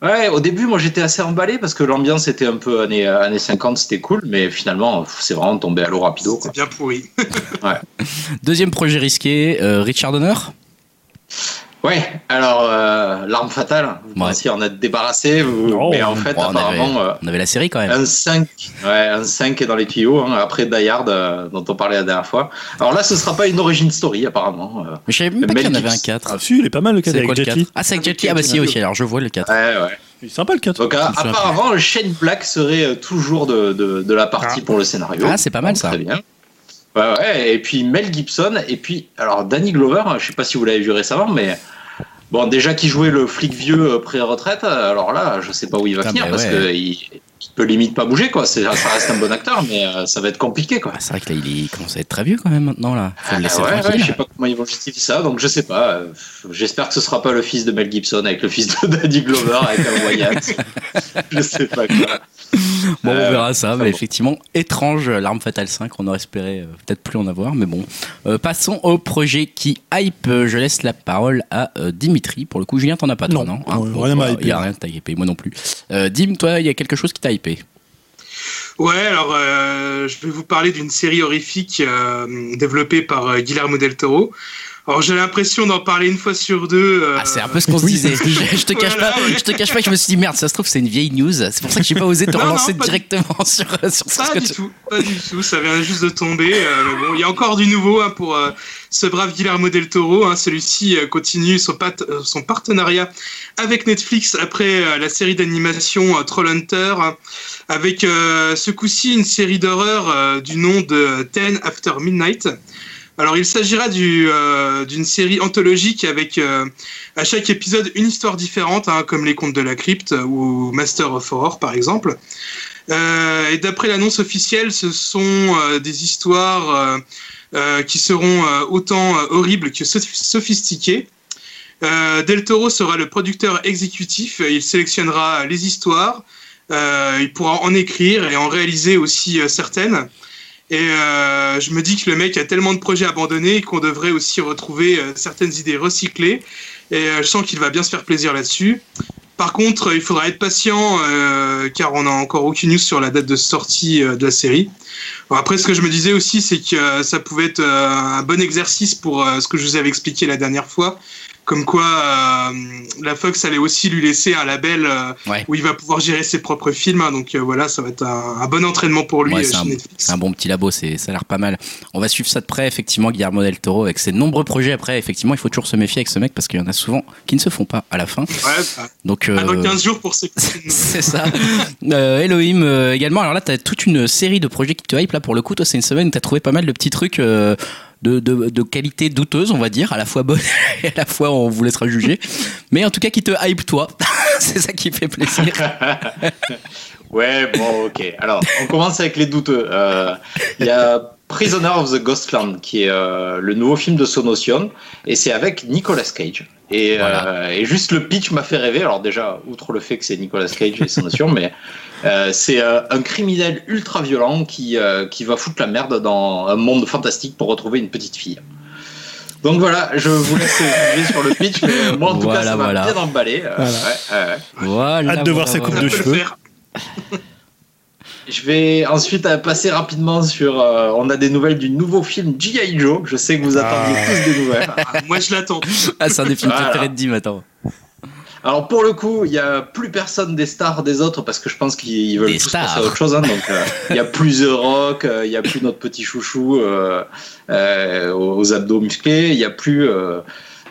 Speaker 4: Ouais, au début, moi j'étais assez emballé parce que l'ambiance était un peu années, années 50, c'était cool, mais finalement, c'est vraiment tombé à l'eau rapido. Quoi.
Speaker 3: C'est bien pourri. (laughs)
Speaker 1: Deuxième projet risqué, euh, Richard Donner?
Speaker 4: Ouais, alors, euh, l'arme fatale, vous
Speaker 1: Ouais.
Speaker 4: pensiez en être débarrassé, vous-
Speaker 2: Oh,
Speaker 4: mais en fait,
Speaker 1: Bon, on, avait,
Speaker 4: apparemment, euh,
Speaker 1: on avait la série quand même.
Speaker 4: un 5, ouais, un 5 est dans les tuyaux, hein, après Die Hard, euh, dont on parlait la dernière fois. Alors là, ce sera pas une origin story, apparemment. euh.
Speaker 1: Mais je savais même pas qu'il y en avait un
Speaker 4: Gibson.
Speaker 1: 4.
Speaker 2: Ah, si, il est pas mal le 4
Speaker 1: C'est quoi
Speaker 2: avec
Speaker 1: le
Speaker 2: Jet
Speaker 1: 4
Speaker 2: Li.
Speaker 1: Ah, c'est avec Jet Li. Ah, bah si, aussi, alors je vois le 4.
Speaker 4: Ouais, ouais.
Speaker 2: Il est sympa le 4.
Speaker 4: Donc, apparemment, Shane Black serait euh, toujours de, de, de la partie
Speaker 2: Ah.
Speaker 4: pour le scénario.
Speaker 1: Ah, c'est pas mal,
Speaker 4: Donc,
Speaker 1: ça.
Speaker 4: Très bien. Ouais, ouais. Et puis Mel Gibson, et puis, alors Danny Glover, je sais pas si vous l'avez vu récemment, mais bon, déjà qui jouait le flic vieux euh, pré-retraite, alors là, je sais pas où il va
Speaker 1: Putain,
Speaker 4: finir parce
Speaker 1: ouais.
Speaker 4: qu'il il peut limite pas bouger, quoi. Ça reste un bon acteur, mais euh, ça va être compliqué, quoi.
Speaker 1: Ah, c'est vrai que là, il, est- il commence à être très vieux quand même maintenant là. Faut le
Speaker 4: Ah,
Speaker 1: laisser
Speaker 4: ouais, je sais pas comment ils vont justifier ça, donc je sais pas. euh, J'espère que ce sera pas le fils de Mel Gibson avec le fils de (laughs) Danny Glover avec un Wyatt. (laughs) je sais pas quoi. (laughs)
Speaker 1: Bon, on
Speaker 4: Euh,
Speaker 1: verra ça, mais
Speaker 4: bon.
Speaker 1: effectivement, étrange, l'arme fatale 5, on aurait espéré euh, peut-être plus en avoir, mais bon. Euh, passons au projet qui hype, Euh, je laisse la parole à euh, Dimitri, pour le coup, Julien, t'en as pas toi,
Speaker 2: Non,
Speaker 1: non
Speaker 2: non,
Speaker 1: Bon,
Speaker 2: rien m'a
Speaker 1: voilà,
Speaker 2: hypé.
Speaker 1: Il y a rien qui t'a hypé, moi non plus. Euh, Dim, toi, il y a quelque chose qui t'a hypé?
Speaker 3: Ouais, alors euh, je vais vous parler d'une série horrifique euh, développée par euh, Guillermo del Toro. Alors j'ai l'impression d'en parler une fois sur deux. euh,
Speaker 1: Ah, c'est un peu ce qu'on se disait. (laughs) Je, je te cache
Speaker 3: Voilà,
Speaker 1: pas,
Speaker 3: ouais.
Speaker 1: je te cache pas que je me suis dit merde, ça se trouve c'est une vieille news. C'est pour ça que j'ai pas osé te
Speaker 3: Non, non,
Speaker 1: relancer
Speaker 3: pas du-
Speaker 1: directement (laughs) sur sur ce
Speaker 3: Pas
Speaker 1: que
Speaker 3: du
Speaker 1: tu-
Speaker 3: tout, pas du tout. Ça vient juste de tomber. euh, mais bon, il y a encore du nouveau hein, pour euh, ce brave Guillermo del Toro. hein. Celui-ci euh, continue son, pat- son partenariat avec Netflix après euh, la série d'animation euh, Trollhunter, hein, avec euh, ce coup-ci une série d'horreur euh, du nom de Ten After Midnight. Alors, il s'agira euh, d'une série anthologique avec euh, à chaque épisode une histoire différente, hein, comme les contes de la crypte ou Master of Horror par exemple. Euh, et d'après l'annonce officielle, ce sont des histoires qui seront autant horribles que soph- sophistiquées. Del Toro sera le producteur exécutif. Il sélectionnera les histoires. il pourra en écrire et en réaliser aussi certaines. Et euh, je me dis que le mec a tellement de projets abandonnés qu'on devrait aussi retrouver euh, certaines idées recyclées. Et euh, je sens qu'il va bien se faire plaisir là-dessus. Par contre, il faudra être patient euh, car on n'a encore aucune news sur la date de sortie euh, de la série. Après, ce que je me disais aussi, c'est que euh, ça pouvait être euh, un bon exercice pour euh, ce que je vous avais expliqué la dernière fois, comme quoi euh, la Fox allait aussi lui laisser un label euh,
Speaker 1: Ouais.
Speaker 3: où il va pouvoir gérer ses propres films. hein. donc euh, voilà, ça va être un, un bon entraînement pour lui
Speaker 1: Ouais, c'est
Speaker 3: chez
Speaker 1: un,
Speaker 3: Netflix.
Speaker 1: c'est un bon petit labo, c'est, ça a l'air pas mal. On va suivre ça de près, effectivement, Guillermo del Toro, avec ses nombreux projets après. Effectivement, il faut toujours se méfier avec ce mec parce qu'il y en a souvent qui ne se font pas à la fin.
Speaker 3: Ouais, bah,
Speaker 1: Donc,
Speaker 3: ah, dans
Speaker 1: euh,
Speaker 3: 15 jours pour ces (laughs)
Speaker 1: c'est ça. Elohim également. Alors là, tu as toute une série de projets qui te hype. Là, pour le coup, toi, c'est une semaine où tu as trouvé pas mal de petits trucs de, de, de qualité douteuse, on va dire, à la fois bonne (laughs) et à la fois on vous laissera juger. (laughs) Mais en tout cas, qui te hype, toi. (laughs) c'est ça qui fait plaisir.
Speaker 4: Ouais, bon, ok. Alors, on commence avec les douteux. Euh, Il y a Prisoner of the Ghostland, qui est euh, le nouveau film de Sonotion, et c'est avec Nicolas Cage. Et,
Speaker 1: Voilà.
Speaker 4: euh, et juste le pitch m'a fait rêver. Alors déjà, outre le fait que c'est Nicolas Cage et Sonotion, mais euh, c'est euh, un criminel ultra violent qui, euh, qui va foutre la merde dans un monde fantastique pour retrouver une petite fille. Donc voilà, je vous laisse juger sur le pitch, mais moi en tout
Speaker 1: Voilà,
Speaker 4: cas ça m'a
Speaker 1: voilà.
Speaker 4: bien emballé. Euh,
Speaker 2: Voilà.
Speaker 4: ouais, ouais.
Speaker 1: Voilà.
Speaker 2: Hâte de voir
Speaker 1: voilà,
Speaker 2: sa coupe
Speaker 1: voilà.
Speaker 2: de cheveux.
Speaker 4: Je vais ensuite passer rapidement sur. euh, on a des nouvelles du nouveau film G.I. Joe. Je sais que vous attendiez
Speaker 2: Ah.
Speaker 4: tous des nouvelles.
Speaker 3: Ah, moi, je l'attends.
Speaker 1: Ah, c'est un des films
Speaker 4: Voilà.
Speaker 1: préférés de Dim, attends.
Speaker 4: Alors pour le coup, il y a plus personne des stars des autres parce que je pense qu'ils veulent
Speaker 1: Des
Speaker 4: tous
Speaker 1: stars.
Speaker 4: passer à autre chose. hein. donc euh, il y a plus The Rock, euh, il y a plus notre petit chouchou euh, euh, aux abdos musclés, il y a plus. euh,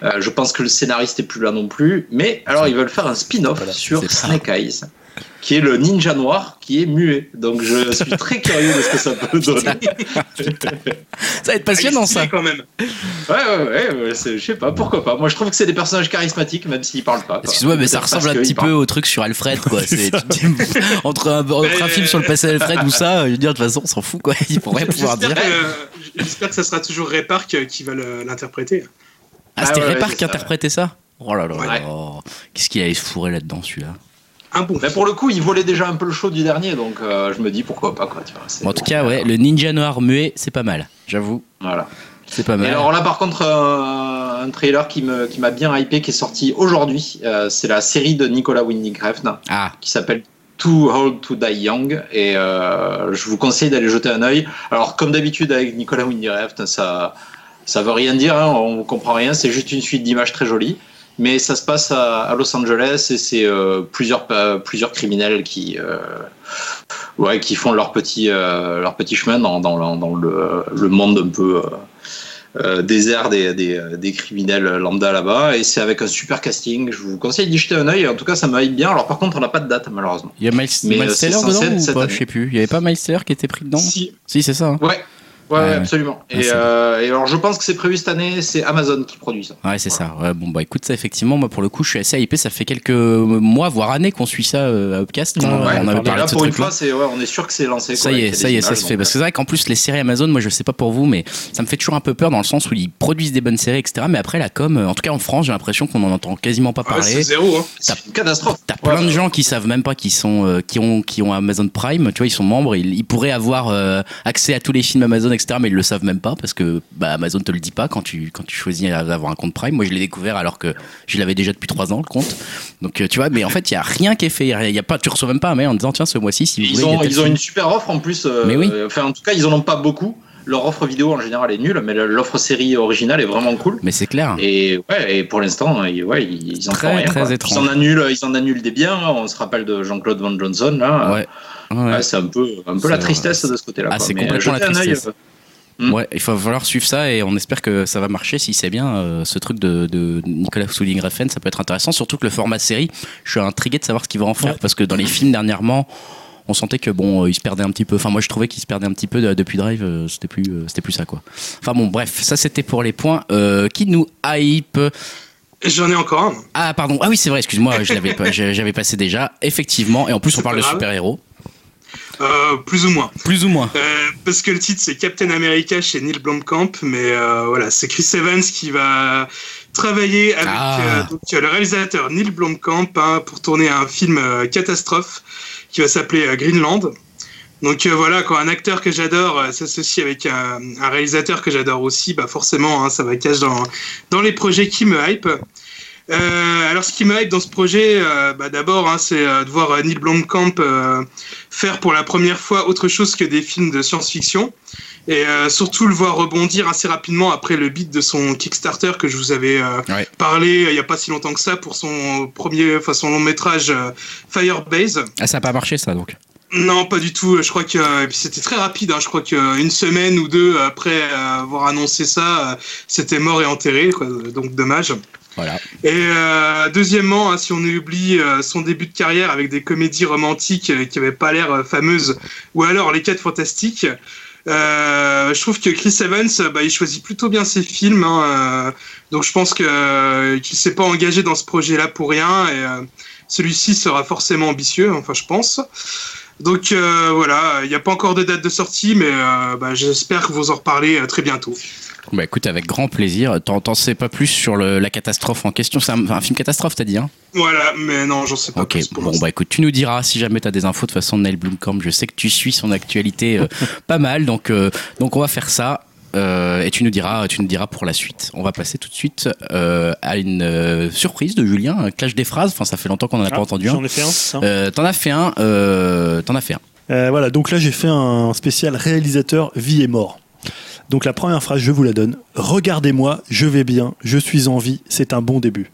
Speaker 4: euh, je pense que le scénariste est plus là non plus. Mais alors ils veulent faire un spin-off
Speaker 1: Voilà,
Speaker 4: sur. Snake Eyes, qui est le ninja noir qui est muet. Donc je suis très curieux de ce que ça peut (laughs) donner.
Speaker 1: Ça va être passionnant,
Speaker 3: Ah,
Speaker 1: ça.
Speaker 3: quand même.
Speaker 4: Ouais, ouais, ouais, je sais pas, pourquoi pas. Moi, je trouve que c'est des personnages charismatiques, même s'ils parlent pas.
Speaker 1: Excuse-moi, mais ça ressemble un petit peu au truc sur Alfred, quoi. (laughs) (laughs) Entre un, entre un film sur le passé d'Alfred ou ça, je veux dire, de toute façon, on s'en fout, quoi. Ils pourraient pouvoir dire.
Speaker 3: J'espère que, j'espère que ça sera toujours Ray Park euh, qui va l'interpréter.
Speaker 1: Ah, c'était
Speaker 4: Ah ouais,
Speaker 1: Ray Park
Speaker 4: c'est
Speaker 1: qui interprétait ça? Oh là là
Speaker 4: Ouais.
Speaker 1: là. Qu'est-ce qu'il allait se fourrer là-dedans, celui-là?
Speaker 3: Un.
Speaker 4: Mais pour le coup, il volait déjà un peu le show du dernier, donc euh, je me dis pourquoi pas, quoi. Tu vois,
Speaker 1: En tout cas, ouais, le ninja noir muet, c'est pas mal. J'avoue,
Speaker 4: Voilà.
Speaker 1: c'est pas
Speaker 4: Et
Speaker 1: mal.
Speaker 4: alors là, par contre, euh, un trailer qui me- qui m'a bien hypé, qui est sorti aujourd'hui, euh, c'est la série de Nicolas Winding Refn,
Speaker 1: Ah,
Speaker 4: qui s'appelle Too Old to Die Young, et euh, je vous conseille d'aller jeter un œil. Alors, comme d'habitude avec Nicolas Winding Refn, ça, ça veut rien dire, hein, on comprend rien, c'est juste une suite d'images très jolies. Mais ça se passe à, à Los Angeles et c'est euh, plusieurs, plusieurs criminels qui, euh, ouais, qui font leur petit, euh, leur petit chemin dans, dans, le- dans le, le monde un peu désert des, des, des criminels lambda là-bas. Et c'est avec un super casting. Je vous conseille d'y jeter un œil. En tout cas, ça m'aille bien. Alors, par contre, on n'a pas de date, malheureusement.
Speaker 1: il y a Miles, Miles dedans ou pas? Je sais plus. Il y avait pas Miles Teller qui était pris dedans?
Speaker 3: Si.
Speaker 1: Si, c'est ça. hein.
Speaker 4: Ouais. Ouais, ouais,
Speaker 1: Ouais.
Speaker 4: absolument.
Speaker 1: Ouais,
Speaker 4: Et,
Speaker 1: c'est
Speaker 4: euh, et alors, je pense que c'est prévu cette année, c'est Amazon qui produit ça.
Speaker 1: Ouais, c'est ça. Ouais, bon, bah écoute, ça, effectivement, moi, pour le coup, je suis assez hypé. Ça fait quelques mois, voire années qu'on suit ça euh, à Upcast.
Speaker 2: Ouais,
Speaker 1: on, avait parlé
Speaker 4: là,
Speaker 1: de ce
Speaker 4: pour une fois, c'est, ouais, on est sûr que c'est lancé.
Speaker 1: Ça
Speaker 4: quoi,
Speaker 1: y est, ça y est, ça se fait. Parce que c'est vrai qu'en plus, les séries Amazon, moi, je sais pas pour vous, mais ça me fait toujours un peu peur dans le sens où ils produisent des bonnes séries, etc. Mais après, la com, euh, en tout cas en France, j'ai l'impression qu'on en entend quasiment pas
Speaker 3: Ouais, c'est
Speaker 1: parler.
Speaker 3: zéro. Hein.
Speaker 4: C'est une catastrophe.
Speaker 1: T'as plein de gens qui savent même pas qu'ils sont, euh, qui ont, qui ont Amazon Prime. Tu vois, ils sont membres, ils, ils pourraient avoir euh, accès à tous les films Amazon, etc. Mais ils le savent même pas parce que bah, Amazon te le dit pas quand tu, quand tu choisis d'avoir un compte Prime. Moi, je l'ai découvert alors que je l'avais déjà depuis trois ans le compte. Donc, euh, tu vois, mais en fait, il y a rien qui est fait. Y a pas, tu reçois même pas un mail en disant tiens, ce mois-ci, si vous
Speaker 4: Ils
Speaker 1: voulez,
Speaker 4: ont, ils ont une super offre en plus. euh,
Speaker 1: Mais oui.
Speaker 4: Enfin, en tout cas, ils en ont pas beaucoup. Leur offre vidéo en général est nulle, mais l'offre série originale est vraiment cool.
Speaker 1: Mais c'est clair.
Speaker 4: Et ouais, et pour l'instant, ils- ouais, ils en
Speaker 1: Très,
Speaker 4: font rien.
Speaker 1: très.
Speaker 4: Ils en annulent, ils en annulent des biens. On se rappelle de Jean-Claude Van Johnson là.
Speaker 1: Ouais. Ouais.
Speaker 4: Ouais, c'est un peu, un peu la tristesse de ce côté-là.
Speaker 1: Ah, c'est complètement la tristesse.
Speaker 4: euh, Mm.
Speaker 1: Ouais, il va falloir suivre ça et on espère que ça va marcher si c'est bien. euh, ce truc de, de Nicolas Souling Refn, ça peut être intéressant, surtout que le format série, je suis intrigué de savoir ce qu'il va en faire
Speaker 2: Ouais.
Speaker 1: parce que dans les films dernièrement, on sentait que bon, euh, il se perdait un petit peu. Enfin, moi, je trouvais qu'il se perdait un petit peu de- depuis Drive. euh, c'était plus, euh, c'était plus ça quoi. Enfin bon, bref, ça c'était pour les points euh, qui nous hype.
Speaker 3: J'en ai encore un.
Speaker 1: Ah pardon, ah oui c'est vrai, excuse-moi, je l'avais pas- j'avais passé déjà. Effectivement, et en plus on parle de super héros,
Speaker 3: Euh, plus ou moins.
Speaker 1: plus ou moins.
Speaker 3: Euh, parce que le titre c'est Captain America chez Neil Blomkamp, mais euh, voilà, c'est Chris Evans qui va travailler avec
Speaker 1: Ah.
Speaker 3: donc, le réalisateur Neil Blomkamp hein, pour tourner un film catastrophe qui va s'appeler Greenland. Donc euh, voilà, quand un acteur que j'adore euh, s'associe avec un, un réalisateur que j'adore aussi, bah forcément, hein, ça va cache dans, dans les projets qui me hype. Euh, alors, ce qui me hype dans ce projet, euh, bah, d'abord, hein, c'est euh, de voir Neil Blomkamp faire pour la première fois autre chose que des films de science-fiction. Et surtout le voir rebondir assez rapidement après le beat de son Kickstarter que je vous avais
Speaker 1: Ouais.
Speaker 3: parlé il n'y a pas si longtemps que ça pour son premier, enfin son long métrage Firebase.
Speaker 1: Ah ça a pas marché ça donc.
Speaker 3: Non, pas du tout. Je crois que c'était très rapide. hein. Je crois qu'une semaine ou deux après avoir annoncé ça, c'était mort et enterré. Quoi. Donc dommage.
Speaker 1: Voilà.
Speaker 3: Et euh, deuxièmement, hein, si on oublie euh, son début de carrière avec des comédies romantiques euh, qui n'avaient pas l'air fameuses, ou alors Les Quatre Fantastiques, je trouve que Chris Evans, bah, il choisit plutôt bien ses films. hein, donc je pense que qu'il s'est pas engagé dans ce projet-là pour rien. Et celui-ci sera forcément ambitieux. Enfin, je pense. Donc voilà, il n'y a pas encore de date de sortie, mais bah, j'espère que vous en reparlez très bientôt.
Speaker 1: Bah écoute, avec grand plaisir. T'en sais pas plus sur le- la catastrophe en question. C'est un, un film catastrophe, t'as dit, hein?
Speaker 3: Voilà, mais non, j'en sais pas
Speaker 1: Ok,
Speaker 3: plus
Speaker 1: bon bah écoute, tu nous diras si jamais t'as des infos. De toute façon, Neil Blomkamp, je sais que tu suis son actualité euh, (laughs) pas mal, donc, euh, donc on va faire ça. euh, et tu nous diras, tu nous diras pour la suite. On va passer tout de suite euh, à une euh, surprise de Julien, un clash des phrases. Enfin, ça fait longtemps qu'on en a pas
Speaker 2: Ah,
Speaker 1: entendu
Speaker 2: J'en
Speaker 1: un.
Speaker 2: ai fait un,
Speaker 1: Euh, T'en as fait un. Euh, T'en as fait un.
Speaker 2: Euh, voilà, donc là j'ai fait un spécial réalisateur vie et mort. Donc la première phrase, je vous la donne. Regardez-moi, je vais bien, je suis en vie, c'est un bon début.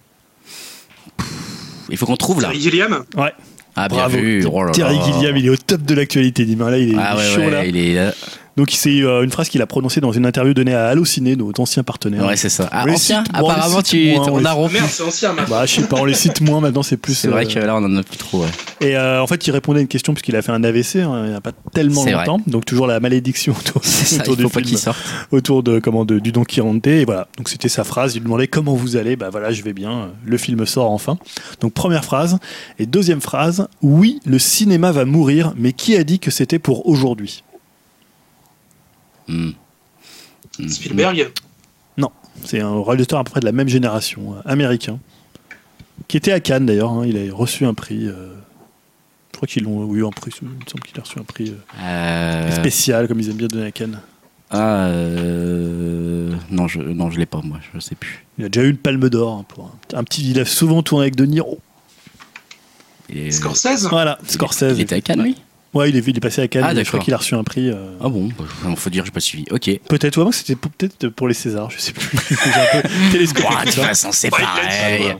Speaker 1: Il faut qu'on trouve là.
Speaker 3: Gilliam
Speaker 2: Ouais,
Speaker 1: Ah bien
Speaker 2: bravo.
Speaker 1: vu. Oh là là.
Speaker 2: Thierry Gilliam, il est au top de l'actualité, dis Là, il est
Speaker 1: Ah ouais,
Speaker 2: chaud
Speaker 1: ouais,
Speaker 2: là.
Speaker 1: il est. là.
Speaker 2: Donc c'est euh, une phrase qu'il a prononcée dans une interview donnée à Allociné, nos anciens partenaires.
Speaker 1: Ouais, c'est ça. Ah, ancien.
Speaker 2: cite-
Speaker 1: Apparemment, tu,
Speaker 2: moins, on
Speaker 1: on a rompu.
Speaker 3: Merde, c'est ancien maintenant.
Speaker 2: Bah, je sais pas, on les cite moins maintenant, c'est plus.
Speaker 1: C'est vrai
Speaker 2: euh,
Speaker 1: que là, on en a plus trop. Ouais.
Speaker 2: Et euh, en fait, il répondait à une question puisqu'il a fait un AVC hein, il n'y a pas tellement
Speaker 1: C'est
Speaker 2: longtemps. Donc toujours la malédiction autour, (laughs)
Speaker 1: C'est ça.
Speaker 2: autour
Speaker 1: Il faut
Speaker 2: du
Speaker 1: pas
Speaker 2: film,
Speaker 1: qu'il sorte.
Speaker 2: autour de comment de, du Don Quixote. Et voilà. Donc c'était sa phrase. Il lui demandait comment vous allez? Bah voilà, je vais bien. Le film sort enfin. Donc première phrase et deuxième phrase. Oui, le cinéma va mourir, mais qui a dit que c'était pour aujourd'hui?
Speaker 1: Hmm.
Speaker 3: Spielberg.
Speaker 2: C'est un réalisateur à peu près de la même génération, euh, américain, qui était à Cannes d'ailleurs. hein. il a reçu un prix. euh, je crois qu'ils l'ont eu un prix. Il me semble qu'il a reçu un prix euh,
Speaker 1: Euh,
Speaker 2: spécial, comme ils aiment bien donner à Cannes.
Speaker 1: Ah, euh, non, je, non, je l'ai pas, moi, je sais plus.
Speaker 2: Il a déjà eu une palme d'or hein, pour un, un petit. Il a souvent tourné avec De Niro.
Speaker 1: Est-
Speaker 3: Scorsese?
Speaker 2: Voilà,
Speaker 1: il-
Speaker 2: Scorsese.
Speaker 1: Il était à Cannes, lui?
Speaker 2: Ouais, il est, il est passé à Cannes.
Speaker 1: Ah,
Speaker 2: je crois qu'il a reçu un prix. euh,
Speaker 1: Ah bon, bah, faut dire, j'ai pas suivi. Ok.
Speaker 2: Peut-être, ouais, c'était pour- peut-être pour les Césars, je sais plus. (laughs) Un peu (laughs)
Speaker 1: de toute façon, c'est pareil.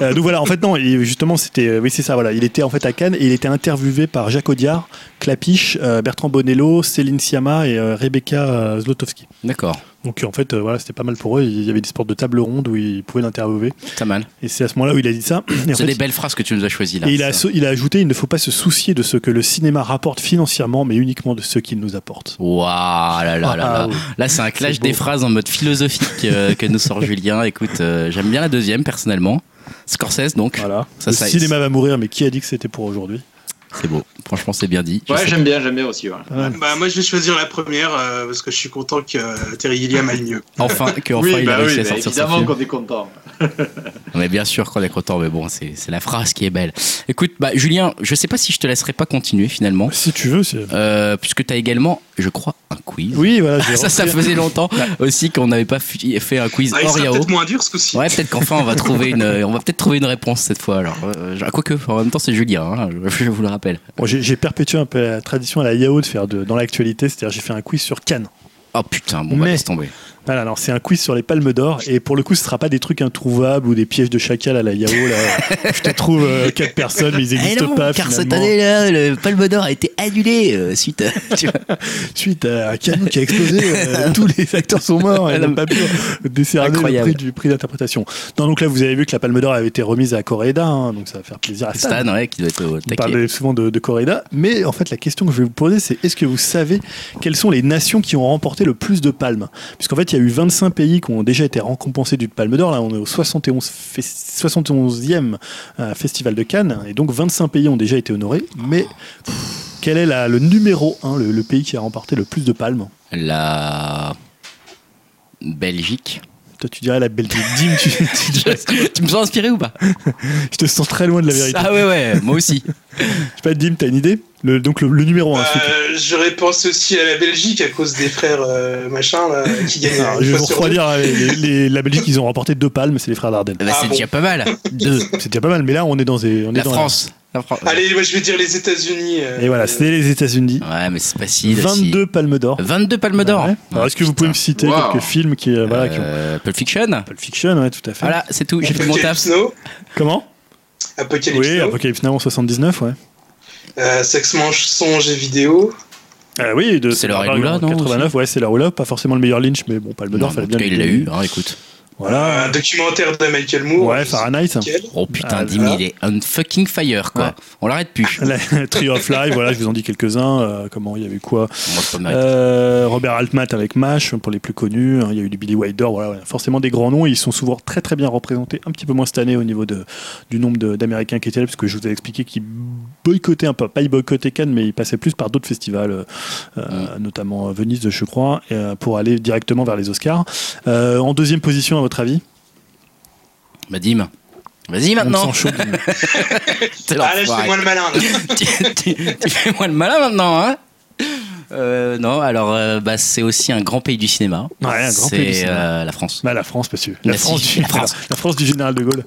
Speaker 2: Euh, donc voilà, en fait non, justement c'était, euh, oui c'est ça, voilà, il était en fait à Cannes et il était interviewé par Jacques Audiard, Clapiche, euh, Bertrand Bonello, Céline Sciamma et Rebecca Zlotowski.
Speaker 1: D'accord.
Speaker 2: Donc en fait, euh, voilà, c'était pas mal pour eux. Il y avait des sports de table ronde où ils pouvaient l'interviewer.
Speaker 1: Pas mal.
Speaker 2: Et c'est à ce moment-là où il a dit ça. (clears throat) En
Speaker 1: C'est
Speaker 2: fait,
Speaker 1: des belles phrases que tu nous as choisies là.
Speaker 2: et il, a,
Speaker 1: Ça.
Speaker 2: il a ajouté il ne faut pas se soucier de ce que le cinéma rapporte financièrement, mais uniquement de ce qu'il nous apporte.
Speaker 1: Waouh, là là là là.
Speaker 2: Ah, oui.
Speaker 1: Là, c'est un clash des phrases en mode philosophique euh, que nous sort (laughs) Julien. Écoute, euh, j'aime bien la deuxième personnellement. Scorsese, donc.
Speaker 2: Voilà.
Speaker 1: Ça,
Speaker 2: le
Speaker 1: ça-
Speaker 2: cinéma va mourir, mais qui a dit que c'était pour aujourd'hui?
Speaker 1: C'est beau. Franchement, c'est bien dit. Je
Speaker 4: Ouais, j'aime bien, j'aime bien aussi. Ouais.
Speaker 3: Bah, moi, je vais choisir la première euh, parce que je suis content que euh, Terry Gilliam aille mieux.
Speaker 1: Enfin, que enfin
Speaker 4: oui,
Speaker 1: il a
Speaker 4: bah
Speaker 1: réussi
Speaker 4: oui,
Speaker 1: à sortir
Speaker 4: évidemment qu'on est content.
Speaker 1: On est bien sûr qu'on est content, mais bon, c'est c'est la phrase qui est belle. Écoute, bah, Julien, je sais pas si je te laisserai pas continuer finalement,
Speaker 2: Si tu veux, c'est.
Speaker 1: euh, puisque tu as également, je crois, un quiz.
Speaker 2: Oui, voilà. (laughs)
Speaker 1: ça, ça faisait longtemps aussi qu'on n'avait pas fait un quiz
Speaker 3: Ah,
Speaker 1: hors Yao.
Speaker 3: peut-être moins dur ce coup-ci.
Speaker 1: Ouais, peut-être qu'enfin on va trouver une, (laughs) on va peut-être trouver une réponse cette fois. Alors, euh, je- quoique, en même temps, c'est Julien, hein, je, je vous le rappelle.
Speaker 2: Bon, j'ai perpétué un peu la tradition à la Yao de faire de, dans l'actualité, c'est-à-dire j'ai fait un quiz sur Cannes.
Speaker 1: Oh putain, bon, bah,
Speaker 2: Mais-
Speaker 1: laisse tomber.
Speaker 2: Voilà, alors c'est un quiz sur les palmes d'or et pour le coup ce sera pas des trucs introuvables ou des pièges de chacal à la Yao là. (laughs) je te trouve euh, quatre personnes mais ils n'existent pas
Speaker 1: Eh car cette
Speaker 2: finalement.
Speaker 1: année-là, le Palme d'Or a été annulé euh, suite à. (laughs) tu vois.
Speaker 2: Suite à un canon qui a explosé, euh, (laughs) tous les acteurs sont morts et
Speaker 1: Ah,
Speaker 2: n'ont pas pu décerner le prix du prix d'interprétation. Non donc là vous avez vu que la palme d'or avait été remise à Coréda, hein, donc ça va faire plaisir à Stan.
Speaker 1: Stan, ouais, qui doit être au
Speaker 2: On
Speaker 1: taquet.
Speaker 2: parle souvent de, de Coréda, mais en fait la question que je vais vous poser c'est est-ce que vous savez quelles sont les nations qui ont remporté le plus de palmes? Puisqu'en fait il y a eu 25 pays qui ont déjà été récompensés d'une palme d'or, là on est au 71 fes- 71e euh, festival de Cannes, et donc 25 pays ont déjà été honorés, mais quel est la- le numéro 1, le, le pays qui a remporté le plus de palmes?
Speaker 1: La. Belgique.
Speaker 2: Toi tu dirais la Belgique. Dim, tu, tu (laughs) dirais-
Speaker 1: tu me sens inspiré ou pas? (laughs)
Speaker 2: Je te sens très loin de la vérité.
Speaker 1: Ah ouais, ouais, moi aussi.
Speaker 2: Je sais pas, Dim, t'as une idée? Le, Donc le, le numéro 1,
Speaker 3: Euh, J'aurais pensé aussi à la Belgique à cause des frères euh, machin là, qui gagnent.
Speaker 2: Alors,
Speaker 3: une
Speaker 2: je vais vous refroidir. les- les- la Belgique, ils ont (laughs) remporté deux palmes, c'est les frères Dardenne.
Speaker 1: Bah,
Speaker 3: Ah
Speaker 1: c'est
Speaker 3: bon.
Speaker 1: déjà pas mal. Deux. (laughs)
Speaker 2: C'est déjà pas mal, mais là, on est dans, des, on est
Speaker 1: La
Speaker 2: dans
Speaker 1: France. La Fran-
Speaker 3: Allez, moi, je vais dire les États-Unis. euh,
Speaker 2: Et voilà, c'était les États-Unis.
Speaker 1: Ouais, mais c'est facile. aussi.
Speaker 2: 22 palmes d'or.
Speaker 1: 22 palmes d'or.
Speaker 2: Ouais. Alors, est-ce que vous pouvez me citer
Speaker 4: Wow.
Speaker 2: quelques films qui, euh, voilà, qui ont
Speaker 1: Euh, Pulp Fiction.
Speaker 2: Pulp Fiction, ouais, tout à fait.
Speaker 1: Voilà, c'est tout. J'ai fait mon taf.
Speaker 2: Comment?
Speaker 3: Apocalypse
Speaker 2: Oui. Apocalypse Now en 79, ouais.
Speaker 3: Euh, Sex mensonge et vidéo.
Speaker 2: Ah oui, de
Speaker 1: C'est
Speaker 2: en
Speaker 1: non,
Speaker 2: 89, ouais, c'est leur Elula. Pas forcément le meilleur Lynch, mais bon, Palme d'or, fallait bien
Speaker 1: il l'a eu, hein, écoute.
Speaker 2: Voilà.
Speaker 3: Un documentaire de Michael Moore.
Speaker 2: Ouais, Fahrenheit.
Speaker 1: Oh putain,
Speaker 2: Ah,
Speaker 1: Dim, il est on fucking fire, quoi.
Speaker 2: Ouais.
Speaker 1: On l'arrête plus. (laughs)
Speaker 2: La- Trio of Life, voilà, je vous en dis quelques-uns. Euh, comment il y avait quoi. Euh, Robert Altman avec MASH, pour les plus connus. hein, Il y a eu du Billy Wilder, voilà, forcément des grands noms. Ils sont souvent très très bien représentés. Un petit peu moins cette année au niveau de, du nombre d'Américains qui étaient là, parce que je vous ai expliqué qu'ils boycottaient un peu, pas ils boycottaient Cannes, mais ils passaient plus par d'autres festivals, euh, euh, notamment Venise, je crois, euh, pour aller directement vers les Oscars. Euh, en deuxième position, à votre avis?
Speaker 1: Bah, Dim. Vas-y
Speaker 2: On
Speaker 1: maintenant.
Speaker 2: sent chaud.
Speaker 1: T'es (laughs)
Speaker 3: Ah là, je
Speaker 1: l'enfoiré.
Speaker 3: fais moins le malin.
Speaker 1: tu, tu- tu fais moins le malin maintenant, hein? Euh, non, alors euh, bah, c'est aussi un grand pays du cinéma.
Speaker 2: Ouais, un grand
Speaker 1: c'est
Speaker 2: pays du cinéma.
Speaker 1: euh, la France.
Speaker 2: Bah, la France, monsieur. La,
Speaker 1: La
Speaker 2: France, du,
Speaker 1: la France. (laughs)
Speaker 2: la France du général de Gaulle.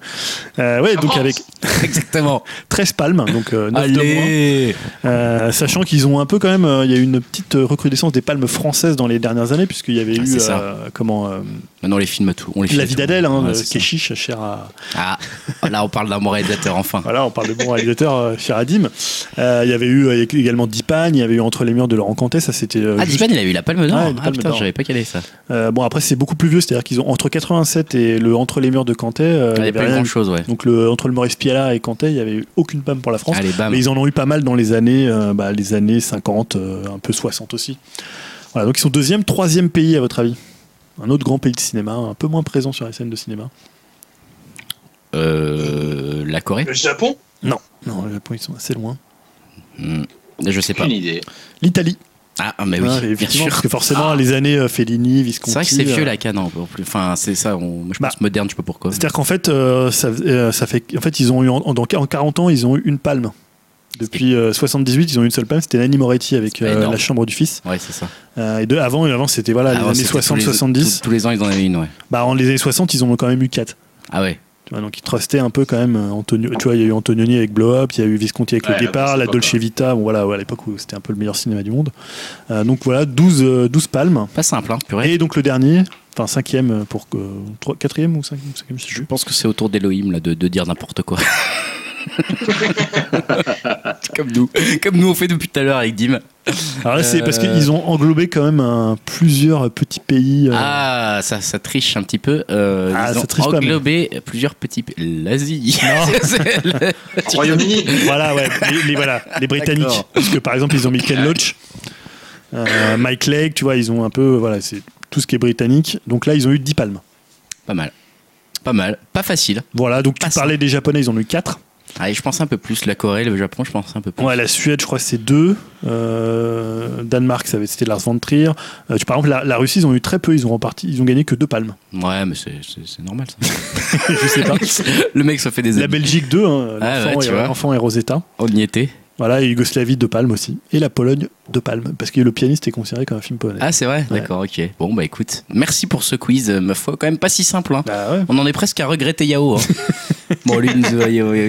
Speaker 2: Euh, ouais, donc
Speaker 3: France.
Speaker 2: avec (laughs)
Speaker 1: Exactement. (laughs)
Speaker 2: 13 palmes, donc euh, 9 de moins.
Speaker 1: Allez
Speaker 2: Euh, sachant qu'ils ont un peu quand même, euh, il y a eu une petite recrudescence des palmes françaises dans les dernières années, puisqu'il y avait
Speaker 1: Ah,
Speaker 2: eu
Speaker 1: c'est ça.
Speaker 2: euh, comment euh,
Speaker 1: Maintenant, on les filme à tout. On les filme
Speaker 2: La
Speaker 1: à
Speaker 2: vie d'Adèle, hein,
Speaker 1: Ouais, c'est
Speaker 2: qui est chiche, cher à.
Speaker 1: Ah, là, on parle d'un bon réalisateur, enfin.
Speaker 2: Voilà, on parle de bon réalisateur, cher à Dim. Euh, Il y avait eu également Dipan, il y avait eu Entre les murs de Laurent Cantet, ça c'était. euh,
Speaker 1: Ah,
Speaker 2: juste-
Speaker 1: Divan, il a eu la palme d'or.
Speaker 2: Ouais,
Speaker 1: ah, putain, j'avais pas calé ça.
Speaker 2: Euh, bon, après c'est beaucoup plus vieux, c'est-à-dire qu'ils ont entre 87 et le Entre les murs de Cantet. euh,
Speaker 1: Il n'y avait pas
Speaker 2: rien
Speaker 1: grand chose, ouais.
Speaker 2: Donc le, entre le Maurice Piala et Cantet, il y avait eu aucune palme pour la France.
Speaker 1: Allez, bam.
Speaker 2: Mais ils en ont eu pas mal dans les années, euh, bah, les années 50, euh, un peu 60 aussi. Voilà, donc ils sont deuxième, troisième pays à votre avis? Un autre grand pays de cinéma, un peu moins présent sur les scènes de cinéma.
Speaker 1: Euh, la Corée?
Speaker 3: Le Japon?
Speaker 2: Non, non, le Japon ils sont assez loin.
Speaker 1: Hmm, Je sais pas.
Speaker 4: Aucune idée.
Speaker 2: L'Italie.
Speaker 1: Ah, ah, mais oui, bien
Speaker 2: effectivement,
Speaker 1: sûr.
Speaker 2: parce que forcément les années euh, Fellini, Visconti.
Speaker 1: C'est vrai que c'est vieux
Speaker 2: euh,
Speaker 1: la canne en plus. Enfin, c'est ça, on- je
Speaker 2: Bah,
Speaker 1: pense moderne, je sais pas pourquoi.
Speaker 2: C'est-à-dire qu'en fait, euh, ça, euh, ça fait, en fait, ils ont eu en, en, en 40 ans, ils ont eu une palme. Depuis euh, 78, ils ont eu une seule palme. C'était Nanny Moretti avec. La Chambre du Fils.
Speaker 1: Ouais, c'est ça.
Speaker 2: Et de, avant, avant c'était voilà
Speaker 1: Avant,
Speaker 2: les années
Speaker 1: c'était tous les-
Speaker 2: 60-70.
Speaker 1: tous- Tous les ans, ils en avaient une, ouais.
Speaker 2: Bah, en les années 60, ils en ont quand même eu 4.
Speaker 1: Ah ouais.
Speaker 2: Tu vois, donc ils trustaient un peu quand même euh, Antonio. Tu vois, il y a eu Antonioni avec Blow Up, il y a eu Visconti avec
Speaker 4: Ouais,
Speaker 2: Le Guépard,
Speaker 4: bonne
Speaker 2: la Dolce. Vita. Bon voilà, ouais, à l'époque où c'était un peu le meilleur cinéma du monde. Euh, donc voilà, 12, euh, 12 palmes.
Speaker 1: Pas simple, hein, purée.
Speaker 2: Et donc le dernier, enfin cinquième pour que trois- quatrième ou cinquième, cinquième, je
Speaker 1: pense que c'est autour d'Elohim là, de, de dire n'importe quoi. (laughs) (laughs) comme nous, comme nous on fait depuis tout à l'heure avec Dim.
Speaker 2: Alors là, c'est parce
Speaker 1: Euh.
Speaker 2: qu'ils ont englobé quand même un- plusieurs petits pays. euh,
Speaker 1: Ah, ça, ça triche un petit peu. Euh,
Speaker 2: Ah,
Speaker 1: ils
Speaker 2: ça
Speaker 1: ont
Speaker 2: triche pas, mais-
Speaker 1: englobé plusieurs petits pays. L'Asie. (laughs) C'est le-
Speaker 4: Royaume-Uni.
Speaker 2: Voilà, ouais, les, les- voilà, les Britanniques.
Speaker 1: D'accord.
Speaker 2: Parce que par exemple, ils ont mis Ken Loach, euh, Mike Lake, tu vois, ils ont un peu, voilà, c'est tout ce qui est britannique. Donc là, ils ont eu 10 palmes.
Speaker 1: Pas mal. Pas mal. Pas facile.
Speaker 2: Voilà, donc tu
Speaker 1: Pas
Speaker 2: parlais des Japonais, ils en ont eu 4.
Speaker 1: Allez, je pense un peu plus. La Corée, le Japon, je pense un peu plus.
Speaker 2: Ouais, la Suède, je crois que c'est 2. Euh, Danemark, ça avait- c'était Lars von Trier. Euh, par exemple, la, la Russie, ils ont eu très peu, ils ont reparti, ils ont gagné que 2 palmes.
Speaker 1: Ouais, mais c'est- normal ça. (laughs)
Speaker 2: je sais pas.
Speaker 1: le mec se fait des
Speaker 2: La
Speaker 1: amis.
Speaker 2: Belgique 2, hein,
Speaker 1: Ah
Speaker 2: l'enfant
Speaker 1: ouais, tu
Speaker 2: et, enfant et Rosetta.
Speaker 1: On y était.
Speaker 2: Voilà, et Yougoslavie, 2 palmes aussi. Et la Pologne, 2 palmes. Parce que le pianiste est considéré comme un film polonais.
Speaker 1: Ah, c'est vrai
Speaker 2: Ouais.
Speaker 1: D'accord, ok. Bon, bah écoute, merci pour ce quiz, ma foi, quand même pas si simple. Hein.
Speaker 2: Bah ouais.
Speaker 1: On en est presque à regretter Yao. hein. (laughs) bon, lui, il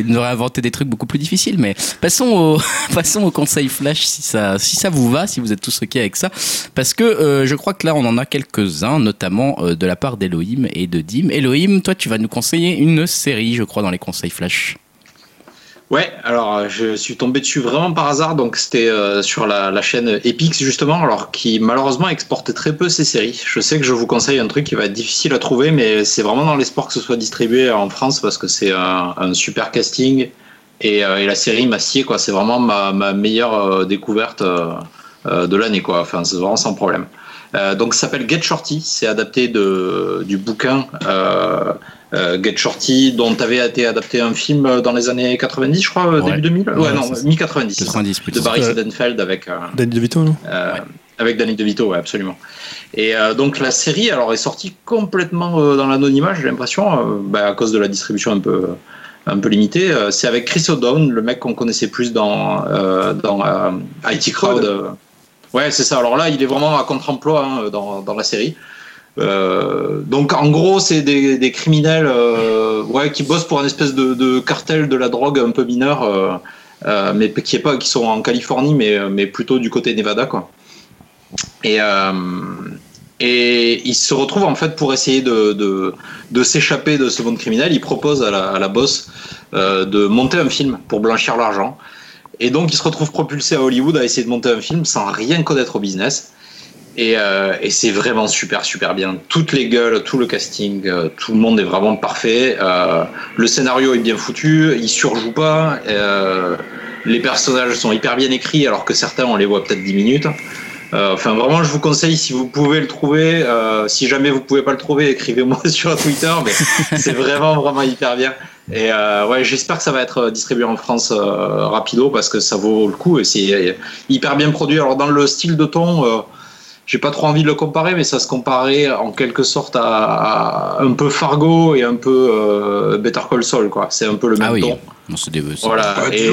Speaker 1: nous, aurait, inventé des trucs beaucoup plus difficiles, mais passons au, (laughs) passons au conseil flash si ça, si ça vous va, si vous êtes tous ok avec ça. Parce que euh, je crois que là, on en a quelques-uns, notamment euh, de la part d'Elohim et de Dim. Elohim, toi, tu vas nous conseiller une série, je crois, dans les conseils flash.
Speaker 4: Ouais, alors euh, je suis tombé dessus vraiment par hasard, donc c'était euh, sur la, chaîne Epix justement, alors qui malheureusement exporte très peu ses séries. Je sais que je vous conseille un truc qui va être difficile à trouver, mais c'est vraiment dans l'espoir que ce soit distribué en France parce que c'est un, super casting et, euh, et la série m'a quoi. C'est vraiment ma, meilleure découverte de l'année quoi. Enfin, c'est vraiment sans problème. Donc ça s'appelle Get Shorty, c'est adapté de, du bouquin euh, Get Shorty, dont avait été adapté un film dans les années 90, je crois, euh,
Speaker 1: Ouais.
Speaker 4: début 2000 Ouais,
Speaker 2: Ouais,
Speaker 4: non,
Speaker 2: c'est ça.
Speaker 4: mi-90. c'est ça.
Speaker 1: 90 plus.
Speaker 4: De Barry
Speaker 2: Euh,
Speaker 4: Seidenfeld avec, euh,
Speaker 2: Danny DeVito, non
Speaker 4: euh, avec Danny DeVito, ouais, absolument. Et euh, donc la série alors, est sortie complètement euh, dans l'anonymat, j'ai l'impression, euh, bah, à cause de la distribution un peu, un peu limitée. Euh, c'est avec Chris O'Donnell, le mec qu'on connaissait plus dans, euh, dans euh, IT Crowd. Ouais, c'est ça. Alors là, il est vraiment à contre-emploi hein, dans, dans la série. Euh, donc en gros, c'est des, criminels euh, ouais, qui bossent pour une espèce de, cartel de la drogue un peu mineur, euh, mais qui, est pas, qui sont en Californie, mais, plutôt du côté Nevada. Quoi. Et, ils se retrouvent en fait pour essayer de, s'échapper de ce monde criminel. Ils proposent à la, à la boss de monter un film pour blanchir l'argent. Et donc ils se retrouvent propulsés à Hollywood à essayer de monter un film sans rien connaître au business. Et, euh, et c'est vraiment super super bien. Toutes les gueules, tout le casting, euh, tout le monde est vraiment parfait. Euh, le scénario est bien foutu, il surjoue pas. les personnages sont hyper bien écrits alors que certains on les voit peut-être 10 minutes. Enfin vraiment je vous conseille si vous pouvez le trouver. si jamais vous pouvez pas le trouver, (laughs) écrivez-moi sur Twitter. Mais (laughs) c'est vraiment vraiment hyper bien. Et euh, ouais, j'espère que ça va être distribué en France euh, rapido parce que ça vaut le coup et c'est hyper bien produit. Alors dans le style de ton, euh, j'ai pas trop envie de le comparer, mais ça se comparait en quelque sorte à, à un peu Fargo et un peu euh, Better Call Saul, quoi. C'est un peu le même
Speaker 1: Ah oui.
Speaker 4: ton.
Speaker 1: Non, c'est des. c'est-
Speaker 4: Voilà. Et,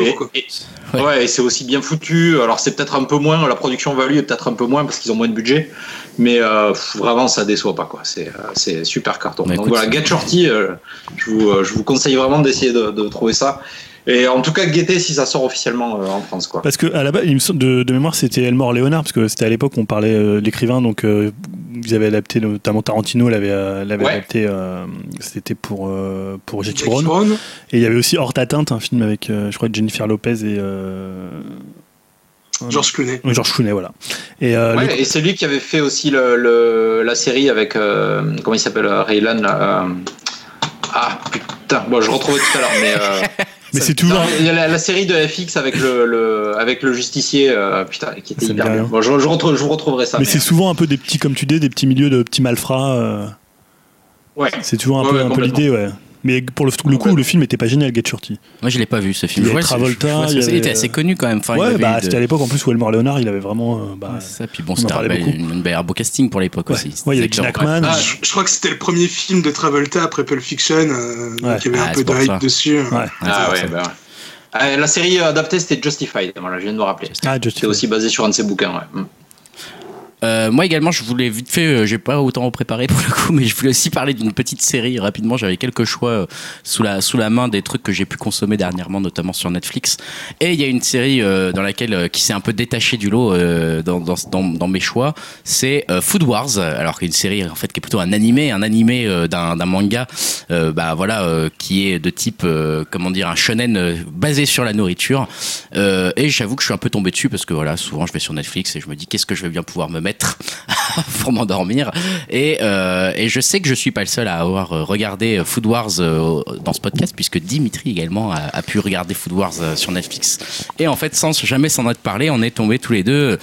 Speaker 1: Ouais.
Speaker 4: ouais, et c'est aussi bien foutu. Alors c'est peut-être un peu moins, la production value est peut-être un peu moins parce qu'ils ont moins de budget, mais euh, vraiment ça déçoit pas quoi. C'est euh, c'est super carton.
Speaker 1: Bah,
Speaker 4: Donc
Speaker 1: écoute,
Speaker 4: voilà, Get Shorty, euh, je, vous, euh, je vous conseille vraiment d'essayer de, de trouver ça. Et en tout cas, guettez si ça sort officiellement euh, en France quoi.
Speaker 2: Parce que à la base, il me semble- de, de mémoire, c'était Elmore Leonard, parce que c'était à l'époque où on parlait euh, de l'écrivain, donc euh, ils avaient adapté, notamment Tarantino l'avait euh, l'avait
Speaker 4: Ouais.
Speaker 2: adapté, c'était pour, pour Jackie Brown. Et il y avait aussi Hors d'atteinte, un film avec, je crois, Jennifer Lopez et. euh,
Speaker 3: George Clooney.
Speaker 2: Ouais, George Clooney, voilà. Et, euh,
Speaker 4: Ouais,
Speaker 2: le-
Speaker 4: et c'est lui qui avait fait aussi le, le- la série avec euh, comment il s'appelle Raylan euh, Ah putain, bon je retrouvais tout à l'heure, mais (laughs)
Speaker 2: mais c'est toujours.
Speaker 4: Il y a la, la série de FX avec le, le- avec le justicier, euh, putain, qui était hyper bien. Bon, je, je, retrouve- je vous retrouverai ça.
Speaker 2: mais
Speaker 4: mais,
Speaker 2: c'est souvent un peu des petits, comme tu dis, des petits milieux de petits malfrats. euh,
Speaker 4: ouais.
Speaker 2: c'est toujours un
Speaker 4: Ouais,
Speaker 2: peu,
Speaker 4: ouais,
Speaker 2: un peu
Speaker 4: complètement.
Speaker 2: l'idée, ouais. Mais pour le, le coup, le film était pas génial, Get Shorty.
Speaker 1: Moi, je l'ai pas vu ce film.
Speaker 2: Il y avait Travolta, il avait-
Speaker 1: était assez connu quand même. Enfin,
Speaker 2: ouais, bah,
Speaker 1: de-
Speaker 2: c'était à l'époque en plus où Elmore Leonard, il avait vraiment. euh, bah,
Speaker 1: ça. Puis bon, c'était un, un beau casting pour l'époque
Speaker 2: ouais.
Speaker 1: aussi.
Speaker 2: Ouais, il y avait Hackman.
Speaker 3: Ah, je, je crois que c'était le premier film de Travolta après Pulp Fiction, euh, donc
Speaker 2: Ouais.
Speaker 3: il y avait
Speaker 1: Ah,
Speaker 3: un
Speaker 1: c'est
Speaker 3: peu de hype dessus.
Speaker 2: Ouais.
Speaker 1: Ouais,
Speaker 4: Ah
Speaker 1: c'est
Speaker 4: ouais, bah ouais. Ah, la série adaptée c'était Justified, voilà, je viens de me rappeler.
Speaker 2: Ah,
Speaker 4: C'est aussi basé sur un de ses bouquins. Ouais.
Speaker 1: Euh, moi également, je voulais vite fait, euh, j'ai pas autant préparé pour le coup, mais je voulais aussi parler d'une petite série rapidement. J'avais quelques choix euh, sous la sous la main des trucs que j'ai pu consommer dernièrement, notamment sur Netflix. Et il y a une série euh, dans laquelle qui s'est un peu détachée du lot dans, dans, dans, mes choix. C'est Food Wars, alors qu'une série en fait qui est plutôt un animé, un animé d'un manga, bah voilà, qui est de type comment dire un shonen basé sur la nourriture. Et j'avoue que je suis un peu tombé dessus parce que voilà, souvent je vais sur Netflix et je me dis qu'est-ce que je vais bien pouvoir me mettre? (laughs) pour m'endormir. Et, euh, et je sais que je suis pas le seul à avoir euh, regardé euh, Food Wars dans ce podcast puisque Dimitri également a, pu regarder Food Wars sur Netflix. Et en fait, sans jamais s'en être parlé, on est tombés tous les deux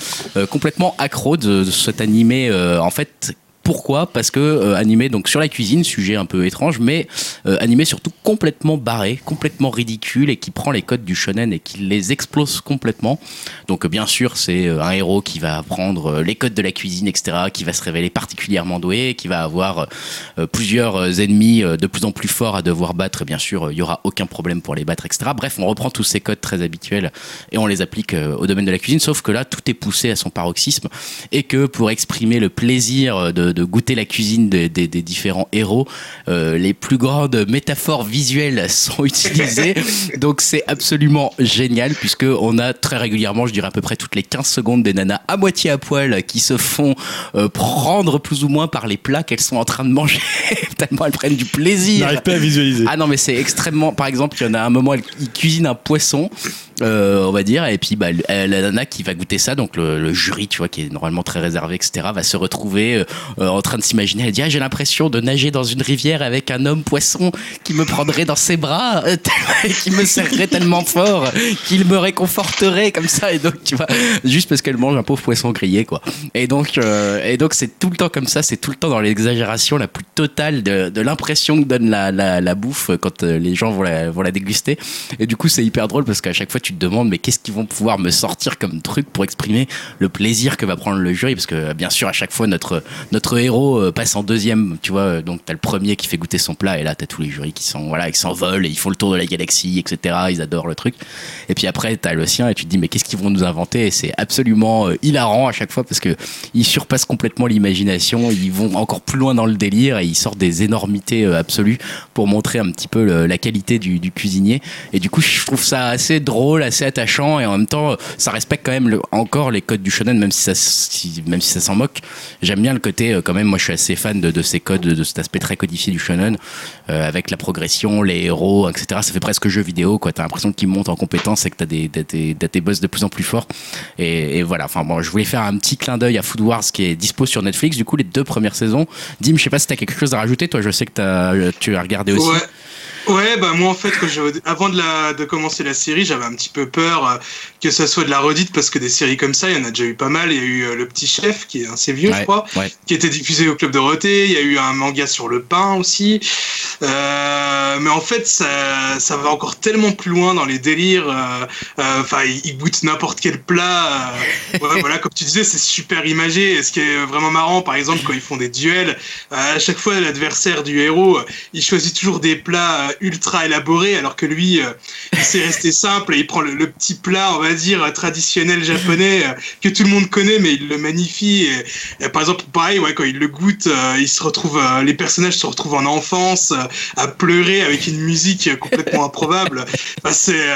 Speaker 1: complètement accro de, de cet animé. en fait, pourquoi Parce que euh, animé donc sur la cuisine, sujet un peu étrange, mais euh, animé surtout complètement barré, complètement ridicule et qui prend les codes du shonen et qui les explose complètement. Donc bien sûr, c'est euh, un héros qui va apprendre euh, les codes de la cuisine, etc., qui va se révéler particulièrement doué, qui va avoir plusieurs ennemis de plus en plus forts à devoir battre. Et bien sûr, il y aura aucun problème pour les battre, etc. Bref, on reprend tous ces codes très habituels et on les applique au domaine de la cuisine. Sauf que là, tout est poussé à son paroxysme et que pour exprimer le plaisir de goûter la cuisine des, des- des différents héros, euh, les plus grandes métaphores visuelles sont (laughs) utilisées. Donc c'est absolument génial puisque on a très régulièrement, je dirais à peu près toutes les 15 secondes, des nanas à moitié à poil qui se font euh, prendre plus ou moins par les plats qu'elles sont en train de manger (laughs) tellement elles prennent du plaisir.
Speaker 2: J'arrive pas à visualiser.
Speaker 1: Ah non, mais c'est extrêmement. Par exemple, il y en a un moment, elle- il cuisine un poisson, euh, on va dire, et puis bah, euh, la nana qui va goûter ça, donc le, jury, tu vois, qui est normalement très réservé, etc., va se retrouver euh, en train de s'imaginer. Elle dit Ah, j'ai l'impression de nager dans une rivière avec un homme poisson qui me prendrait dans ses bras, qui me serrerait tellement fort, qu'il me réconforterait comme ça. Et donc, tu vois, juste parce qu'elle mange un pauvre poisson grillé, quoi. Et donc, et donc c'est tout le temps comme ça, c'est tout le temps dans l'exagération la plus totale de, l'impression que donne la, la, bouffe quand les gens vont la, vont la déguster. Et du coup, c'est hyper drôle parce qu'à chaque fois, tu te demandes, mais qu'est-ce qu'ils vont pouvoir me sortir comme truc pour exprimer le plaisir que va prendre le jury? Parce que, bien sûr, à chaque fois, notre, notre héros euh, passe en deuxième, tu vois. euh, Donc, t'as le premier qui fait goûter son plat et là, t'as tous les jurys qui sont, voilà, ils s'envolent et ils font le tour de la galaxie, etc. Ils adorent le truc. Et puis après, t'as le sien et tu te dis, mais qu'est-ce qu'ils vont nous inventer? Et c'est absolument euh, hilarant à chaque fois parce que ils surpassent complètement l'imagination, ils vont encore plus loin dans le délire et ils sortent des énormités euh, absolues pour montrer un petit peu la qualité du cuisinier. Et du coup, je trouve ça assez drôle, assez attachant et en même temps, ça respecte quand même encore les codes du shonen, même si ça, même si ça s'en moque. J'aime bien le côté, euh, quand même, moi je suis assez fan de, ces codes, de cet aspect très codifié du shonen, euh, avec la progression, les héros, etc. Ça fait presque jeu vidéo, quoi. T'as l'impression qu'ils montent en compétence et que t'as des, t'as des, des boss de plus en plus forts. Et, voilà, enfin bon, je voulais faire un petit clin d'œil à Food Wars qui est dispo sur Netflix, du coup, les deux premières saisons. Dim, je sais pas si t'as quelque chose à rajouter, toi, je sais que t'as, euh, tu as regardé aussi.
Speaker 3: Ouais, bah moi en fait, quand je, avant de, la, de commencer la série, j'avais un petit peu peur euh, que ça soit de la redite parce que des séries comme ça, il y en a déjà eu pas mal. Il y a eu euh, Le Petit Chef, qui est assez vieux, je crois,
Speaker 1: ouais.
Speaker 3: qui était diffusé au Club Dorothée. Il y a eu un manga sur le pain aussi. Euh, mais en fait, ça, ça va encore tellement plus loin dans les délires. euh, Enfin, ils il goûtent n'importe quel plat. ouais, (laughs) voilà, comme tu disais, c'est super imagé. Et ce qui est vraiment marrant, par exemple, quand ils font des duels, à chaque fois, l'adversaire du héros, il choisit toujours des plats ultra élaborés, alors que lui, euh, il sait rester simple et il prend le, le petit plat, on va dire, traditionnel japonais euh, que tout le monde connaît, mais il le magnifie. Et, et par exemple, pareil, ouais, quand il le goûte, euh, il se retrouve, les personnages se retrouvent en enfance, à pleurer avec une musique complètement improbable. C'est,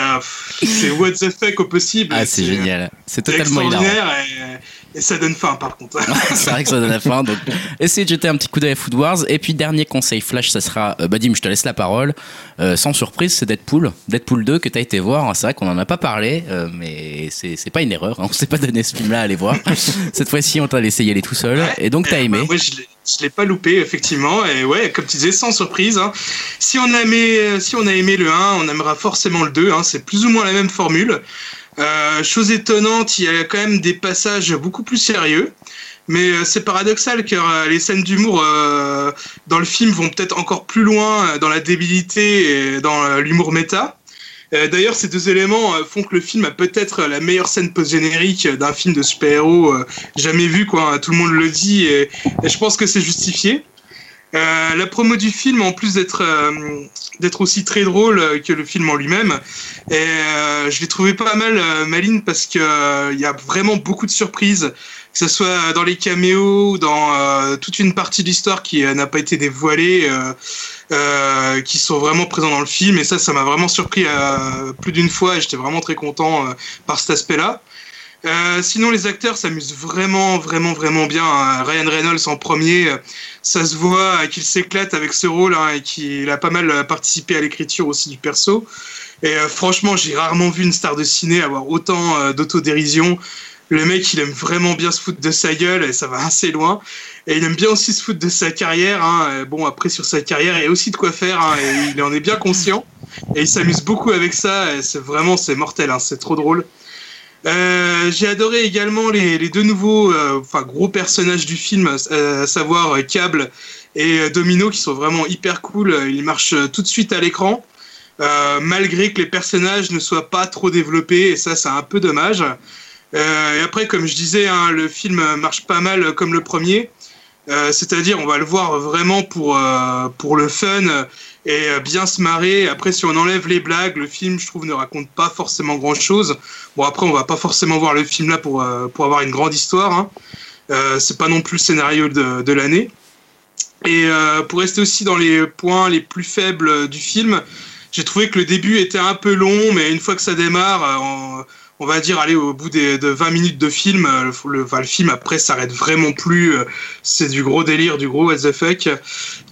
Speaker 3: c'est what the fuck au possible.
Speaker 1: Ah, c'est génial. C'est totalement hilarant.
Speaker 3: extraordinaire et, et ça donne faim, par contre. (laughs)
Speaker 1: c'est vrai que ça donne la fin. Donc, essayez de jeter un petit coup d'œil à Food Wars. Et puis, dernier conseil flash, ça sera. Euh, Badim, je te laisse la parole. Euh, sans surprise, c'est Deadpool. Deadpool 2 que tu as été voir. C'est vrai qu'on en a pas parlé, euh, mais c'est pas une erreur. hein. On s'est pas donné ce film-là à aller voir. (laughs) Cette fois-ci, on t'a laissé y aller tout seul. Et donc, t'as aimé.
Speaker 3: bah, ouais, je l'ai- je l'ai pas loupé, effectivement. Et ouais, comme tu disais, sans surprise. hein. Si, on a aimé, si on a aimé le 1, on aimera forcément le 2. hein. C'est plus ou moins la même formule. Euh, chose étonnante, il y a quand même des passages beaucoup plus sérieux. Mais euh, c'est paradoxal car euh, les scènes d'humour dans le film vont peut-être encore plus loin dans la débilité et dans l'humour méta. D'ailleurs, ces deux éléments font que le film a peut-être la meilleure scène post-générique d'un film de super-héros jamais vu, quoi. Tout le monde le dit et je pense que c'est justifié. Euh, la promo du film, en plus d'être euh, d'être aussi très drôle euh, que le film en lui-même, je l'ai trouvé pas mal maline parce que il y a vraiment beaucoup de surprises, que ce soit dans les caméos, dans toute une partie de l'histoire qui n'a pas été dévoilée, qui sont vraiment présents dans le film. Et ça, ça m'a vraiment surpris plus d'une fois. J'étais vraiment très content par cet aspect-là. Euh, sinon, les acteurs s'amusent vraiment, vraiment, vraiment bien. hein. Ryan Reynolds en premier, euh, ça se voit euh, qu'il s'éclate avec ce rôle hein, et qu'il a pas mal participé à l'écriture aussi du perso. Et franchement, j'ai rarement vu une star de ciné avoir autant d'autodérision. Le mec, il aime vraiment bien se foutre de sa gueule et ça va assez loin. Et il aime bien aussi se foutre de sa carrière. Hein. Bon, après, sur sa carrière, il y a aussi de quoi faire et il en est bien conscient. Et il s'amuse beaucoup avec ça. C'est vraiment, c'est mortel. C'est trop drôle. Euh, j'ai adoré également les, deux nouveaux, euh, enfin gros personnages du film, euh, à savoir Cable et Domino, qui sont vraiment hyper cool. Ils marchent tout de suite à l'écran, malgré que les personnages ne soient pas trop développés, et ça, c'est un peu dommage. Et après, comme je disais, hein, le film marche pas mal comme le premier. C'est-à-dire, on va le voir vraiment pour, pour le fun et euh, bien se marrer. Après, si on enlève les blagues, le film, je trouve, ne raconte pas forcément grand-chose. Bon, après, on va pas forcément voir le film là pour, euh, pour avoir une grande histoire. Hein. Euh, c'est pas non plus le scénario de, l'année. Et euh, pour rester aussi dans les points les plus faibles du film, j'ai trouvé que le début était un peu long, mais une fois que ça démarre, on, va dire, aller au bout des, de 20 minutes de film, euh, le, le, enfin, le film après s'arrête vraiment plus. euh, C'est du gros délire, du gros what the fuck.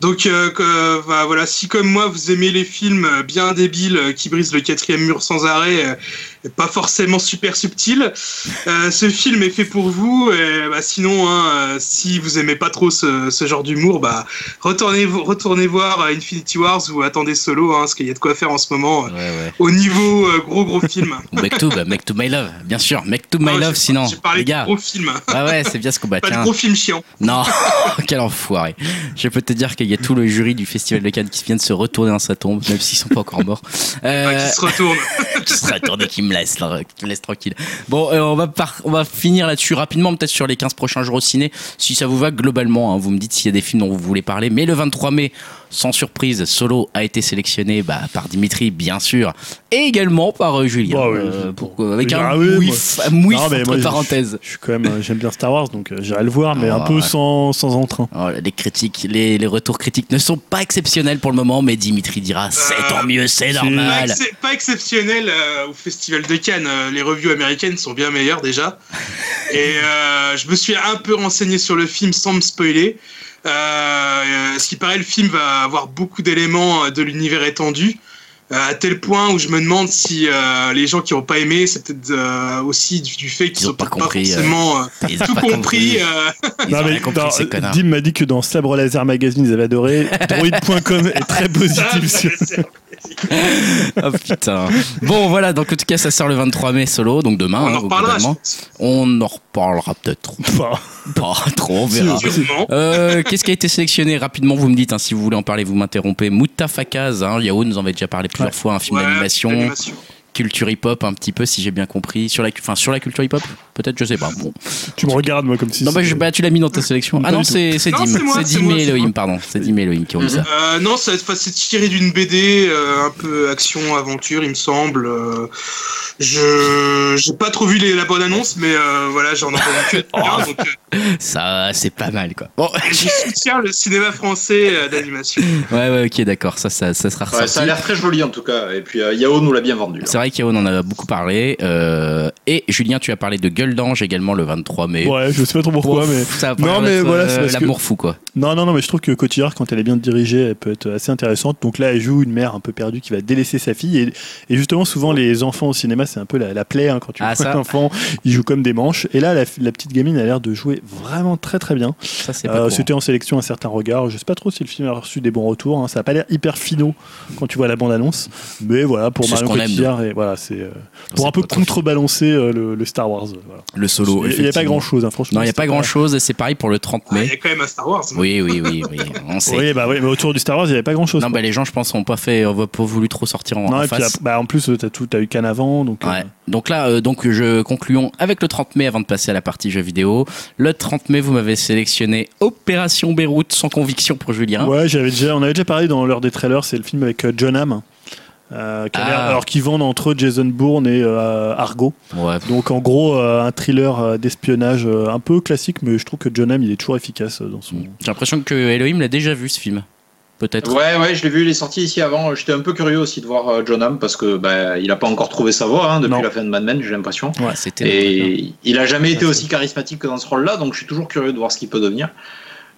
Speaker 3: Donc euh, que, bah, voilà, si comme moi vous aimez les films bien débiles qui brisent le quatrième mur sans arrêt, et pas forcément super subtil, euh, ce film est fait pour vous. Et, bah, sinon, hein, si vous aimez pas trop ce, ce genre d'humour, bah retournez, retournez voir Infinity Wars ou attendez Solo, hein, parce qu'il y a de quoi faire en ce moment
Speaker 1: Ouais, ouais.
Speaker 3: au niveau euh, gros gros film. (laughs)
Speaker 1: Make to, bah, to My Love, bien sûr. Make to My
Speaker 3: Ah,
Speaker 1: Love, sinon.
Speaker 3: J'ai parlé
Speaker 1: Les
Speaker 3: de
Speaker 1: gars.
Speaker 3: gros film,
Speaker 1: Ouais, ouais, c'est bien ce qu'on (laughs) bat.
Speaker 3: pas de gros film chiant.
Speaker 1: Non, (laughs) quel enfoiré. Je peux te dire qu'il y a tout le jury du Festival de Cannes qui vient de se retourner dans sa tombe, même s'ils sont pas encore morts. Euh, (laughs)
Speaker 3: qui se retourne.
Speaker 1: qui se retourne et qui me laisse, là, qui me laisse tranquille. Bon, euh, on va par- on va finir là-dessus rapidement, peut-être sur les 15 prochains jours au ciné. Si ça vous va globalement, hein, vous me dites s'il y a des films dont vous voulez parler. Mais le 23 mai, sans surprise, Solo a été sélectionné bah, par Dimitri, bien sûr, et également par euh, Julien.
Speaker 2: Bah oui.
Speaker 1: euh, pour- avec
Speaker 2: Ah
Speaker 1: un
Speaker 2: oui,
Speaker 1: mouif
Speaker 2: Non, mais
Speaker 1: entre
Speaker 2: moi, je-
Speaker 1: parenthèses.
Speaker 2: Je suis quand même, euh, j'aime bien Star Wars, donc euh, j'irai le voir, mais un
Speaker 1: Ah,
Speaker 2: peu
Speaker 1: ouais.
Speaker 2: sans, sans entrain.
Speaker 1: Oh, les critiques, les, les retours critiques ne sont pas exceptionnels pour le moment, mais Dimitri dira c'est
Speaker 3: Euh,
Speaker 1: tant mieux, c'est
Speaker 2: c'est-
Speaker 3: Pas,
Speaker 1: normal.
Speaker 3: ex- pas exceptionnel euh, au Festival de Cannes. Euh, les revues américaines sont bien meilleures déjà. (laughs) Et euh, je me suis un peu renseigné sur le film sans me spoiler. Euh, ce qui paraît, le film va avoir beaucoup d'éléments euh, de l'univers étendu. Euh, à tel point où je me demande si euh, les gens qui n'ont pas aimé, c'est peut-être euh, aussi du, du fait qu'ils
Speaker 1: Ils ont
Speaker 3: n'ont
Speaker 1: pas
Speaker 3: pas,
Speaker 1: compris,
Speaker 3: forcément euh,
Speaker 1: Ils ont
Speaker 3: tout
Speaker 1: pas
Speaker 3: compris. euh,
Speaker 2: Non, mais
Speaker 1: compris,
Speaker 2: dans-. Dim m'a dit que dans Sabre Laser Magazine, ils avaient adoré. (laughs) Droid.com est très
Speaker 3: ça,
Speaker 2: positif sur.
Speaker 1: Oh putain. Bon, voilà, donc en tout cas, ça sort le 23 mai solo, donc demain.
Speaker 3: on
Speaker 1: hein,
Speaker 3: en reparlera.
Speaker 1: globalement. On en reparlera peut-être. Pas trop, on verra. Euh, Qu'est-ce qui a été sélectionné? Rapidement Vous me dites, hein, si vous voulez en parler, vous m'interrompez. Moutafakaz, hein, Yao nous en avait déjà parlé plusieurs
Speaker 2: Ouais.
Speaker 1: fois, un film
Speaker 3: Ouais,
Speaker 1: d'animation. Culture hip-hop un petit peu, si j'ai bien compris. Sur la, enfin, sur la culture hip-hop Peut-être, je sais pas. Bon.
Speaker 2: tu me regardes, moi, comme si.
Speaker 1: Non, bah, je- bah, tu l'as mis dans ta sélection. Ah non, c'est Dim.
Speaker 3: c'est
Speaker 1: Dim et Elohim, pardon. C'est Dim et Elohim qui ont mis ça.
Speaker 3: Euh, non, c'est tiré d'une BD, euh, un peu action, aventure, il me semble. Euh, je j'ai pas trop vu les, la bonne annonce, mais euh, voilà, j'en ai entendu que euh, (laughs)
Speaker 1: Ça, c'est pas mal, quoi. Bon,
Speaker 3: je soutiens le cinéma français euh, d'animation.
Speaker 1: ouais, ouais, ok, d'accord. Ça, ça, ça sera
Speaker 4: Ouais, ça a l'air très joli en tout cas. Et puis euh, Yao nous l'a bien vendu. là.
Speaker 1: Vrai qu'Yao en a beaucoup parlé. euh, et Julien, tu as parlé de Gueule d'Ange également le 23 mai.
Speaker 2: Ouais, je sais pas trop pourquoi, mais.
Speaker 1: ça
Speaker 2: Non, mais voilà,
Speaker 1: euh,
Speaker 2: c'est que-
Speaker 1: l'amour fou, quoi.
Speaker 2: Non, non, non, mais je trouve que Cotillard, quand elle est bien dirigée, elle peut être assez intéressante. Donc là, elle joue une mère un peu perdue qui va délaisser sa fille. Et, et justement, souvent, les enfants au cinéma, c'est un peu la, la plaie. hein, quand tu
Speaker 1: Ah,
Speaker 2: vois
Speaker 1: ça.
Speaker 2: un enfant, ils jouent comme des manches. Et là, la, la petite gamine a l'air de jouer vraiment très, très bien.
Speaker 1: Ça, c'est pas
Speaker 2: Euh. C'était en sélection un certain regard. Je sais pas trop si le film a reçu des bons retours. hein. Ça a pas l'air hyper finaux quand tu vois la bande-annonce. Mais voilà, pour Marion Cotillard. et, mais voilà, c'est euh,
Speaker 1: c'est
Speaker 2: pour un peu contrebalancer euh, le, le Star Wars. euh, voilà.
Speaker 1: Le solo.
Speaker 2: Il n'y a pas grand chose, franchement.
Speaker 1: Non, il n'y a pas grand chose. C'est pareil pour le 30
Speaker 3: Ah, Il y
Speaker 1: mai.
Speaker 3: a quand même un Star Wars. non?
Speaker 1: Oui, oui, oui, oui. On sait.
Speaker 2: Oui, bah oui, mais autour du Star Wars, il n'y avait pas grand chose.
Speaker 1: Non, bah, les gens, je pense, n'ont pas fait, ont pas voulu trop sortir en,
Speaker 2: Non,
Speaker 1: en
Speaker 2: et puis,
Speaker 1: face.
Speaker 2: bah, en plus, t'as tout, t'as eu qu'un avant, donc. euh,
Speaker 1: Ouais. Donc là, euh, donc je concluons avec le 30 mai avant de passer à la partie jeux vidéo. Le 30 mai, vous m'avez sélectionné Opération Beyrouth sans conviction pour Julien.
Speaker 2: Ouais, j'avais déjà, on avait déjà parlé dans l'heure des trailers, c'est le film avec John Hamm. Euh, qui
Speaker 1: Ah.
Speaker 2: alors qu'ils vendent entre Jason Bourne et euh, Argo.
Speaker 1: Ouais.
Speaker 2: Donc en gros euh, un thriller euh, d'espionnage euh, un peu classique, mais je trouve que John Hamm il est toujours efficace dans son.
Speaker 1: J'ai l'impression que Elohim l'a déjà vu ce film. Peut-être.
Speaker 4: Ouais, ouais, je l'ai vu, il est sorti ici avant. J'étais un peu curieux aussi de voir John Hamm parce que bah, il a pas encore trouvé sa voie hein, depuis
Speaker 2: Non.
Speaker 4: la fin de Mad Men, j'ai l'impression.
Speaker 1: Ouais, c'était.
Speaker 4: Et il a jamais été aussi charismatique que dans ce rôle-là, donc je suis toujours curieux de voir ce qu'il peut devenir.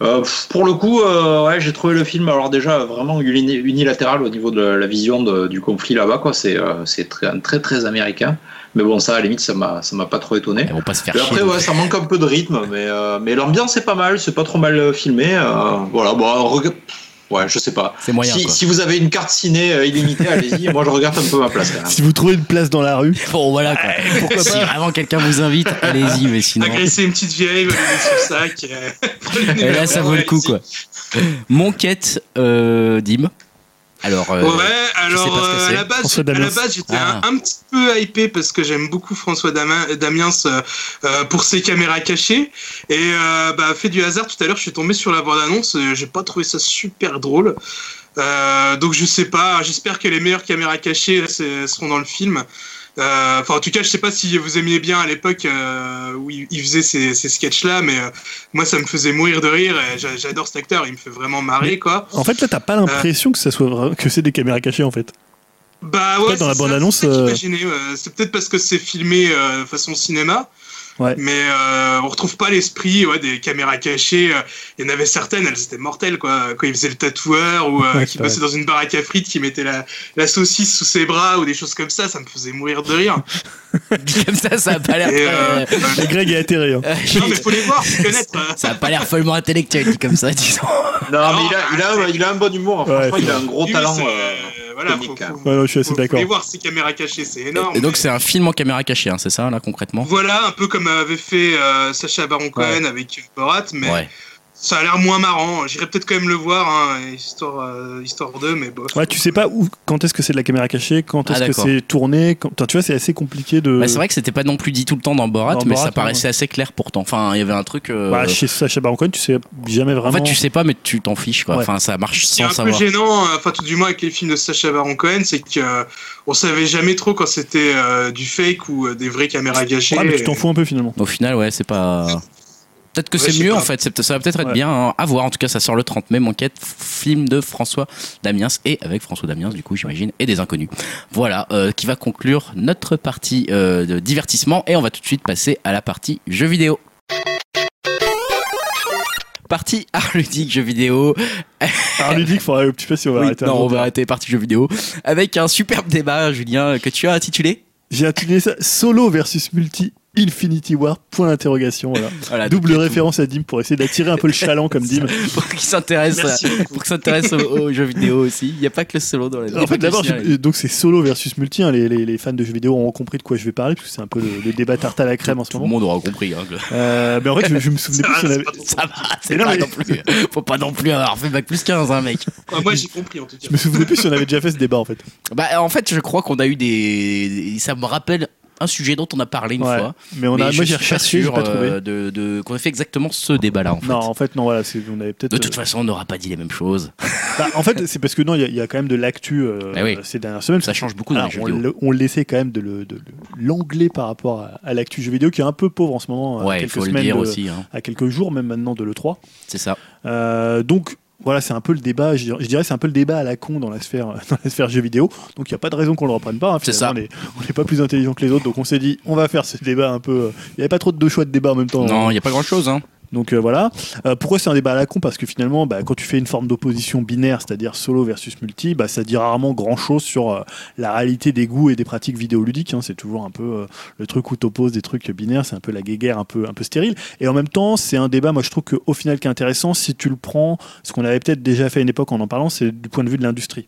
Speaker 4: Euh, pour le coup, euh, ouais, j'ai trouvé le film alors déjà vraiment uni- unilatéral au niveau de la vision de- du conflit là-bas, quoi. C'est euh, c'est très, très très américain. Mais bon, ça à la limite, ça m'a ça m'a pas trop étonné.
Speaker 1: Vont pas se faire chier.
Speaker 4: après, ouais, ça manque un peu de rythme, mais, mais l'ambiance est pas mal, c'est pas trop mal filmé. voilà, bon, ouais, je sais pas.
Speaker 1: C'est moyen.
Speaker 4: si,
Speaker 1: quoi.
Speaker 4: si vous avez une carte ciné euh, illimitée, allez-y. Moi, je regarde un peu ma place. quand même.
Speaker 2: Si vous trouvez une place dans la rue, (laughs)
Speaker 1: Bon, voilà quoi.
Speaker 2: pourquoi
Speaker 1: si
Speaker 2: pas
Speaker 1: vraiment quelqu'un vous invite, allez-y, mais sinon.
Speaker 3: Agresser une petite vieille, valider son sac. euh, (laughs) le
Speaker 1: Et là, ça vaut le coup quoi. Mon quête, euh, Dim. Alors. euh,
Speaker 3: ouais,
Speaker 1: sais pas
Speaker 3: alors
Speaker 1: ce que
Speaker 3: euh, à la base, à la base j'étais
Speaker 1: Ah.
Speaker 3: un, un petit peu hypé parce que j'aime beaucoup François Dama- Damiens euh, euh, pour ses caméras cachées. Et euh, bah, fait du hasard, tout à l'heure, je suis tombé sur la bande-annonce. euh, J'ai pas trouvé ça super drôle. Euh, donc je sais pas. J'espère que les meilleures caméras cachées seront dans le film. Euh, Enfin, en tout cas, je sais pas si vous aimiez bien à l'époque euh, où il, faisait ces, ces sketchs-là, mais euh, moi, ça me faisait mourir de rire. et j'a- J'adore cet acteur, il me fait vraiment marrer, quoi.
Speaker 2: En fait là t'as pas l'impression que ça soit vrai- que c'est des caméras cachées en fait.
Speaker 3: Bah ouais,
Speaker 2: dans la
Speaker 3: c'est ça,
Speaker 2: bande-annonce,
Speaker 3: c'est peut-être parce que c'est filmé façon cinéma.
Speaker 2: Ouais.
Speaker 3: Mais euh, on retrouve pas l'esprit ouais, des caméras cachées. euh, Il y en avait certaines, elles étaient mortelles quoi. Quand il faisait le tatoueur ou euh,
Speaker 2: Ouais,
Speaker 3: qui passait dans une baraque à frites, qui mettait la, la saucisse sous ses bras ou des choses comme ça, ça me faisait mourir de rire.
Speaker 1: Dit (laughs) comme ça, ça a pas l'air.
Speaker 3: Euh,
Speaker 2: Et Greg est atterré. hein.
Speaker 1: euh,
Speaker 3: non mais faut les voir, faut connaître. euh.
Speaker 1: Ça a pas l'air follement intellectuel dit comme ça, disons.
Speaker 4: Non, mais il a, il, a, il a un bon humour.
Speaker 2: Ouais,
Speaker 4: Franchement, il a un gros
Speaker 3: Oui,
Speaker 4: talent.
Speaker 3: Voilà, faut,
Speaker 4: comique,
Speaker 3: faut,
Speaker 4: hein.
Speaker 2: Ouais, non, je suis assez d'accord.
Speaker 3: voir ces caméras cachées, c'est énorme.
Speaker 1: Et donc
Speaker 3: mais-
Speaker 1: c'est un film en caméra cachée, hein, c'est ça là concrètement?
Speaker 3: Voilà, un peu comme avait fait euh, Sacha Baron Cohen avec Borat, mais
Speaker 1: Ouais.
Speaker 3: Ça a l'air moins marrant. J'irai peut-être quand même le voir, hein, histoire, euh, histoire 2, mais bon.
Speaker 2: Ouais, tu sais pas où, quand est-ce que c'est de la caméra cachée, quand
Speaker 1: Ah,
Speaker 2: est-ce que
Speaker 1: d'accord.
Speaker 2: c'est tourné. Quand... Tu vois, c'est assez compliqué de.
Speaker 1: Bah, c'est vrai que c'était pas non plus dit tout le temps dans Borat,
Speaker 2: Dans
Speaker 1: mais
Speaker 2: Borat,
Speaker 1: ça paraissait assez clair pourtant. Enfin, il y avait un truc. euh,
Speaker 2: Bah, chez Sacha Baron Cohen, tu sais jamais
Speaker 1: en
Speaker 2: vraiment.
Speaker 1: fait, tu sais pas, mais tu t'en fiches quoi.
Speaker 2: Ouais.
Speaker 1: Enfin, ça marche
Speaker 3: Ce qui est
Speaker 1: sans
Speaker 3: un peu
Speaker 1: savoir.
Speaker 3: gênant, euh, enfin tout du moins avec les films de Sacha Baron Cohen, c'est que euh, on savait jamais trop quand c'était euh, du fake ou euh, des vraies caméras cachées.
Speaker 2: Ouais, mais tu t'en fous un peu finalement.
Speaker 1: Au final, ouais, c'est pas. Peut-être que
Speaker 3: Ouais,
Speaker 1: c'est mieux
Speaker 3: pas.
Speaker 1: en fait, ça va peut-être être
Speaker 2: Ouais.
Speaker 1: bien hein, à voir. En tout cas, ça sort le 30 mai, Enquête, film de François Damiens et avec François Damiens, du coup, j'imagine, et des inconnus. Voilà, euh, qui va conclure notre partie euh, de divertissement et on va tout de suite passer à la partie jeux vidéo. Partie art ludique jeux vidéo.
Speaker 2: Alors, ludique, faudrait, je sais pas si on va
Speaker 1: Oui,
Speaker 2: arrêter. un
Speaker 1: non, on va arrêter partie jeux vidéo avec un superbe débat, Julien, que tu as intitulé.
Speaker 2: J'ai intitulé ça Solo versus Multi Infinity War, point d'interrogation. Voilà. (laughs)
Speaker 1: Voilà,
Speaker 2: Double référence à Dim pour essayer d'attirer un peu le chaland comme Dim. (laughs)
Speaker 1: pour qu'il s'intéresse à- pour qu'il s'intéresse aux, aux jeux vidéo aussi. Il n'y a pas que le solo dans la
Speaker 2: En fait, d'abord, je- donc c'est solo versus multi. hein, les, les- les fans de jeux vidéo ont compris de quoi je vais parler, parce que c'est un peu le, le débat tarte à la crème en ce
Speaker 1: Tout le
Speaker 2: moment.
Speaker 1: monde aura compris. Hein, que-
Speaker 2: Euh, mais en fait, je, je me souvenais
Speaker 3: Ça
Speaker 2: plus
Speaker 3: va,
Speaker 2: si on
Speaker 3: c'est
Speaker 2: avait-
Speaker 1: Ça va, c'est pas
Speaker 2: mais-
Speaker 1: non plus. Faut pas non plus avoir fait bac plus 15, hein, mec.
Speaker 3: Ouais, (laughs) moi j'ai compris en tout cas.
Speaker 2: je me souvenais plus si on avait déjà fait ce débat en fait.
Speaker 1: Bah, en fait, je crois qu'on a eu des. Ça me rappelle un sujet dont on a parlé une
Speaker 2: Ouais.
Speaker 1: fois.
Speaker 2: Mais on a,
Speaker 1: Mais je
Speaker 2: moi j'ai
Speaker 1: suis pas
Speaker 2: recherché, j'ai
Speaker 1: sûr
Speaker 2: pas trouvé.
Speaker 1: euh, de, de- qu'on a fait exactement ce débat-là. En fait.
Speaker 2: Non, en fait, non, voilà, on avait peut-être.
Speaker 1: De toute
Speaker 2: euh,
Speaker 1: façon, on n'aura pas dit les mêmes choses. (laughs)
Speaker 2: bah, en fait, c'est parce que non, il y a- il y, a quand même de l'actu euh,
Speaker 1: oui.
Speaker 2: ces dernières semaines.
Speaker 1: Ça change beaucoup dans
Speaker 2: Alors, on,
Speaker 1: vidéo.
Speaker 2: le- on laissait quand même de le- le- l'anglais par rapport à, à l'actu jeu vidéo qui est un peu pauvre en ce moment. à
Speaker 1: Ouais, il
Speaker 2: quelques
Speaker 1: faut le
Speaker 2: semaines
Speaker 1: dire
Speaker 2: de-
Speaker 1: aussi. hein.
Speaker 2: À quelques jours, même maintenant, de l'E3.
Speaker 1: C'est ça.
Speaker 2: Euh, donc voilà, c'est un peu le débat, je dirais, c'est un peu le débat à la con dans la sphère, (laughs) dans la sphère jeux vidéo. Donc il n'y a pas de raison qu'on le reprenne pas. hein,
Speaker 1: C'est ça.
Speaker 2: On est- on n'est pas plus intelligent que les autres, donc on s'est dit on va faire ce débat un peu. euh, Il n'y avait pas trop de deux choix de débat en même temps.
Speaker 1: Non, il n'y a pas grand-chose. Hein.
Speaker 2: Donc euh, voilà. Euh, pourquoi c'est un débat à la con? Parce que finalement, bah, quand tu fais une forme d'opposition binaire, c'est-à-dire solo versus multi, bah, ça dit rarement grand-chose sur euh, la réalité des goûts et des pratiques vidéoludiques. hein. C'est toujours un peu le truc où tu opposes des trucs binaires, c'est un peu la guéguerre un peu, un peu stérile. Et en même temps, c'est un débat, moi je trouve qu'au final, qui est intéressant, si tu le prends, ce qu'on avait peut-être déjà fait à une époque en en parlant, c'est du point de vue de l'industrie.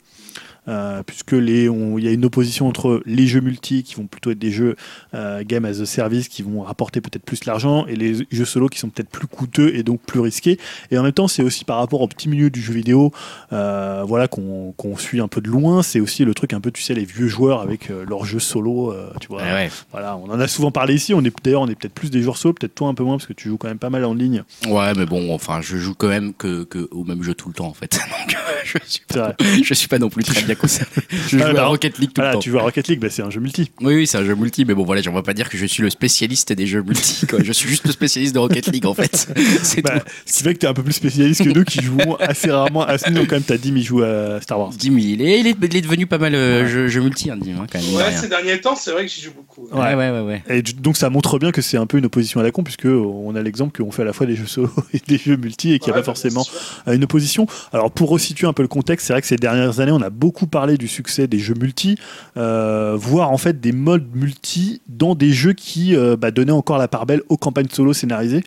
Speaker 2: Euh, puisque les, il y a une opposition entre les jeux multi qui vont plutôt être des jeux euh, game as a service qui vont rapporter peut-être plus l'argent et les jeux solo qui sont peut-être plus coûteux et donc plus risqués. Et en même temps, c'est aussi par rapport au petit milieu du jeu vidéo, euh, voilà qu'on qu'on suit un peu de loin. C'est aussi le truc un peu, tu sais, les vieux joueurs avec euh, leurs jeux solo, euh, tu vois.
Speaker 1: Ouais, ouais.
Speaker 2: Voilà, on en a souvent parlé ici. On est d'ailleurs, on est peut-être plus des joueurs solo, peut-être toi un peu moins parce que tu joues quand même pas mal en ligne.
Speaker 1: Ouais, mais bon, enfin, je joue quand même que, que au même jeu tout le temps, en fait. (laughs) Donc, euh, je suis pas, je suis pas non plus très bien (laughs) concerné. Je joue
Speaker 2: Ah,
Speaker 1: à
Speaker 2: bah,
Speaker 1: Rocket League tout
Speaker 2: Voilà,
Speaker 1: le temps.
Speaker 2: tu joues à Rocket League, bah, c'est un jeu multi.
Speaker 1: Oui, oui, c'est un jeu multi, mais bon, voilà, on va pas dire que je suis le spécialiste des jeux multi. (laughs) Quoi. Je suis juste le spécialiste de Rocket League, en fait. (laughs) C'est
Speaker 2: Bah,
Speaker 1: tout.
Speaker 2: ce qui fait que t'es un peu plus spécialiste que nous qui jouons assez rarement à ce niveau. Quand même, t'as Dim, il joue à Star Wars.
Speaker 1: Dim, il est, il est, il est devenu pas mal euh, jeu, jeu multi, hein, Dim, hein, quand même.
Speaker 3: Ouais, ces derniers temps, c'est vrai que j'y joue beaucoup.
Speaker 1: Ouais, ouais, ouais, ouais.
Speaker 2: Et donc ça montre bien que c'est un peu une opposition à la con puisque on a l'exemple qu'on fait à la fois des jeux solo (laughs) et des jeux multi et qu'il n'y a
Speaker 3: Ouais,
Speaker 2: pas
Speaker 3: bah,
Speaker 2: forcément une opposition. Alors pour resituer un peu le contexte, c'est vrai que ces dernières années on a beaucoup parlé du succès des jeux multi, euh, voire en fait des modes multi dans des jeux qui euh, bah, donnaient encore la part belle aux campagnes solo scénarisées.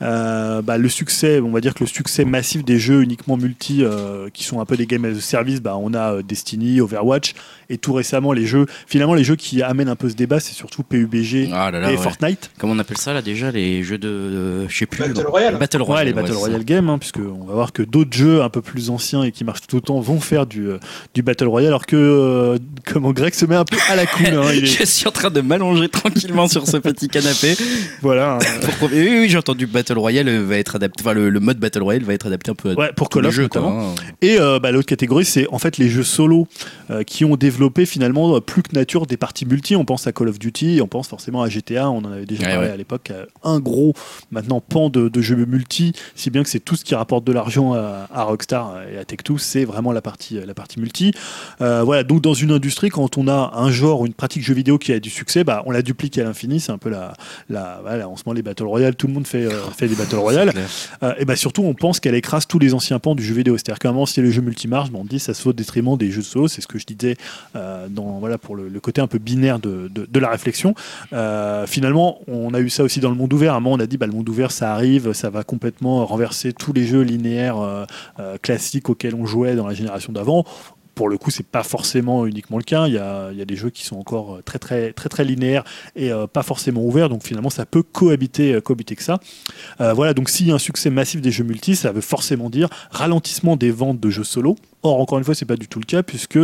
Speaker 2: Euh, bah, le succès, on va dire que le succès massif des jeux uniquement multi euh, qui sont un peu des games as a service, bah, on a euh, Destiny, Overwatch et tout récemment les jeux. Finalement, les jeux qui amènent un peu ce débat, c'est surtout PUBG
Speaker 1: Ah là là,
Speaker 2: et
Speaker 1: ouais.
Speaker 2: Fortnite.
Speaker 1: Comment on appelle ça, là, déjà, les jeux de. euh, je sais plus.
Speaker 3: Battle. Royale.
Speaker 1: Battle
Speaker 2: Ouais,
Speaker 1: Royale.
Speaker 2: les Battle
Speaker 1: ça.
Speaker 2: Royale games, hein, puisque on va voir que d'autres jeux un peu plus anciens et qui marchent tout autant vont faire du, du Battle Royale, alors que euh, comment Greg se met un peu à la cool. hein, il (laughs) est-
Speaker 1: Je suis en train de m'allonger tranquillement sur ce petit canapé.
Speaker 2: voilà. hein.
Speaker 1: Oui, oui, j'ai entendu Battle Royale euh, va être adapté. Enfin, le, le mode Battle Royale va être adapté un peu à
Speaker 2: Ouais, pour Call
Speaker 1: les
Speaker 2: of
Speaker 1: jeux, quoi,
Speaker 2: notamment.
Speaker 1: hein.
Speaker 2: Et euh, bah, l'autre catégorie, c'est en fait les jeux solo euh, qui ont développé finalement euh, plus que nature des parties multi. On pense à Call of Duty, on pense forcément à GTA, on en avait déjà
Speaker 1: Ouais,
Speaker 2: parlé
Speaker 1: ouais.
Speaker 2: à l'époque. Un gros maintenant pan de, de jeux multi, si bien que c'est tout ce qui rapporte de l'argent à, à Rockstar et à Tech2, c'est vraiment la partie, la partie multi. Euh, voilà, donc dans une industrie, quand on a un genre une pratique jeu vidéo qui a du succès, bah, on la duplique à l'infini. C'est un peu la, la voilà, en ce moment les Battle Royale, tout le monde fait, euh, fait des Battle Royale. Euh, et bah surtout, on pense qu'elle écrase tous les anciens pans du jeu vidéo. C'est-à-dire qu'à un moment, si les jeux multimarches, bon, on dit ça se fait au détriment des jeux solo. C'est ce que je disais euh, dans, voilà, pour le, le côté un peu binaire de, de, de la réflexion. Euh, finalement, on a eu ça aussi dans le monde ouvert. À un moment, on a dit bah, le monde ouvert, ça arrive, ça va complètement renverser tous les jeux linéaires classiques auxquels on jouait dans la génération d'avant. Pour le coup, c'est pas forcément uniquement le cas. Il y a, il y a des jeux qui sont encore euh, très très très très linéaires et euh, pas forcément ouverts. Donc finalement, ça peut cohabiter euh, cohabiter que ça. Euh, voilà, donc s'il y a un succès massif des jeux multi, ça veut forcément dire ralentissement des ventes de jeux solo. Or, encore une fois, c'est pas du tout le cas, puisque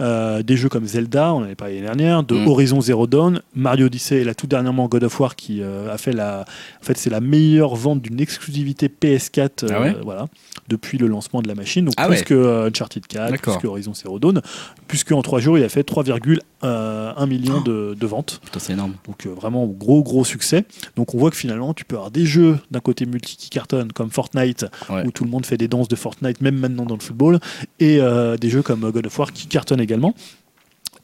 Speaker 2: euh, des jeux comme Zelda, on en avait parlé l'année dernière, de
Speaker 1: Mm.
Speaker 2: Horizon Zero Dawn, Mario Odyssey et là tout dernièrement God of War qui euh, a fait la. En fait, c'est la meilleure vente d'une exclusivité PS4 euh,
Speaker 1: Ah ouais?
Speaker 2: voilà, depuis le lancement de la machine. Donc
Speaker 1: Ah
Speaker 2: plus
Speaker 1: ouais.
Speaker 2: que euh, Uncharted 4,
Speaker 1: D'accord.
Speaker 2: plus que Horizon Zero Dawn, puisque en 3 jours, il a fait 3,1 million de, de ventes.
Speaker 1: Putain, c'est énorme.
Speaker 2: Donc euh, vraiment gros gros succès. Donc on voit que finalement tu peux avoir des jeux d'un côté multi qui cartonnent comme Fortnite
Speaker 1: Ouais.
Speaker 2: où tout le monde fait des danses de Fortnite même maintenant dans le football et euh, des jeux comme God of War qui cartonnent également.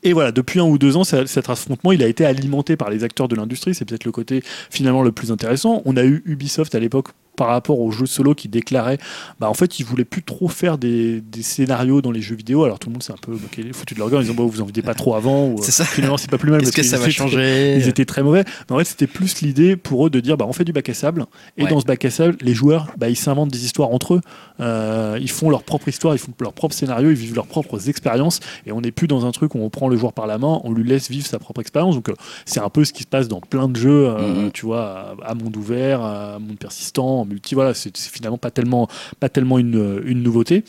Speaker 2: Et voilà, depuis un ou deux ans, cet affrontement, il a été alimenté par les acteurs de l'industrie. C'est peut-être le côté finalement le plus intéressant. On a eu Ubisoft à l'époque par rapport aux jeux solo qui déclarait, bah en fait, ils voulaient plus trop faire des, des scénarios dans les jeux vidéo. Alors tout le monde s'est un peu moqué, foutu de leur gueule. Ils ont, bah, vous en faisiez pas trop avant. Ou,
Speaker 1: C'est ça.
Speaker 2: Finalement, c'est pas plus mal. Parce
Speaker 1: que ça va changer
Speaker 2: ils étaient très mauvais. Mais en fait, c'était plus l'idée pour eux de dire bah, on fait du bac à sable. Et
Speaker 1: Ouais.
Speaker 2: dans ce bac à sable, les joueurs, bah, ils s'inventent des histoires entre eux. Euh, ils font leur propre histoire, ils font leur propre scénario, ils vivent leurs propres expériences. Et on n'est plus dans un truc où on prend le joueur par la main, on lui laisse vivre sa propre expérience. Donc, euh, c'est un peu ce qui se passe dans plein de jeux, euh,
Speaker 1: Mhm.
Speaker 2: tu vois, à monde ouvert, à monde persistant, en multi. Voilà, c'est finalement pas tellement, pas tellement une, une nouveauté.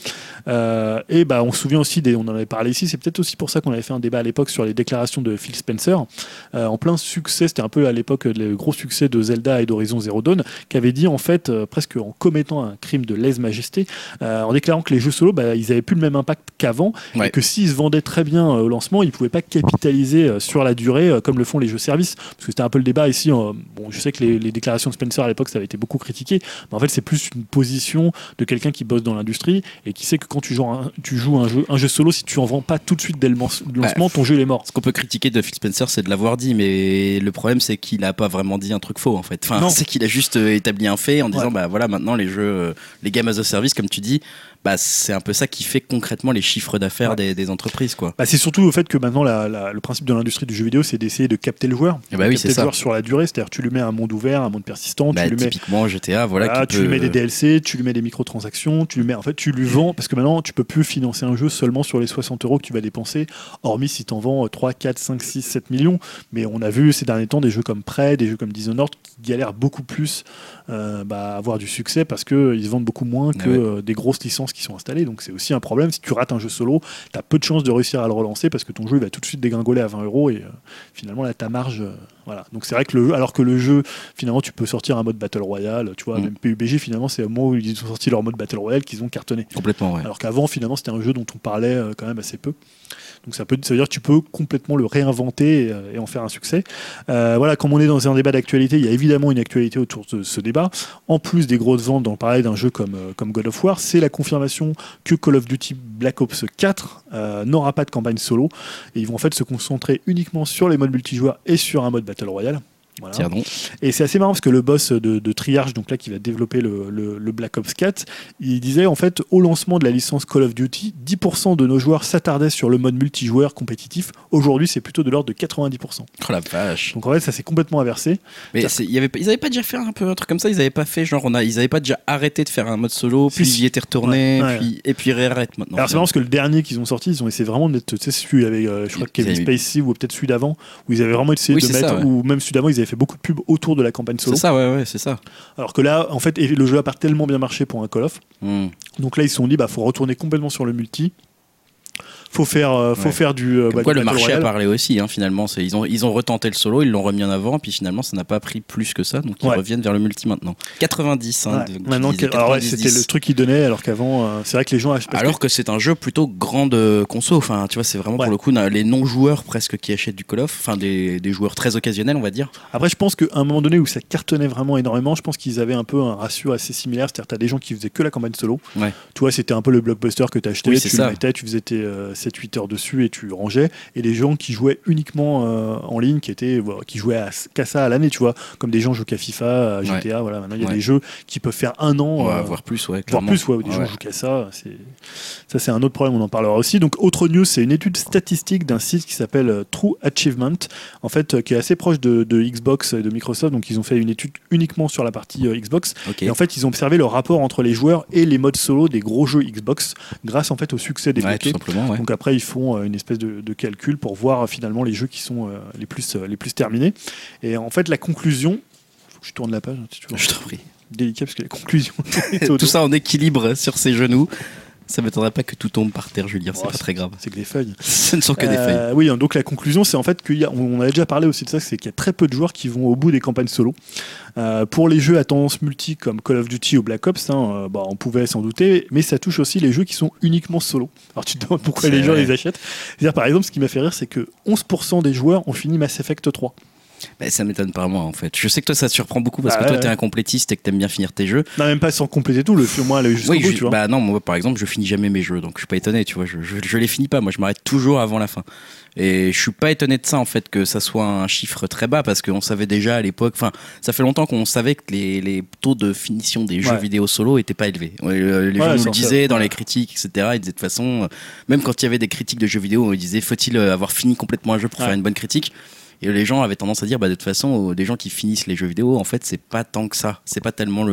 Speaker 2: Euh, et bah, on se souvient aussi, des, on en avait parlé ici, c'est peut-être aussi pour ça qu'on avait fait un débat à l'époque sur les déclarations de Phil Spencer. Euh, en plein succès, c'était un peu à l'époque le gros succès de Zelda et d'Horizon Zero Dawn, qui avait dit en fait, euh, presque en commettant un crime de lèse-majesté, euh, en déclarant que les jeux solo, bah, ils avaient plus le même impact qu'avant,
Speaker 1: Ouais.
Speaker 2: et que s'ils se vendaient très bien euh, au lancement, ils pouvaient pas capitaliser euh, sur la durée euh, comme le font les jeux services. Parce que c'était un peu le débat ici. euh, bon, je sais que les, les déclarations de Spencer à l'époque, ça avait été beaucoup critiqué, mais en fait, c'est plus une position de quelqu'un qui bosse dans l'industrie et qui sait que quand tu joues un, tu joues un jeu, un jeu solo, si tu en vends pas tout de suite dès le lancement, ton jeu il est mort.
Speaker 1: Ce qu'on peut critiquer de Phil Spencer, c'est de l'avoir dit, mais le problème, c'est qu'il a pas vraiment dit un truc faux, en fait. Enfin, c'est qu'il a juste euh, établi un fait en disant,
Speaker 2: Ouais.
Speaker 1: bah voilà, maintenant les jeux, euh, les games as a service, comme tu dis, bah, c'est un peu ça qui fait concrètement les chiffres d'affaires
Speaker 2: Ouais.
Speaker 1: des, des entreprises, quoi.
Speaker 2: Bah, c'est surtout au fait que maintenant la- la- le principe de l'industrie du jeu vidéo c'est d'essayer de capter le joueur.
Speaker 1: Eh bah oui,
Speaker 2: capter le
Speaker 1: ça.
Speaker 2: joueur sur la durée, c'est-à-dire tu lui mets un monde ouvert, un monde persistant,
Speaker 1: Bah,
Speaker 2: tu lui mets
Speaker 1: typiquement GTA, voilà.
Speaker 2: Tu
Speaker 1: peut-
Speaker 2: lui mets des DLC, tu lui mets des microtransactions, tu lui mets en fait tu lui vends parce que maintenant tu peux plus financer un jeu seulement sur les 60 euros que tu vas dépenser, hormis si tu en vends euh, 3, 4, 5, 6, 7 millions. Mais on a vu ces derniers temps des jeux comme Prey, des jeux comme Dishonored qui galèrent beaucoup plus bah, à avoir du succès parce qu'ils se vendent beaucoup moins que
Speaker 1: Ah ouais.
Speaker 2: euh, des grosses licences qui sont installées. Donc c'est aussi un problème. Si tu rates un jeu solo, tu as peu de chances de réussir à le relancer parce que ton jeu il va tout de suite dégringoler à 20 euros et euh, finalement là ta marge. euh, voilà. Donc c'est vrai que le alors que le jeu finalement tu peux sortir un mode battle royale tu vois
Speaker 1: Mm.
Speaker 2: même PUBG finalement c'est au moment où ils ont sorti leur mode battle royale qu'ils ont cartonné
Speaker 1: Complètement, ouais.
Speaker 2: alors qu'avant finalement c'était un jeu dont on parlait euh, quand même assez peu donc ça, peut, ça veut dire que tu peux complètement le réinventer et, euh, et en faire un succès. Euh, voilà, comme on est dans un débat d'actualité, il y a évidemment une actualité autour de ce débat. En plus des grosses ventes, dans parler d'un jeu comme, euh, comme God of War, c'est la confirmation que Call of Duty Black Ops 4 euh, n'aura pas de campagne solo. Et ils vont en fait se concentrer uniquement sur les modes multijoueurs et sur un mode Battle Royale. Voilà.
Speaker 1: Tiens donc.
Speaker 2: Et c'est assez marrant parce que le boss de, de Triarch, donc là qui va développer le, le- le Black Ops 4, il disait en fait au lancement de la licence Call of Duty, 10% de nos joueurs s'attardaient sur le mode multijoueur compétitif. Aujourd'hui, c'est plutôt de l'ordre de 90%.
Speaker 1: Oh la vache.
Speaker 2: Donc en fait, ça s'est complètement inversé.
Speaker 1: Mais y avait, ils avaient pas déjà fait un peu un truc comme ça? Ils avaient pas fait, genre, on a, ils avaient pas déjà arrêté de faire un mode solo, puis ils y étaient retournés,
Speaker 2: Ouais, ouais.
Speaker 1: puis, et puis ils réarrêtent maintenant.
Speaker 2: Alors c'est marrant parce que le dernier qu'ils ont sorti, ils ont essayé vraiment d'être, tu sais, celui avec, euh, je crois, Kevin Spacey ou peut-être celui d'avant, où ils avaient vraiment essayé
Speaker 1: Oui,
Speaker 2: de mettre,
Speaker 1: ça, ouais.
Speaker 2: ou même celui d'avant, ils avaient fait beaucoup de pubs autour de la campagne solo.
Speaker 1: C'est ça, ouais, ouais, c'est ça.
Speaker 2: Alors que là, en fait, et le jeu a pas tellement bien marché pour un Call of.
Speaker 1: Hmm.
Speaker 2: Donc là, ils se sont dit, bah, faut retourner complètement sur le multi. Faut faire, euh, faut
Speaker 1: Ouais.
Speaker 2: faire du. euh,
Speaker 1: Comme
Speaker 2: bah,
Speaker 1: quoi
Speaker 2: du
Speaker 1: le marché a parlé aussi, hein, finalement. C'est- Ils ont, ils ont retenté le solo, ils l'ont remis en avant, puis finalement ça n'a pas pris plus que ça, donc ils
Speaker 2: Ouais.
Speaker 1: reviennent vers le multi maintenant. 90, hein,
Speaker 2: Ouais.
Speaker 1: donc tu
Speaker 2: Maintenant,
Speaker 1: disais
Speaker 2: que- alors ouais,
Speaker 1: 90.
Speaker 2: c'était le truc qu'ils donnaient, alors qu'avant, euh, c'est vrai que les gens. que-
Speaker 1: Alors que c'est un jeu plutôt grande conso, enfin tu vois, c'est vraiment
Speaker 2: Ouais.
Speaker 1: pour le coup les non-joueurs presque qui achètent du Call of, enfin des, des joueurs très occasionnels, on va dire.
Speaker 2: Après, je pense qu'à un moment donné où ça cartonnait vraiment énormément, je pense qu'ils avaient un peu un ratio assez similaire. C'est-à-dire, tu as des gens qui faisaient que la campagne solo.
Speaker 1: Ouais.
Speaker 2: Tu vois, c'était un peu le blockbuster que tu achetais,
Speaker 1: Oui,
Speaker 2: tu le
Speaker 1: ça.
Speaker 2: mettais, tu faisais tes 7-8 heures dessus et tu rangeais. Et les gens qui jouaient uniquement euh, en ligne, qui étaient qui jouaient à- qu'à ça à l'année, tu vois, comme des gens jouent qu'à FIFA, à GTA, voilà. Maintenant, il y a
Speaker 1: Ouais.
Speaker 2: des jeux qui peuvent faire un an. Euh,
Speaker 1: voir plus, ouais.
Speaker 2: voire
Speaker 1: clairement.
Speaker 2: plus, ouais, où des gens jouent qu'à ça. c'est- Ça, c'est un autre problème, on en parlera aussi. Donc, autre news, c'est une étude statistique d'un site qui s'appelle euh, True Achievement, en fait, euh, qui est assez proche de, de Xbox et de Microsoft. Donc, ils ont fait une étude uniquement sur la partie Xbox. Et en fait, ils ont observé le rapport entre les joueurs et les modes solo des gros jeux Xbox, grâce en fait au succès des
Speaker 1: Ouais, tout simplement, ouais.
Speaker 2: donc après, ils font euh, une espèce de, de calcul pour voir euh, finalement les jeux qui sont euh, les, plus, les plus terminés. Et en fait, la conclusion, faut que je tourne la page, hein, c'est toujours
Speaker 1: Je t'en prie.
Speaker 2: délicat parce que la conclusion. (laughs)
Speaker 1: tout ça en équilibre sur ses genoux. Ça m'étonnerait pas que tout tombe par terre, Julien, c'est
Speaker 2: Oh,
Speaker 1: pas très grave.
Speaker 2: C'est que des feuilles. (laughs)
Speaker 1: Ce ne sont que des feuilles.
Speaker 2: Euh, Oui, hein, donc la conclusion, c'est en fait qu'il y a, on avait déjà parlé aussi de ça, c'est qu'il y a très peu de joueurs qui vont au bout des campagnes solo. Euh, pour les jeux à tendance multi comme Call of Duty ou Black Ops, hein, euh, bah, on pouvait s'en douter, mais ça touche aussi les jeux qui sont uniquement solo. Alors tu te demandes pourquoi les gens les achètent. C'est-à-dire, par exemple, ce qui m'a fait rire, c'est que 11% des joueurs ont fini Mass Effect 3.
Speaker 1: Mais ça m'étonne pas moi en fait. Je sais que toi ça te surprend beaucoup parce
Speaker 2: Bah
Speaker 1: que toi
Speaker 2: ouais,
Speaker 1: t'es un complétiste et que t'aimes bien finir tes jeux.
Speaker 2: Non, même pas sans compléter tout, le moi, le jusqu'au
Speaker 1: Oui,
Speaker 2: bout,
Speaker 1: je-
Speaker 2: tu vois.
Speaker 1: bah non, moi par exemple je finis jamais mes jeux donc je suis pas étonné, tu vois. Je, je, je les finis pas, moi je m'arrête toujours avant la fin. Et je suis pas étonné de ça en fait que ça soit un chiffre très bas parce qu'on savait déjà à l'époque, enfin ça fait longtemps qu'on savait que les, les taux de finition des jeux
Speaker 2: Ouais.
Speaker 1: vidéo solo étaient pas élevés. Euh, Les
Speaker 2: Ouais,
Speaker 1: gens nous le disaient
Speaker 2: ça,
Speaker 1: dans les critiques, etc. Ils disaient de toute façon, euh, même quand il y avait des critiques de jeux vidéo, ils disaient faut-il euh, avoir fini complètement un jeu pour faire une bonne critique? Et les gens avaient tendance à dire, bah, de toute façon, euh, des gens qui finissent les jeux vidéo, en fait, c'est pas tant que ça. C'est pas tellement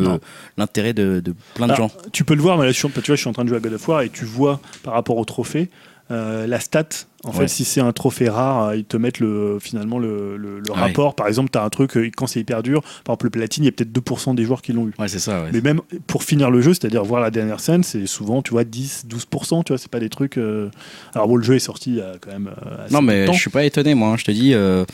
Speaker 1: l'intérêt de, de plein de
Speaker 2: Alors,
Speaker 1: gens.
Speaker 2: Tu peux le voir, mais là, je suis, tu vois, je suis en train de jouer à God of War et tu vois par rapport au trophée euh, la stat. En
Speaker 1: Ouais.
Speaker 2: fait, si c'est un trophée rare, euh, ils te mettent le, finalement le, le- le
Speaker 1: Ah
Speaker 2: rapport. Par exemple, tu as un truc, euh, quand c'est hyper dur, par exemple le platine, il y a peut-être 2% des joueurs qui l'ont eu.
Speaker 1: Ouais, c'est ça.
Speaker 2: Mais même pour finir le jeu, c'est-à-dire voir la dernière scène, c'est souvent, tu vois, 10, 12%, tu vois, c'est pas des trucs. euh, Alors bon, le jeu est sorti il y a quand même. assez
Speaker 1: Non, mais je suis pas étonné, moi. hein. Je te dis, euh,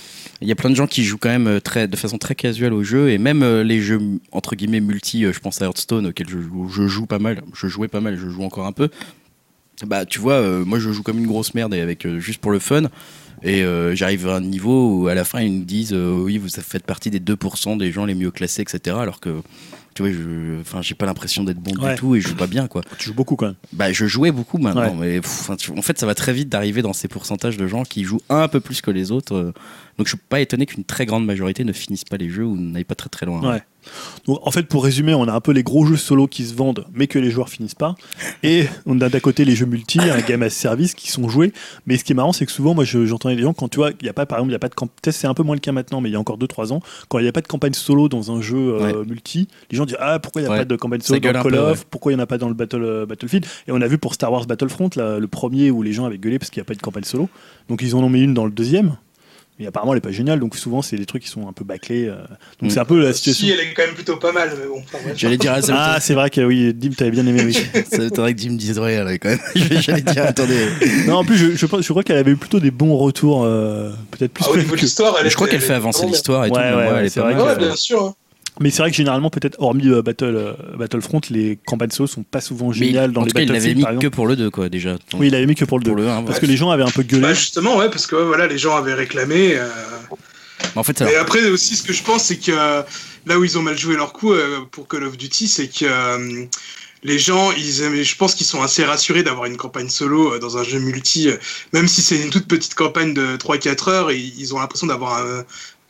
Speaker 1: il y a plein de gens qui jouent quand même très, de façon très casuelle au jeu. Et même les jeux, entre guillemets, multi, je pense à Hearthstone, auquel je, je joue pas mal. Je jouais pas mal, je joue encore un peu. Bah, tu vois, euh, moi, je joue comme une grosse merde et avec euh, juste pour le fun. Et euh, j'arrive à un niveau où à la fin, ils nous disent euh, Oui, vous faites partie des 2% des gens les mieux classés, etc. Alors que. tu vois, je, enfin, j'ai pas l'impression d'être bon
Speaker 2: Ouais.
Speaker 1: du tout et je joue pas bien, quoi.
Speaker 2: Tu joues beaucoup quand même.
Speaker 1: Bah, je jouais beaucoup maintenant,
Speaker 2: Ouais.
Speaker 1: mais pff, en fait, ça va très vite d'arriver dans ces pourcentages de gens qui jouent un peu plus que les autres. Donc, je suis pas étonné qu'une très grande majorité ne finisse pas les jeux ou n'aille pas très très loin.
Speaker 2: Ouais. Donc, en fait, pour résumer, on a un peu les gros jeux solo qui se vendent, mais que les joueurs finissent pas. Et on a d'un côté les jeux multi, un game as service qui sont joués. Mais ce qui est marrant, c'est que souvent, moi, je- j'entendais des gens quand tu vois, il y a pas, par exemple, il y a pas de camp- peut-être c'est un peu moins le cas maintenant, mais il y a encore 2-3 ans, quand il n'y a pas de campagne solo dans un jeu euh, multi, les gens disent ah pourquoi il n'y a
Speaker 1: Ouais.
Speaker 2: pas de campagne solo dans Call
Speaker 1: peu,
Speaker 2: of,
Speaker 1: ouais.
Speaker 2: pourquoi il n'y en a pas dans le Battle, euh, Battlefield? Et on a vu pour Star Wars Battlefront, là, le premier où les gens avaient gueulé parce qu'il n'y a pas de campagne solo. Donc ils en ont mis une dans le deuxième. Mais apparemment, elle n'est pas géniale, donc souvent, c'est des trucs qui sont un peu bâclés. euh. Donc
Speaker 1: Mm.
Speaker 2: c'est un peu la situation.
Speaker 3: Si, elle est quand même plutôt pas mal, mais bon.
Speaker 1: J'allais dire, ah,
Speaker 2: Ah, c'est vrai que oui, Dim, t'avais bien aimé, oui. (laughs)
Speaker 1: ça m'étonnerait que Jim dise ouais, là, quand même. (laughs) J'allais dire, attendez.
Speaker 2: non, en plus, je, je, pense- je crois qu'elle avait eu plutôt des bons retours, euh, peut-être plus
Speaker 3: Ah, au
Speaker 2: que-
Speaker 3: niveau de l'histoire, elle
Speaker 1: Je crois qu'elle
Speaker 3: elle
Speaker 1: fait avancer l'histoire et tout.
Speaker 2: Ouais,
Speaker 1: mais
Speaker 2: ouais,
Speaker 1: elle est
Speaker 2: c'est vrai
Speaker 3: Ouais, bien sûr.
Speaker 2: Mais c'est vrai que généralement, peut-être, hormis euh, Battle, euh, Battlefront, les campagnes solo sont pas souvent géniales dans
Speaker 1: en
Speaker 2: les
Speaker 1: cas, il l'avait mis
Speaker 2: par
Speaker 1: que pour le 2, quoi, déjà. Donc,
Speaker 2: Oui, il avait mis que pour le 2.
Speaker 1: pour le 1.
Speaker 2: Parce que les gens avaient un peu gueulé.
Speaker 3: Bah, justement, ouais, parce que ouais, voilà, les gens avaient réclamé. euh,
Speaker 1: En fait, ça
Speaker 3: Et après aussi, ce que je pense, c'est que là où ils ont mal joué leur coup euh, pour Call of Duty, c'est que euh, les gens, ils aimaient, je pense qu'ils sont assez rassurés d'avoir une campagne solo euh, dans un jeu multi, euh, même si c'est une toute petite campagne de 3-4 heures, et ils ont l'impression d'avoir un.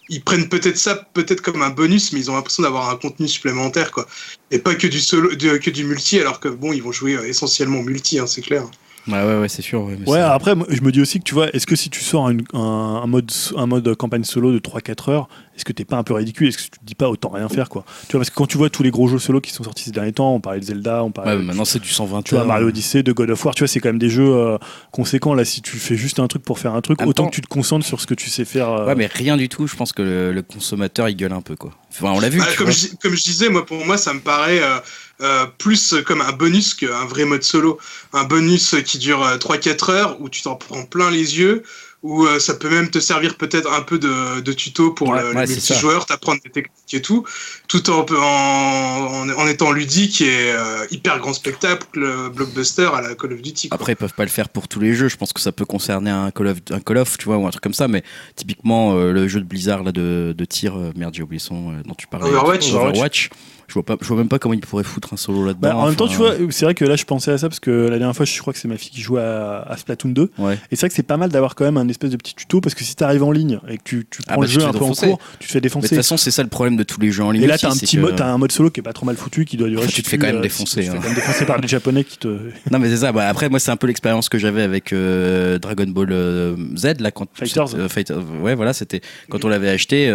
Speaker 3: Ils prennent peut-être ça peut-être comme un bonus, mais ils ont l'impression d'avoir un contenu supplémentaire, quoi. Et pas que du solo, que du multi, alors que bon, ils vont jouer euh, essentiellement multi, hein, c'est clair.
Speaker 1: Ouais, ouais, ouais, c'est sûr. Ouais,
Speaker 2: après, moi, je me dis aussi que tu vois, est-ce que si tu sors une- un, un mode, un mode campagne solo de 3-4 heures, est-ce que t'es pas un peu ridicule? Est-ce que tu te dis pas autant rien faire quoi? Tu vois, parce que quand tu vois tous les gros jeux solo qui sont sortis ces derniers temps, on parlait de Zelda, on parlait
Speaker 1: Ouais,
Speaker 2: de-
Speaker 1: maintenant, c'est du 120
Speaker 2: tu vois,
Speaker 1: heures.
Speaker 2: Mario Odyssey, de God of War, tu vois, c'est quand même des jeux euh, conséquents. Là, si tu fais juste un truc pour faire un truc,
Speaker 1: En même
Speaker 2: autant
Speaker 1: temps-
Speaker 2: que tu te concentres sur ce que tu sais faire. euh,
Speaker 1: Ouais, mais rien du tout. Je pense que le, le consommateur, il gueule un peu, quoi. Enfin, on l'a vu.
Speaker 3: Bah,
Speaker 1: tu
Speaker 3: comme,
Speaker 1: vois.
Speaker 3: je, comme je disais, moi, pour moi, ça me paraît euh, euh, plus comme un bonus qu'un vrai mode solo. Un bonus qui dure euh, 3-4 heures, où tu t'en prends plein les yeux, où euh, ça peut même te servir peut-être un peu de, de tuto pour
Speaker 1: Ouais,
Speaker 3: le,
Speaker 1: ouais,
Speaker 3: multijoueur, t'apprendre des techniques et tout, tout en, en, étant ludique et euh, hyper grand spectacle, le blockbuster à la Call of Duty. quoi.
Speaker 1: Après, ils peuvent pas le faire pour tous les jeux. Je pense que ça peut concerner un Call of, un Call of tu vois, ou un truc comme ça. Mais typiquement, euh, le jeu de Blizzard là, de, de tir, euh, merde, j'ai oublié son euh, dont tu parlais.
Speaker 3: Overwatch.
Speaker 1: Overwatch. Je vois pas, je vois même pas comment ils pourraient foutre un solo là-dedans.
Speaker 2: Bah, en même temps, tu vois, c'est vrai que là, je pensais à ça parce que la dernière fois, je crois que c'est ma fille qui jouait à, à Splatoon 2.
Speaker 1: Ouais.
Speaker 2: Et c'est vrai que c'est pas mal d'avoir quand même un espèce de petit tuto parce que si t'arrives en ligne et que tu, tu
Speaker 1: Ah
Speaker 2: prends
Speaker 1: bah,
Speaker 2: le jeu un peu en
Speaker 1: défoncer.
Speaker 2: cours, tu te fais
Speaker 1: Mais de toute
Speaker 2: défoncer.
Speaker 1: façon, c'est ça le problème de tous les jeux en ligne.
Speaker 2: Et là, t'as un petit
Speaker 1: que-
Speaker 2: mode, t'as un mode solo qui est pas trop mal foutu, qui doit durer.
Speaker 1: Tu te fais
Speaker 2: plus,
Speaker 1: quand même
Speaker 2: euh,
Speaker 1: défoncer,
Speaker 2: Tu te fais
Speaker 1: hein.
Speaker 2: quand même défoncer par des japonais qui te. (laughs)
Speaker 1: Non mais c'est ça. Bah, après moi c'est un peu l'expérience que j'avais avec euh, Dragon Ball euh, Z là quand
Speaker 2: Fighters.
Speaker 1: euh, Fight- ouais voilà c'était quand on l'avait acheté.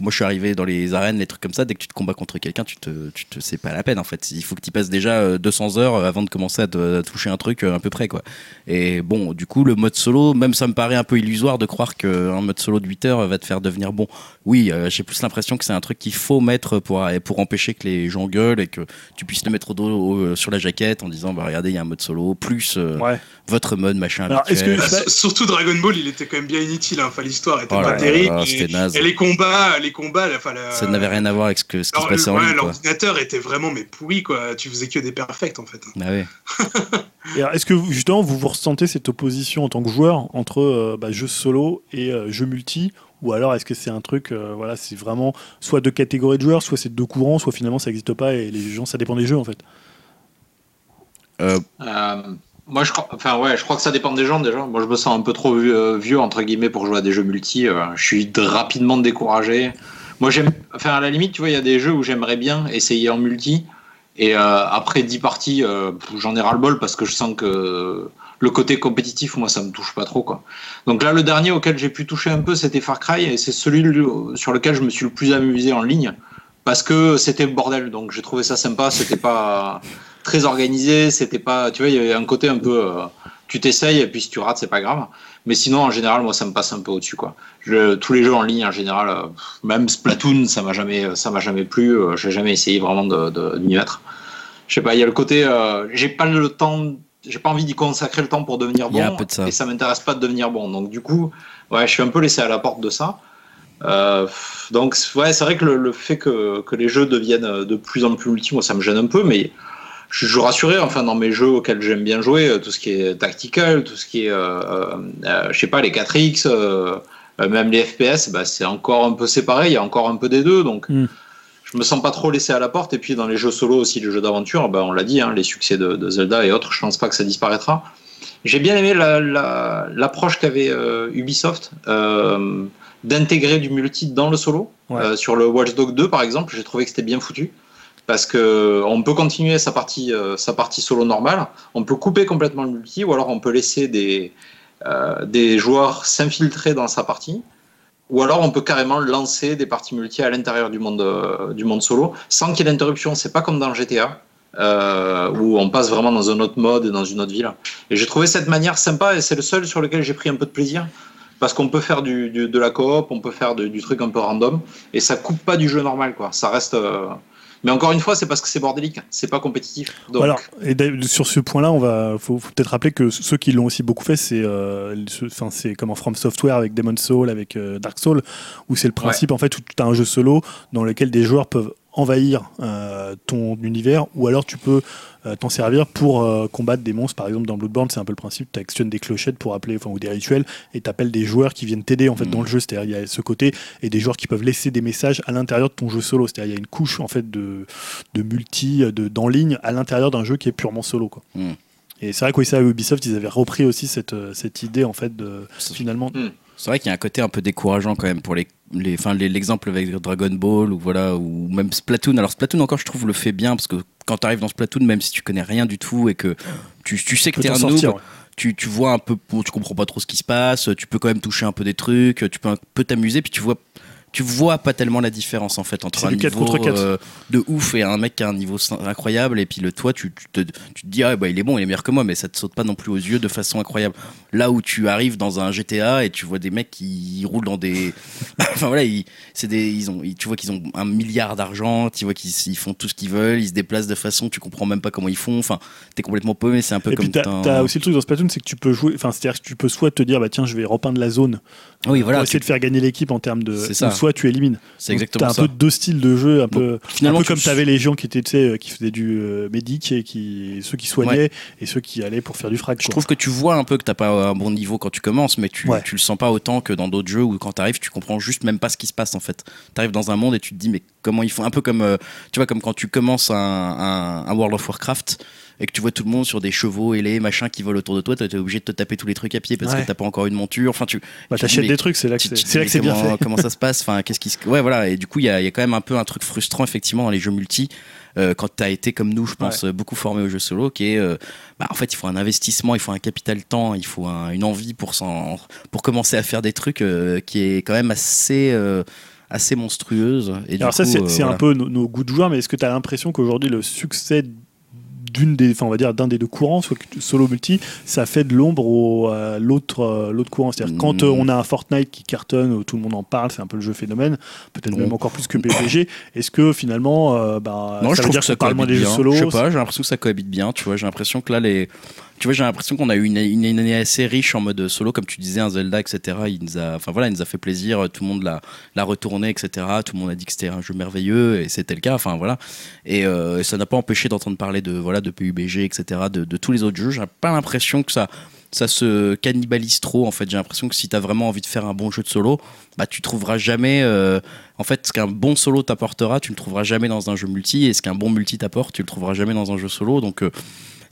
Speaker 1: moi je suis arrivé dans les arènes les trucs comme ça. Dès que tu te combats contre quelqu'un tu tu te c'est pas la peine en fait. Il faut que tu passes déjà euh, 200 heures avant de commencer à toucher un truc euh, à peu près quoi. Et bon du coup le mode solo même ça me paraît un peu illusoire de croire qu'un mode solo de 8 heures va te faire devenir bon. Oui euh, j'ai plus l'impression que c'est un truc qu'il faut mettre pour pour empêcher que les gens gueulent et que tu puisses te mettre au dos au- sur la jaquette en disant bah regardez il y a un mode solo plus euh,
Speaker 2: Ouais.
Speaker 1: votre mode machin
Speaker 2: Alors, que-.
Speaker 3: Bah, Surtout Dragon Ball, il était quand même bien inutile. Hein. Enfin, l'histoire était
Speaker 1: Oh
Speaker 3: pas
Speaker 1: là
Speaker 3: terrible.
Speaker 1: là,
Speaker 3: et,
Speaker 1: c'était naze.
Speaker 3: et les combats, les combats, la- enfin, la-
Speaker 1: ça n'avait rien à voir avec ce, que, ce qui se passait en
Speaker 3: ouais, l'ordinateur était vraiment mais pourri quoi. Tu faisais que des perfects en fait.
Speaker 1: Ah ouais.
Speaker 2: Est-ce que vous- justement vous vous ressentez cette opposition en tant que joueur entre euh, bah, jeu solo et euh, jeu multi ou alors est-ce que c'est un truc, euh, voilà, c'est vraiment soit deux catégories de joueurs, soit c'est deux courants, soit finalement ça n'existe pas et les gens, ça dépend des jeux en fait.
Speaker 1: Euh,
Speaker 4: Euh, moi, je crois, enfin ouais, je crois que ça dépend des gens déjà. Moi, je me sens un peu trop vieux, vieux, entre guillemets pour jouer à des jeux multi. euh, je suis rapidement découragé. Moi, j'aime, enfin à la limite, tu vois, il y a des jeux où j'aimerais bien essayer en multi. Et euh, après 10 parties, euh, j'en ai ras le bol parce que je sens que le côté compétitif, moi, ça me touche pas trop quoi. Donc là, le dernier auquel j'ai pu toucher un peu, c'était Far Cry et c'est celui sur lequel je me suis le plus amusé en ligne parce que c'était le bordel. Donc j'ai trouvé ça sympa. C'était pas (laughs) très organisé, c'était pas, tu vois, il y avait un côté un peu, euh, tu t'essayes et puis si tu rates, c'est pas grave. Mais sinon, en général, moi, ça me passe un peu au-dessus, quoi. Tous les jeux en ligne, en général, euh, même Splatoon, ça m'a jamais, ça m'a jamais plu. euh, j'ai jamais essayé vraiment de, de, m'y mettre. Je sais pas, il y a le côté, euh, j'ai pas le temps, j'ai pas envie d'y consacrer le temps pour devenir bon.
Speaker 1: de ça.
Speaker 4: Et ça m'intéresse pas de devenir bon. Donc du coup, ouais, je suis un peu laissé à la porte de ça. Euh, donc ouais, c'est vrai que le, le fait que, que les jeux deviennent de plus en plus multi, moi, ça me gêne un peu, mais je suis rassuré. Enfin, dans mes jeux auxquels j'aime bien jouer, euh, tout ce qui est tactical, tout ce qui est, euh, euh, je sais pas, les 4X, euh, euh, même les FPS, bah, c'est encore un peu séparé. Il y a encore un peu des deux, donc.
Speaker 2: Mm.
Speaker 4: Je me sens pas trop laissé à la porte. Et puis dans les jeux solo aussi, les jeux d'aventure, ben, on l'a dit, hein, les succès de, de Zelda et autres, je pense pas que ça disparaîtra. J'ai bien aimé la- la- l'approche qu'avait euh, Ubisoft euh, d'intégrer du multi dans le solo.
Speaker 2: Ouais.
Speaker 4: Euh, sur le Watch Dogs 2, par exemple, j'ai trouvé que c'était bien foutu. Parce que on peut continuer sa partie, sa partie solo normale, on peut couper complètement le multi, ou alors on peut laisser des, des joueurs s'infiltrer dans sa partie, ou alors on peut carrément lancer des parties multi à l'intérieur du monde, euh, du monde solo, sans qu'il y ait d'interruption. C'est pas comme dans GTA, euh, où on passe vraiment dans un autre mode et dans une autre ville. Et j'ai trouvé cette manière sympa, et c'est le seul sur lequel j'ai pris un peu de plaisir. Parce qu'on peut faire du, de la coop, on peut faire du truc un peu random, et ça coupe pas du jeu normal, quoi. Ça reste. euh, Mais encore une fois, c'est parce que c'est bordélique, c'est pas compétitif. Donc,
Speaker 2: Alors, et sur ce point-là, on va, faut, faut peut-être rappeler que ceux qui l'ont aussi beaucoup fait, c'est, euh, enfin, c'est comme en From Software avec Demon Soul, avec euh, Dark Soul, où c'est le principe en fait où tu as un jeu solo dans lequel des joueurs peuvent envahir euh, ton univers, ou alors tu peux euh, t'en servir pour euh, combattre des monstres. Par exemple, dans Bloodborne, c'est un peu le principe, tu actionnes des clochettes pour appeler, enfin, ou des rituels, et tu appelles des joueurs qui viennent t'aider en fait
Speaker 1: Mhm.
Speaker 2: dans le jeu. C'est-à-dire, il y a ce côté, et des joueurs qui peuvent laisser des messages à l'intérieur de ton jeu solo. C'est-à-dire, il y a une couche en fait de, de multi, de, d'en ligne à l'intérieur d'un jeu qui est purement solo. Quoi.
Speaker 1: Mm.
Speaker 2: Et c'est vrai qu'au ça, à Ubisoft, ils avaient repris aussi cette, euh, cette idée en fait de finalement.
Speaker 1: C'est vrai qu'il y a un côté un peu décourageant quand même pour les, les- l'exemple avec Dragon Ball ou voilà ou même Splatoon. Alors Splatoon encore, je trouve le fait bien parce que quand tu arrives dans Splatoon, même si tu connais rien du tout et que tu, tu sais que
Speaker 2: Tu
Speaker 1: t'es un noob,
Speaker 2: sortir, ouais.
Speaker 1: tu, tu vois un peu, tu comprends pas trop ce qui se passe, tu peux quand même toucher un peu des trucs, tu peux un peu t'amuser, puis tu vois, tu vois pas tellement la différence en fait entre
Speaker 2: C'est
Speaker 1: un niveau
Speaker 2: contre quatre.
Speaker 1: euh, de ouf et un mec qui a un niveau incroyable et puis le toi tu, tu te, tu te dis ah bah il est bon, il est meilleur que moi, mais ça te saute pas non plus aux yeux de façon incroyable. Là où tu arrives dans un GTA et tu vois des mecs qui roulent dans des, (laughs) enfin voilà, ils, c'est des, ils ont, ils- tu vois qu'ils ont un milliard d'argent, tu vois qu'ils ils font tout ce qu'ils veulent, ils se déplacent de façon, tu comprends même pas comment ils font. Enfin, t'es complètement paumé, c'est un peu
Speaker 2: Et
Speaker 1: comme
Speaker 2: puis t'as, t'as aussi le truc dans Splatoon, c'est que tu peux jouer, enfin c'est-à-dire que tu peux soit te dire bah tiens je vais repeindre la zone
Speaker 1: Oui, voilà,
Speaker 2: pour essayer
Speaker 1: tu-
Speaker 2: de faire gagner l'équipe en termes de,
Speaker 1: C'est ça.
Speaker 2: tu élimines.
Speaker 1: C'est exactement
Speaker 2: t'as un
Speaker 1: ça.
Speaker 2: peu deux styles de jeu, un peu,
Speaker 1: finalement,
Speaker 2: un peu
Speaker 1: tu-
Speaker 2: comme tu avais les gens qui étaient, tu sais, euh, qui faisaient du euh, médic et qui, ceux qui soignaient et ceux qui allaient pour faire du frac.
Speaker 1: Je
Speaker 2: quoi.
Speaker 1: trouve que tu vois un peu que t'as pas un bon niveau quand tu commences, mais tu,
Speaker 2: Ouais.
Speaker 1: tu le sens pas autant que dans d'autres jeux où quand t'arrives, tu comprends juste même pas ce qui se passe en fait. T'arrives dans un monde et tu te dis mais comment ils font? Un peu comme euh, tu vois comme quand tu commences un, un- un World of Warcraft et que tu vois tout le monde sur des chevaux ailés machin qui volent autour de toi, t'es obligé de te taper tous les trucs à pied parce
Speaker 2: Ouais.
Speaker 1: que t'as pas encore une monture. Enfin tu
Speaker 2: Bah, t'achètes des trucs, c'est là que c'est, bien
Speaker 1: comment,
Speaker 2: fait.
Speaker 1: comment ça se passe? Enfin, qu'est-ce qui se... Ouais, voilà. Et du coup, il y a, il y a quand même un peu un truc frustrant effectivement dans les jeux multi. euh, quand tu as été comme nous, je pense, euh, beaucoup formé aux jeux solo, qui est, euh, bah, en fait, il faut un investissement, il faut un capital temps, il faut un- une envie pour, pour commencer à faire des trucs euh, qui est quand même assez, assez monstrueuse. Et du
Speaker 2: Alors ça c'est, un peu nos, nos goûts de joueurs, mais est-ce que tu as l'impression qu'aujourd'hui le succès d'une des, enfin on va dire d'un des deux courants, soit solo multi, ça fait de l'ombre au à l'autre euh, l'autre courant. C'est-à-dire que quand
Speaker 1: Mm.
Speaker 2: euh, on a un Fortnite qui cartonne, où tout le monde en parle, c'est un peu le jeu phénomène, peut-être même encore plus que PPG. Est-ce que finalement, euh, bah,
Speaker 1: Non,
Speaker 2: ça
Speaker 1: je
Speaker 2: veut
Speaker 1: trouve
Speaker 2: dire
Speaker 1: que ça
Speaker 2: parle moins des jeux solo
Speaker 1: Je sais pas, j'ai l'impression que ça cohabite bien. Tu vois, j'ai l'impression que là, les. Tu vois, j'ai l'impression qu'on a eu une, année assez riche en mode solo, comme tu disais, un Zelda, etc. Il nous a, enfin voilà, il nous a fait plaisir. Tout le monde l'a, retourné, etc. Tout le monde a dit que c'était un jeu merveilleux, et c'était le cas. Enfin voilà. Et euh, ça n'a pas empêché d'entendre parler de voilà de PUBG, etc. De, tous les autres jeux. J'ai pas l'impression que ça ça se cannibalise trop en fait j'ai l'impression que si tu as vraiment envie de faire un bon jeu de solo bah tu trouveras jamais euh, en fait ce qu'un bon solo t'apportera tu le trouveras jamais dans un jeu multi et ce qu'un bon multi t'apporte tu le trouveras jamais dans un jeu solo donc euh,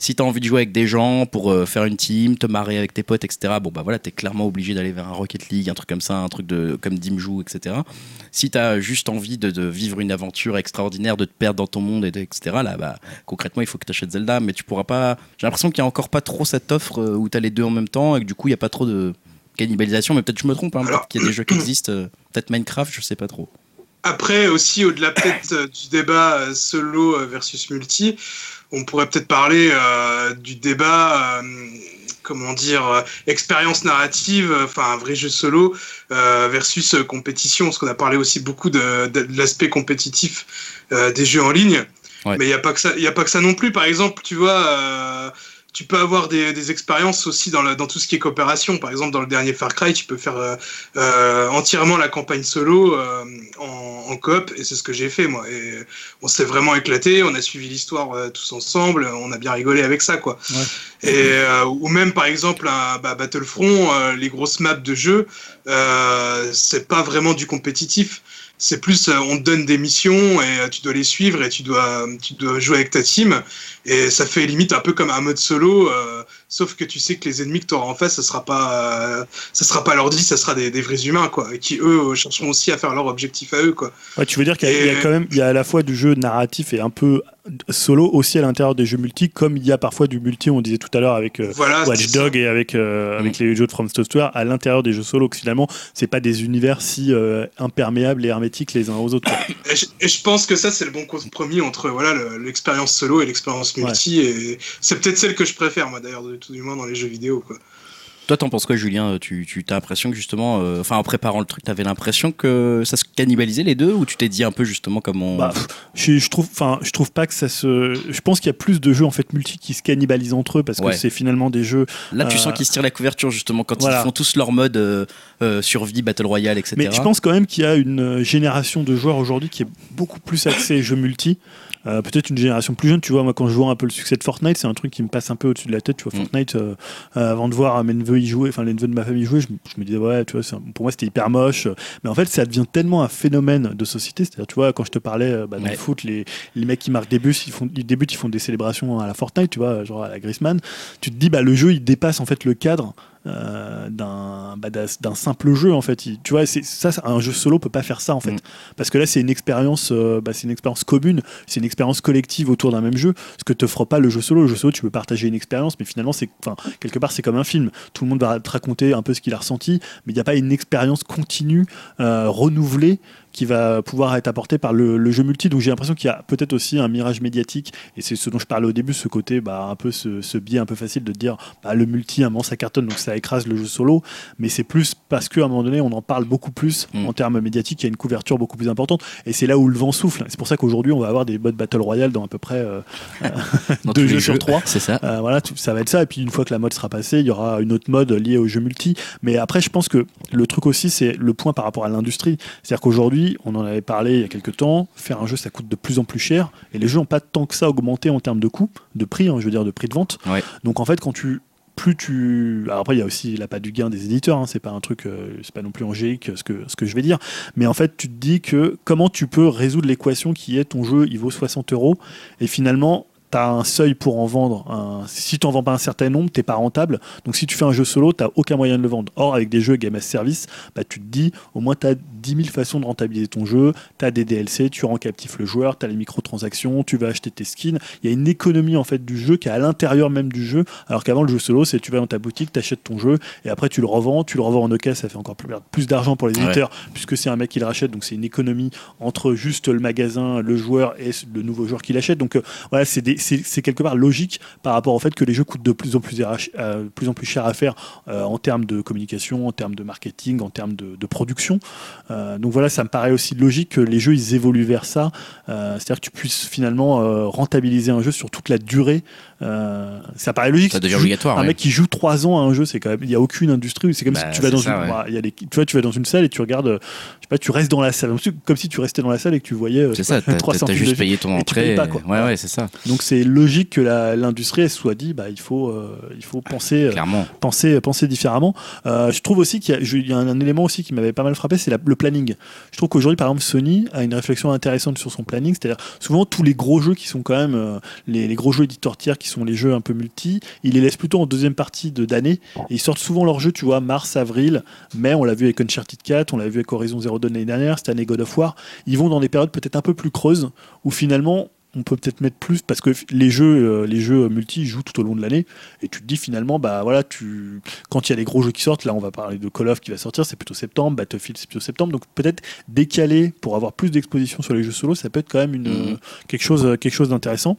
Speaker 1: si tu as envie de jouer avec des gens pour euh, faire une team, te marrer avec tes potes, etc., bon bah voilà, t'es clairement obligé d'aller vers un Rocket League, un truc comme ça, un truc de comme Dim joue, etc. Si tu as juste envie de, de vivre une aventure extraordinaire, de te perdre dans ton monde, et de- etc., là, bah concrètement, il faut que tu achètes Zelda, mais tu pourras pas. J'ai l'impression qu'il y a encore pas trop cette offre euh, où tu as les deux en même temps et que du coup, il y a pas trop de cannibalisation, mais peut-être je me trompe, hein, peut-être qu'il y a des jeux qui (clears throat) existent, euh, peut-être Minecraft, je sais pas trop.
Speaker 3: Après, aussi, au-delà peut-être du débat solo versus multi, on pourrait peut-être parler euh, du débat, euh, comment dire, euh, expérience narrative, enfin un vrai jeu solo versus compétition, parce qu'on a parlé aussi beaucoup de, de- de l'aspect compétitif des jeux en ligne.
Speaker 1: Ouais.
Speaker 3: Mais il n'y a, pas que ça- il y a pas que ça non plus. Par exemple, tu vois, tu peux avoir des, des expériences aussi dans, la- dans tout ce qui est coopération. Par exemple, dans le dernier Far Cry, tu peux faire euh, euh, entièrement la campagne solo euh, en, en coop, et c'est ce que j'ai fait, moi. Et on s'est vraiment éclaté, on a suivi l'histoire tous ensemble, on a bien rigolé avec ça, quoi.
Speaker 2: Ouais.
Speaker 3: Et, ou même par exemple bah, Battlefront, les grosses maps de jeu, c'est pas vraiment du compétitif. C'est plus, euh, on te donne des missions et euh, tu dois les suivre et tu dois, tu dois jouer avec ta team. Et ça fait limite un peu comme un mode solo, euh, sauf que tu sais que les ennemis que tu auras en face, ça sera pas, euh, ça sera pas l'ordi, ça sera des, des vrais humains, quoi, qui eux chercheront aussi à faire leur objectif à eux, quoi.
Speaker 2: Ouais, tu veux dire qu'il y, a- y a quand même il y a à la fois du jeu narratif et un peu solo aussi à l'intérieur des jeux multi, comme il y a parfois du multi, on disait tout à l'heure avec euh,
Speaker 3: Voilà.
Speaker 2: Watch. Dog et avec, euh, avec les jeux de From Software à l'intérieur des jeux solo, que finalement, c'est pas des univers si euh, imperméables et hermétiques les uns aux autres. (coughs)
Speaker 3: Et je, et je pense que ça, c'est le bon compromis entre voilà le- l'expérience solo et l'expérience multi. Et c'est peut-être celle que je préfère, moi, d'ailleurs, de tout du moins dans les jeux vidéo. Quoi.
Speaker 1: Toi, t'en penses quoi, Julien? Tu, tu as l'impression que justement, euh, enfin, en préparant le truc, t'avais l'impression que ça se cannibalisait les deux? Ou tu t'es dit un peu justement comment.
Speaker 2: Bah, pff, je, je trouve, enfin, je trouve pas que ça se. Je pense qu'il y a plus de jeux en fait multi qui se cannibalisent entre eux parce
Speaker 1: Ouais.
Speaker 2: que c'est finalement des jeux.
Speaker 1: Là, tu
Speaker 2: euh,
Speaker 1: sens qu'ils se tirent la couverture justement quand
Speaker 2: voilà.
Speaker 1: ils font tous leur mode euh, survie, battle royale, etc.
Speaker 2: Mais je pense quand même qu'il y a une génération de joueurs aujourd'hui qui est beaucoup plus axée jeux multi. Euh, Peut-être une génération plus jeune, tu vois, moi quand je vois un peu le succès de Fortnite, c'est un truc qui me passe un peu au-dessus de la tête, tu vois,
Speaker 1: Mm.
Speaker 2: Fortnite, euh, euh, avant de voir mes neveux y jouer, enfin les neveux de ma famille jouer, je, me- je me disais, ouais, tu vois, un- pour moi c'était hyper moche, mais en fait ça devient tellement un phénomène de société, c'est-à-dire, tu vois, quand je te parlais euh, bah, dans
Speaker 1: Ouais.
Speaker 2: le foot, les, les mecs qui marquent des buts, ils, font, ils débutent, ils font des célébrations à la Fortnite, tu vois, genre à la Griezmann, tu te dis, bah le jeu il dépasse en fait le cadre euh, d'un bah, simple jeu en fait. Il- tu vois ça un jeu solo peut pas faire ça en fait.
Speaker 1: Mm.
Speaker 2: parce que là c'est une expérience euh, bah, c'est une expérience commune c'est une expérience collective autour d'un même jeu ce que te fera pas le jeu solo. Le jeu solo tu peux partager une expérience mais finalement c'est enfin quelque part c'est comme un film. Tout le monde va te raconter un peu ce qu'il a ressenti mais il n'y a pas une expérience continue euh, renouvelée qui va pouvoir être apportée par le, le jeu multi donc j'ai l'impression qu'il y a peut-être aussi un mirage médiatique et c'est ce dont je parlais au début ce côté bah, un peu ce, ce biais un peu facile de dire bah, le multi un moment ça cartonne donc ça écrase le jeu solo mais c'est plus parce qu'à un moment donné on en parle beaucoup plus
Speaker 1: Mm.
Speaker 2: en termes médiatiques il y a une couverture beaucoup plus importante et c'est là où le vent souffle c'est pour ça qu'aujourd'hui on va avoir des modes battle royale dans à peu près euh, (laughs)
Speaker 1: Dans (laughs)
Speaker 2: deux jeux sur trois.
Speaker 1: C'est ça.
Speaker 2: euh, voilà, tout- ça va être ça. Et puis une fois que la mode sera passée, il y aura une autre mode liée au jeu multi. Mais après, je pense que le truc aussi, c'est le point par rapport à l'industrie. C'est-à-dire qu'aujourd'hui, on en avait parlé il y a quelques temps, faire un jeu, ça coûte de plus en plus cher. Et les jeux n'ont pas tant que ça augmenté en termes de coût, de prix, hein, je veux dire, de prix de vente.
Speaker 1: Ouais.
Speaker 2: Donc en fait, quand tu plus tu alors après il y a aussi la pas du gain des éditeurs hein, c'est pas un truc euh, c'est pas non plus angélique ce que ce que je vais dire mais en fait tu te dis que comment tu peux résoudre l'équation qui est ton jeu il vaut 60 euros et finalement tu as un seuil pour en vendre. Un- si tu n'en vends pas un certain nombre, tu pas rentable. Donc si tu fais un jeu solo, tu aucun moyen de le vendre. Or, avec des jeux Game as Service, bah, tu te dis, au moins tu as 10 000 façons de rentabiliser ton jeu. Tu as des DLC, tu rends captif le joueur, tu as les microtransactions, tu vas acheter tes skins. Il y a une économie en fait du jeu qui est à l'intérieur même du jeu. Alors qu'avant, le jeu solo, c'est tu vas dans ta boutique, tu achètes ton jeu et après tu le revends. Tu le revends en OK, ça fait encore plus, d'argent pour les
Speaker 1: Ouais.
Speaker 2: éditeurs puisque c'est un mec qui le rachète. Donc c'est une économie entre juste le magasin, le joueur et le nouveau joueur qui l'achète. Donc euh, voilà, c'est des- c'est quelque part logique par rapport au fait que les jeux coûtent de plus en plus, cher à faire euh, en termes de communication, en termes de marketing, en termes de, production. Euh, donc voilà, ça me paraît aussi logique que les jeux évoluent vers ça. Euh, C'est-à-dire que tu puisses finalement rentabiliser un jeu sur toute la durée. Euh, ça paraît logique.
Speaker 1: Ça devient obligatoire.
Speaker 2: un
Speaker 1: ouais.
Speaker 2: mec qui joue 3 ans à un jeu, c'est quand même, il y a aucune industrie. C'est comme
Speaker 1: Bah,
Speaker 2: si tu vas dans
Speaker 1: ça,
Speaker 2: une,
Speaker 1: ouais.
Speaker 2: bah, il y a des- tu vois, tu vas dans une salle et tu regardes, euh, je sais pas, tu restes dans la salle, comme si tu restais dans la salle et que tu voyais euh,
Speaker 1: C'est ça, (laughs) t'as
Speaker 2: 300
Speaker 1: t'as
Speaker 2: films
Speaker 1: juste payé ton entrée.
Speaker 2: payes pas, quoi.
Speaker 1: Ouais, ouais, c'est ça,
Speaker 2: donc c'est logique que la- l'industrie soit dit, bah il faut, euh, il faut penser,
Speaker 1: clairement.
Speaker 2: penser, penser différemment. Euh, je trouve aussi qu'il y a, je- il y a un, un élément aussi qui m'avait pas mal frappé, c'est la- le planning. Je trouve qu'aujourd'hui, par exemple, Sony a une réflexion intéressante sur son planning, c'est-à-dire souvent tous les gros jeux qui sont quand même les, les gros jeux éditeurs tiers qui sont les jeux un peu multi, ils les laissent plutôt en deuxième partie de d'année et ils sortent souvent leurs jeux, tu vois, mars, avril, mai. On l'a vu avec Uncharted 4, on l'a vu avec Horizon Zero Dawn l'année dernière, cette année God of War. Ils vont dans des périodes peut-être un peu plus creuses où finalement on peut peut-être mettre plus parce que les jeux, euh, les jeux multi jouent tout au long de l'année et tu te dis finalement bah voilà tu quand il y a les gros jeux qui sortent là on va parler de Call of qui va sortir c'est plutôt septembre Battlefield c'est plutôt septembre. Donc peut-être décaler pour avoir plus d'exposition sur les jeux solo ça peut être quand même une
Speaker 1: Mhm.
Speaker 2: quelque chose quelque chose d'intéressant.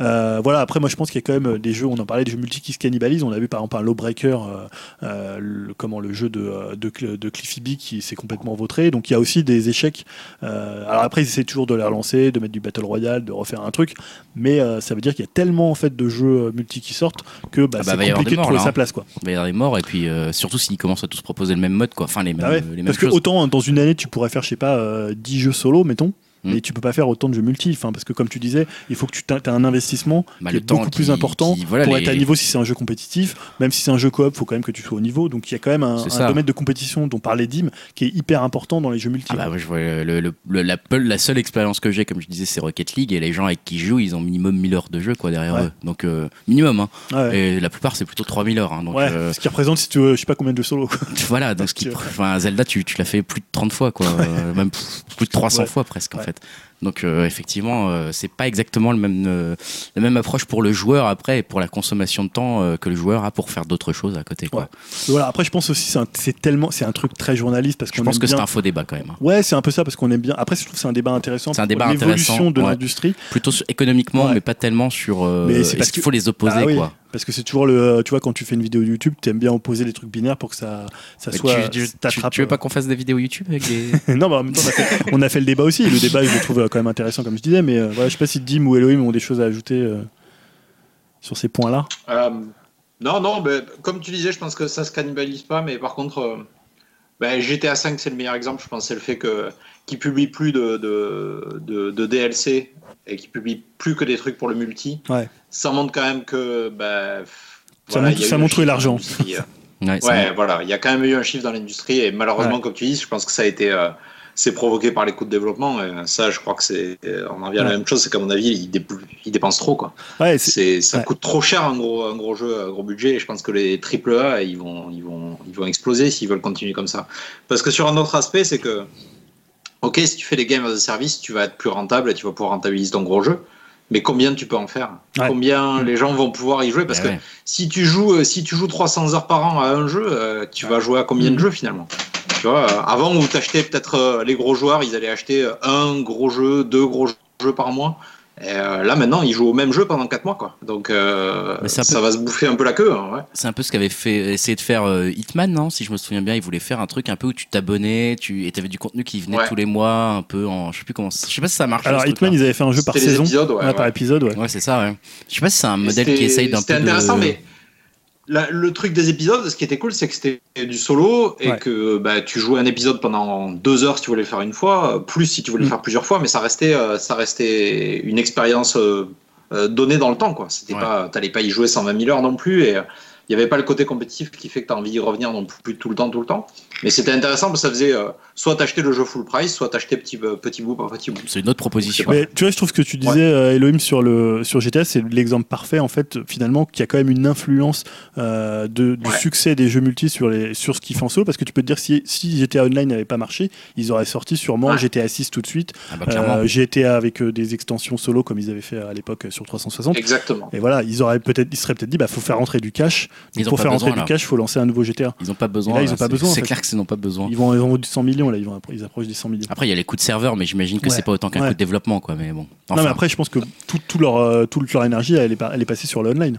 Speaker 2: Euh, voilà après moi je pense qu'il y a quand même des jeux on en parlait des jeux multi qui se cannibalisent. On a vu par exemple un Lawbreaker euh, euh, le, comment le jeu de, de, Cl- de Cliffy B qui s'est complètement vautré. Donc il y a aussi des échecs alors après ils essaient toujours de les relancer de mettre du Battle Royale de refaire un truc mais euh, ça veut dire qu'il y a tellement en fait de jeux euh, multi qui sortent que bah,
Speaker 1: Ah bah,
Speaker 2: c'est compliqué
Speaker 1: des
Speaker 2: de
Speaker 1: morts,
Speaker 2: trouver
Speaker 1: là,
Speaker 2: sa
Speaker 1: hein.
Speaker 2: place quoi
Speaker 1: Il va y avoir des morts et puis euh, surtout s'ils commencent à tous proposer le même mode, quoi. Enfin, les mêmes,
Speaker 2: Ah ouais,
Speaker 1: les mêmes
Speaker 2: parce que
Speaker 1: choses.
Speaker 2: autant dans une année tu pourrais faire je sais pas euh, 10 jeux solo mettons mais tu peux pas faire autant de jeux multi. Enfin, parce que comme tu disais, il faut que tu aies un investissement
Speaker 1: Bah,
Speaker 2: qui est beaucoup plus important
Speaker 1: qui- voilà,
Speaker 2: pour
Speaker 1: les-
Speaker 2: être à niveau si c'est un jeu compétitif. Même si c'est un jeu coop, faut quand même que tu sois au niveau. Donc il y a quand même un, domaine de compétition dont parlait Dim qui est hyper important dans les jeux multi.
Speaker 1: Ah bah, moi, je vois le, le- le- la, seule expérience que j'ai, comme je disais, c'est Rocket League et les gens avec qui je joue, ils ont minimum 1000 heures de jeu quoi derrière
Speaker 2: Ouais.
Speaker 1: eux. Donc euh, minimum. Hein.
Speaker 2: Ouais.
Speaker 1: Et la plupart c'est plutôt 3000 heures. Hein. Donc
Speaker 2: Ouais,
Speaker 1: euh,
Speaker 2: ce qui représente si tu veux, je sais pas combien de jeux solo. quoi. (laughs)
Speaker 1: voilà. Donc ce qui, (laughs)
Speaker 2: Tu-
Speaker 1: enfin, Zelda, tu, tu l'as fait plus de 30 fois quoi, Euh, même plus de 300
Speaker 2: Ouais.
Speaker 1: fois presque en
Speaker 2: Ouais.
Speaker 1: Fait. Donc euh, effectivement, euh, c'est pas exactement le même, euh, la même approche pour le joueur après et pour la consommation de temps euh, que le joueur a pour faire d'autres choses à côté. Quoi.
Speaker 2: Ouais. Voilà, après je pense aussi c'est tellement c'est un truc très journaliste parce
Speaker 1: Je
Speaker 2: qu'on
Speaker 1: pense que c'est un faux débat quand même. hein.
Speaker 2: Ouais, c'est un peu ça parce qu'on aime bien. Après, je trouve que c'est un débat intéressant
Speaker 1: C'est un débat
Speaker 2: l'évolution
Speaker 1: intéressant,
Speaker 2: de
Speaker 1: ouais.
Speaker 2: l'industrie.
Speaker 1: Plutôt économiquement,
Speaker 2: Ouais.
Speaker 1: mais pas tellement sur. euh,
Speaker 2: Mais c'est parce
Speaker 1: qu'il
Speaker 2: que-
Speaker 1: faut les opposer
Speaker 2: Ah oui,
Speaker 1: quoi
Speaker 2: Parce que c'est toujours le. Tu vois, quand tu fais une vidéo YouTube, tu aimes bien opposer les trucs binaires pour que ça, ça
Speaker 1: Mais
Speaker 2: soit.
Speaker 1: tu, tu- tu-
Speaker 2: t'attrape,
Speaker 1: tu veux pas qu'on fasse des vidéos YouTube avec des. (laughs)
Speaker 2: non, mais en même temps, on a, fait, on a fait le débat aussi. Le débat, je le trouve quand même intéressant, comme je disais. Mais euh, voilà, je sais pas si Dim ou Elohim ont des choses à ajouter euh, sur ces points-là.
Speaker 4: Euh, non, non, ben, comme tu disais, je pense que ça se cannibalise pas, mais par contre, euh, ben, GTA 5, c'est le meilleur exemple. Je pense c'est le fait que qu'ils publient plus de, de, de- de DLC et qu'ils publient plus que des trucs pour le multi.
Speaker 2: Ouais.
Speaker 4: Ça montre quand même que. Ben,
Speaker 2: Ça
Speaker 4: voilà,
Speaker 2: montre-
Speaker 4: a
Speaker 2: ça montre l'argent.
Speaker 4: euh. (laughs)
Speaker 1: Ouais,
Speaker 4: voilà, il y a quand même eu un chiffre dans l'industrie et malheureusement,
Speaker 2: Ouais.
Speaker 4: comme tu dis, je pense que ça a été. euh, c'est provoqué par les coûts de développement. Et ça, je crois que c'est. On en vient à la
Speaker 2: Ouais.
Speaker 4: même chose, c'est qu'à mon avis, ils, dé- ils dépensent trop, quoi.
Speaker 2: Ouais, c'est-
Speaker 4: ça
Speaker 2: ouais.
Speaker 4: coûte trop cher un gros, un gros jeu, un gros budget. Et je pense que les AAA, ils vont, ils vont, ils vont exploser s'ils veulent continuer comme ça. Parce que sur un autre aspect, c'est que, ok, si tu fais des games as a service, tu vas être plus rentable et tu vas pouvoir rentabiliser ton gros jeu. Mais combien tu peux en faire?
Speaker 2: Ouais.
Speaker 4: Combien les gens vont pouvoir y jouer? Parce
Speaker 1: Ouais,
Speaker 4: que
Speaker 1: ouais.
Speaker 4: si tu joues, euh, si tu joues 300 heures par an à un jeu, euh, tu vas jouer à combien de jeux finalement? Tu vois, euh, avant où t'achetais peut-être euh, les gros joueurs, ils allaient acheter un gros jeu, deux gros jeux par mois. Et euh, là maintenant, ils jouent au même jeu pendant 4 mois, quoi. Donc euh,
Speaker 1: peu-
Speaker 4: ça va se bouffer un peu la queue. hein, ouais.
Speaker 1: C'est un peu ce qu'avait fait essayer de faire euh, Hitman, non Si je me souviens bien, il voulait faire un truc un peu où tu t'abonnais, tu et t'avais du contenu qui venait
Speaker 4: Ouais.
Speaker 1: tous les mois, un peu en, je sais plus comment, je sais pas si ça marche.
Speaker 2: Alors, Hitman,
Speaker 1: truc-là.
Speaker 2: ils avaient fait un jeu par saison.
Speaker 4: épisodes, ouais,
Speaker 2: Ouais, Par épisode, ouais.
Speaker 1: Ouais, c'est ça. Ouais. Je sais pas si c'est un modèle qui essaye d'un peu.
Speaker 4: C'était
Speaker 1: de-
Speaker 4: intéressant, mais la- le truc des épisodes, ce qui était cool, c'est que c'était du solo et
Speaker 2: Ouais.
Speaker 4: que bah, tu jouais un épisode pendant deux heures si tu voulais le faire une fois, euh, plus si tu voulais le
Speaker 2: Mm.
Speaker 4: faire plusieurs fois, mais ça restait, euh, ça restait une expérience euh, donnée dans le temps. quoi. C'était
Speaker 1: Ouais.
Speaker 4: pas, t'allais pas y jouer 120 000 heures non plus et il n'y avait pas le côté compétitif qui fait que tu as envie d'y revenir non plus tout le temps, tout le temps. Mais c'était intéressant parce que ça faisait euh, soit t'acheter le jeu full price, soit t'acheter petit, euh, petit bout par petit bout.
Speaker 1: C'est une autre proposition.
Speaker 2: Mais tu vois, je trouve que ce que tu disais, euh, Elohim, sur, le, sur GTA, c'est l'exemple parfait, en fait, finalement, qui a quand même une influence euh, de, du
Speaker 4: Ouais.
Speaker 2: succès des jeux multi sur, les, sur ce qu'ils font en solo, parce que tu peux te dire, si, si GTA Online n'avait pas marché, ils auraient sorti sûrement
Speaker 4: Ouais.
Speaker 2: GTA 6 tout de suite,
Speaker 1: Ah bah,
Speaker 2: euh, GTA avec euh, des extensions solo, comme ils avaient fait à l'époque sur 360.
Speaker 4: Exactement.
Speaker 2: Et voilà, ils auraient peut-être, ils seraient peut-être dit, bah, faut faire rentrer du cash.
Speaker 1: Ils
Speaker 2: pour faire
Speaker 1: là.
Speaker 2: du cash, faut lancer un nouveau GTA.
Speaker 1: Ils ont pas besoin.
Speaker 2: Et là, ils
Speaker 1: là,
Speaker 2: ont pas
Speaker 1: c'est-
Speaker 2: besoin,
Speaker 1: C'est clair que qu'ils n'ont pas besoin.
Speaker 2: Ils vont, ils vont du 100 millions, là, ils, vont, ils approchent des 100 millions.
Speaker 1: Après, il y a les coûts de serveur, mais j'imagine que
Speaker 2: Ouais.
Speaker 1: c'est pas autant qu'un
Speaker 2: Ouais.
Speaker 1: coût de développement, quoi. Mais bon.
Speaker 2: non, mais après, je pense que tout, tout leur, euh, toute leur énergie, elle est, pas- elle est passée sur le online.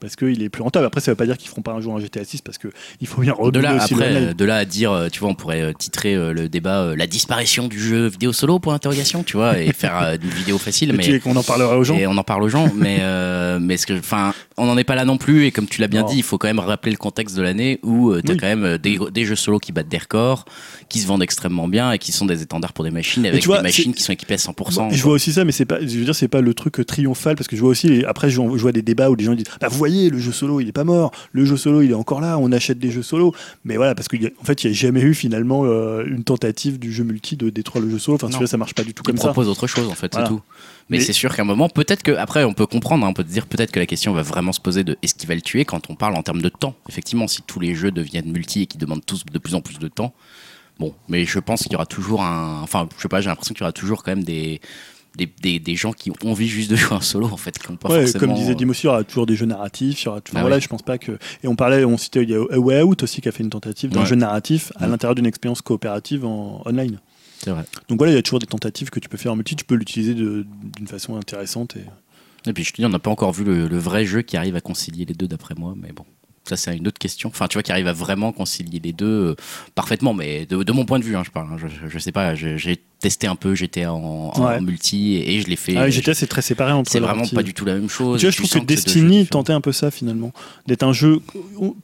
Speaker 2: Parce qu'il est plus rentable. Après, ça veut pas dire qu'ils feront pas un jour un GTA 6 parce qu'il faut bien
Speaker 1: de
Speaker 2: redoubler
Speaker 1: là,
Speaker 2: aussi
Speaker 1: après,
Speaker 2: le
Speaker 1: de là à dire, euh, tu vois, on pourrait euh, titrer euh, le débat la disparition du jeu vidéo solo pour interrogation, tu vois, et faire une vidéo facile,
Speaker 2: Et
Speaker 1: mais
Speaker 2: qu'on en parlera aux gens?
Speaker 1: et on en parle aux gens, mais euh, mais ce que, enfin, on n'en est pas là non plus. Et comme tu l'as bien dit, il faut quand même rappeler le contexte de l'année où tu as
Speaker 2: Oui.
Speaker 1: quand même euh, des, des jeux solo qui battent des records, qui se vendent extrêmement bien et qui sont des étendards pour des machines avec
Speaker 2: vois,
Speaker 1: des machines qui sont équipées à 100%.
Speaker 2: Et je vois aussi ça, mais c'est pas, je veux dire, c'est pas le truc triomphal parce que je vois aussi, les- après, je vois, je vois des débats où les gens disent, bah, vous voyez, le jeu solo, il est pas mort, le jeu solo, il est encore là, on achète des jeux solo, mais voilà, parce qu'en fait, il n'y a jamais eu finalement euh, une tentative du jeu multi de détruire le jeu solo. Enfin, ça marche pas du tout
Speaker 1: Ils
Speaker 2: comme ça.
Speaker 1: proposent autre chose en fait,
Speaker 2: Voilà.
Speaker 1: c'est tout. Mais,
Speaker 2: Mais-
Speaker 1: c'est sûr qu'à un moment, peut-être que après, on peut comprendre, hein, on peut se dire peut-être que la question va vraiment se poser de est-ce qu'il va le tuer quand on parle en termes de temps. Effectivement, si tous les jeux deviennent multi et qui demandent tous de plus en plus de temps, bon. Mais je pense qu'il y aura toujours un, enfin, je sais pas, j'ai l'impression qu'il y aura toujours quand même des des, des, des gens qui ont envie juste de jouer en solo en fait, qui ont pas
Speaker 2: Ouais,
Speaker 1: forcément.
Speaker 2: comme disait Dim aussi, il y aura toujours des jeux narratifs. Il y aura
Speaker 1: Ah
Speaker 2: voilà,
Speaker 1: ouais.
Speaker 2: je pense pas que. Et on parlait, on citait, il y a Way Out aussi qui a fait une tentative d'un
Speaker 1: Ouais.
Speaker 2: jeu narratif à l'intérieur d'une expérience coopérative en online.
Speaker 1: Vrai.
Speaker 2: Donc voilà, il y a toujours des tentatives que tu peux faire en multi. Tu peux l'utiliser d'une façon intéressante. Et...
Speaker 1: Et puis je te dis, on n'a pas encore vu le, le vrai jeu qui arrive à concilier les deux d'après moi, mais bon. Ça, c'est une autre question. Enfin, tu vois, qui arrive à vraiment concilier les deux euh, parfaitement, mais de, de mon point de vue, hein, je parle. hein. Je, je, je sais pas, j'ai testé un peu GTA en, en
Speaker 2: Ouais.
Speaker 1: multi et, et je l'ai fait.
Speaker 2: Ah, GTA, c'est très séparé entre
Speaker 1: c'est vraiment pas du tout la même chose.
Speaker 2: Tu vois, je trouve que Destiny tentait un peu ça finalement, d'être un jeu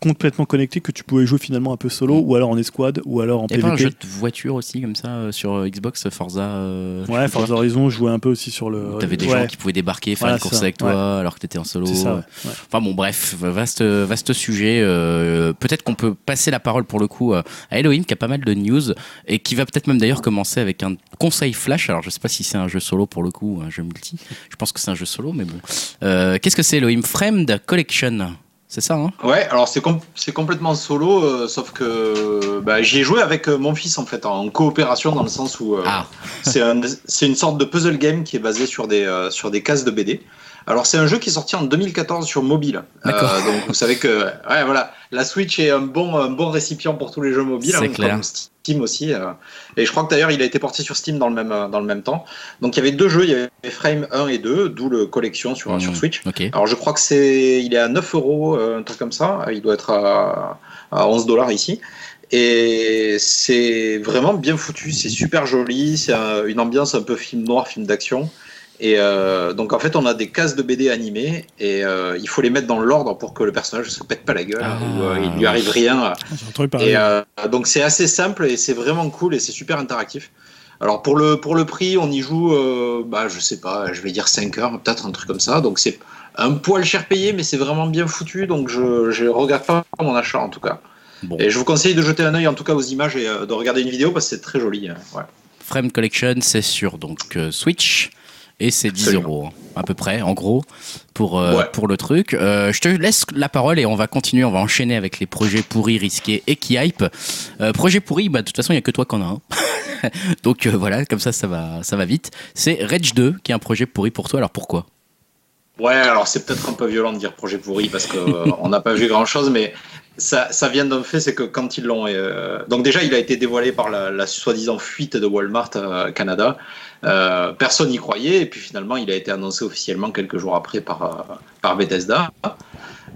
Speaker 2: complètement connecté que tu pouvais jouer finalement un peu solo ou alors en escouade ou alors en
Speaker 1: a pas un jeu
Speaker 2: PvP.
Speaker 1: de voiture aussi comme ça euh, sur euh, Xbox Forza. euh,
Speaker 2: Ouais, Forza. Horizon, je jouais un peu aussi sur le.
Speaker 1: T'avais des
Speaker 2: ouais,
Speaker 1: gens qui pouvaient débarquer, faire
Speaker 2: Voilà,
Speaker 1: une course
Speaker 2: ça,
Speaker 1: avec toi alors que t'étais en solo.
Speaker 2: Ça.
Speaker 1: Enfin bon, bref, vaste, vaste sujet. euh, peut-être qu'on peut passer la parole pour le coup à Elohim qui a pas mal de news et qui va peut-être même d'ailleurs commencer avec un conseil flash. Alors je sais pas si c'est un jeu solo pour le coup ou un jeu multi. Je pense que c'est un jeu solo, mais bon. Euh, Qu'est-ce que c'est Elohim? Framed Collection c'est ça, hein?
Speaker 4: Ouais, alors c'est com- c'est complètement solo, euh, sauf que bah, j'y ai joué avec euh, mon fils en fait, en coopération dans le sens où euh,
Speaker 1: Ah, (laughs)
Speaker 4: c'est un- une sorte de puzzle game qui est basé sur des, euh, sur des cases de BD. Alors c'est un jeu qui est sorti en 2014 sur mobile.
Speaker 1: D'accord.
Speaker 4: Donc vous savez que ouais, voilà, la Switch est un bon, un bon récipient pour tous les jeux mobiles,
Speaker 1: C'est
Speaker 4: hein,
Speaker 1: clair.
Speaker 4: comme Steam aussi. euh. et je crois que d'ailleurs il a été porté sur Steam dans le même, euh, dans le même temps. Donc il y avait deux jeux, il y avait Frame 1 et 2, d'où le collection sur, sur Switch.
Speaker 1: ok.
Speaker 4: Alors je crois que c'est, il est à 9 euros, euh, un truc comme ça. Il doit être à, à 11 dollars ici. Et c'est vraiment bien foutu, c'est super joli, c'est un- une ambiance un peu film noir, film d'action. Et euh, donc en fait on a des cases de BD animées et euh, il faut les mettre dans l'ordre pour que le personnage se pète pas la gueule
Speaker 1: Ah.
Speaker 4: ou euh, il lui arrive rien.
Speaker 2: Parler.
Speaker 4: Et euh, donc c'est assez simple et c'est vraiment cool et c'est super interactif. Alors pour le, pour le prix, on y joue, euh, bah, je sais pas, je vais dire 5 heures, peut-être un truc comme ça. Donc c'est un poil cher payé, mais c'est vraiment bien foutu. Donc je, je regarde pas mon achat en tout cas.
Speaker 1: Bon.
Speaker 4: Et je vous conseille de jeter un œil en tout cas aux images et euh, de regarder une vidéo parce que c'est très joli. hein. Ouais.
Speaker 1: Framed Collection, c'est sur donc euh, Switch et c'est 10
Speaker 4: Absolument.
Speaker 1: euros à peu près, en gros, pour, euh,
Speaker 4: Ouais.
Speaker 1: pour le truc. Euh, je te laisse la parole et on va continuer, on va enchaîner avec les projets pourris, risqués et qui hype. Euh, projet pourri, bah, de toute façon, il n'y a que toi qu'on a un. (laughs) donc voilà, comme ça, ça va, ça va vite. C'est Rage 2 qui est un projet pourri pour toi, alors pourquoi?
Speaker 4: Ouais, alors c'est peut-être un peu violent de dire projet pourri parce qu'on n'a pas vu grand chose, mais ça, ça vient d'un fait, c'est que quand ils l'ont. Donc, déjà, il a été dévoilé par la, la soi-disant fuite de Walmart Canada. Euh, personne n'y croyait, et puis finalement, il a été annoncé officiellement quelques jours après par, euh, par Bethesda.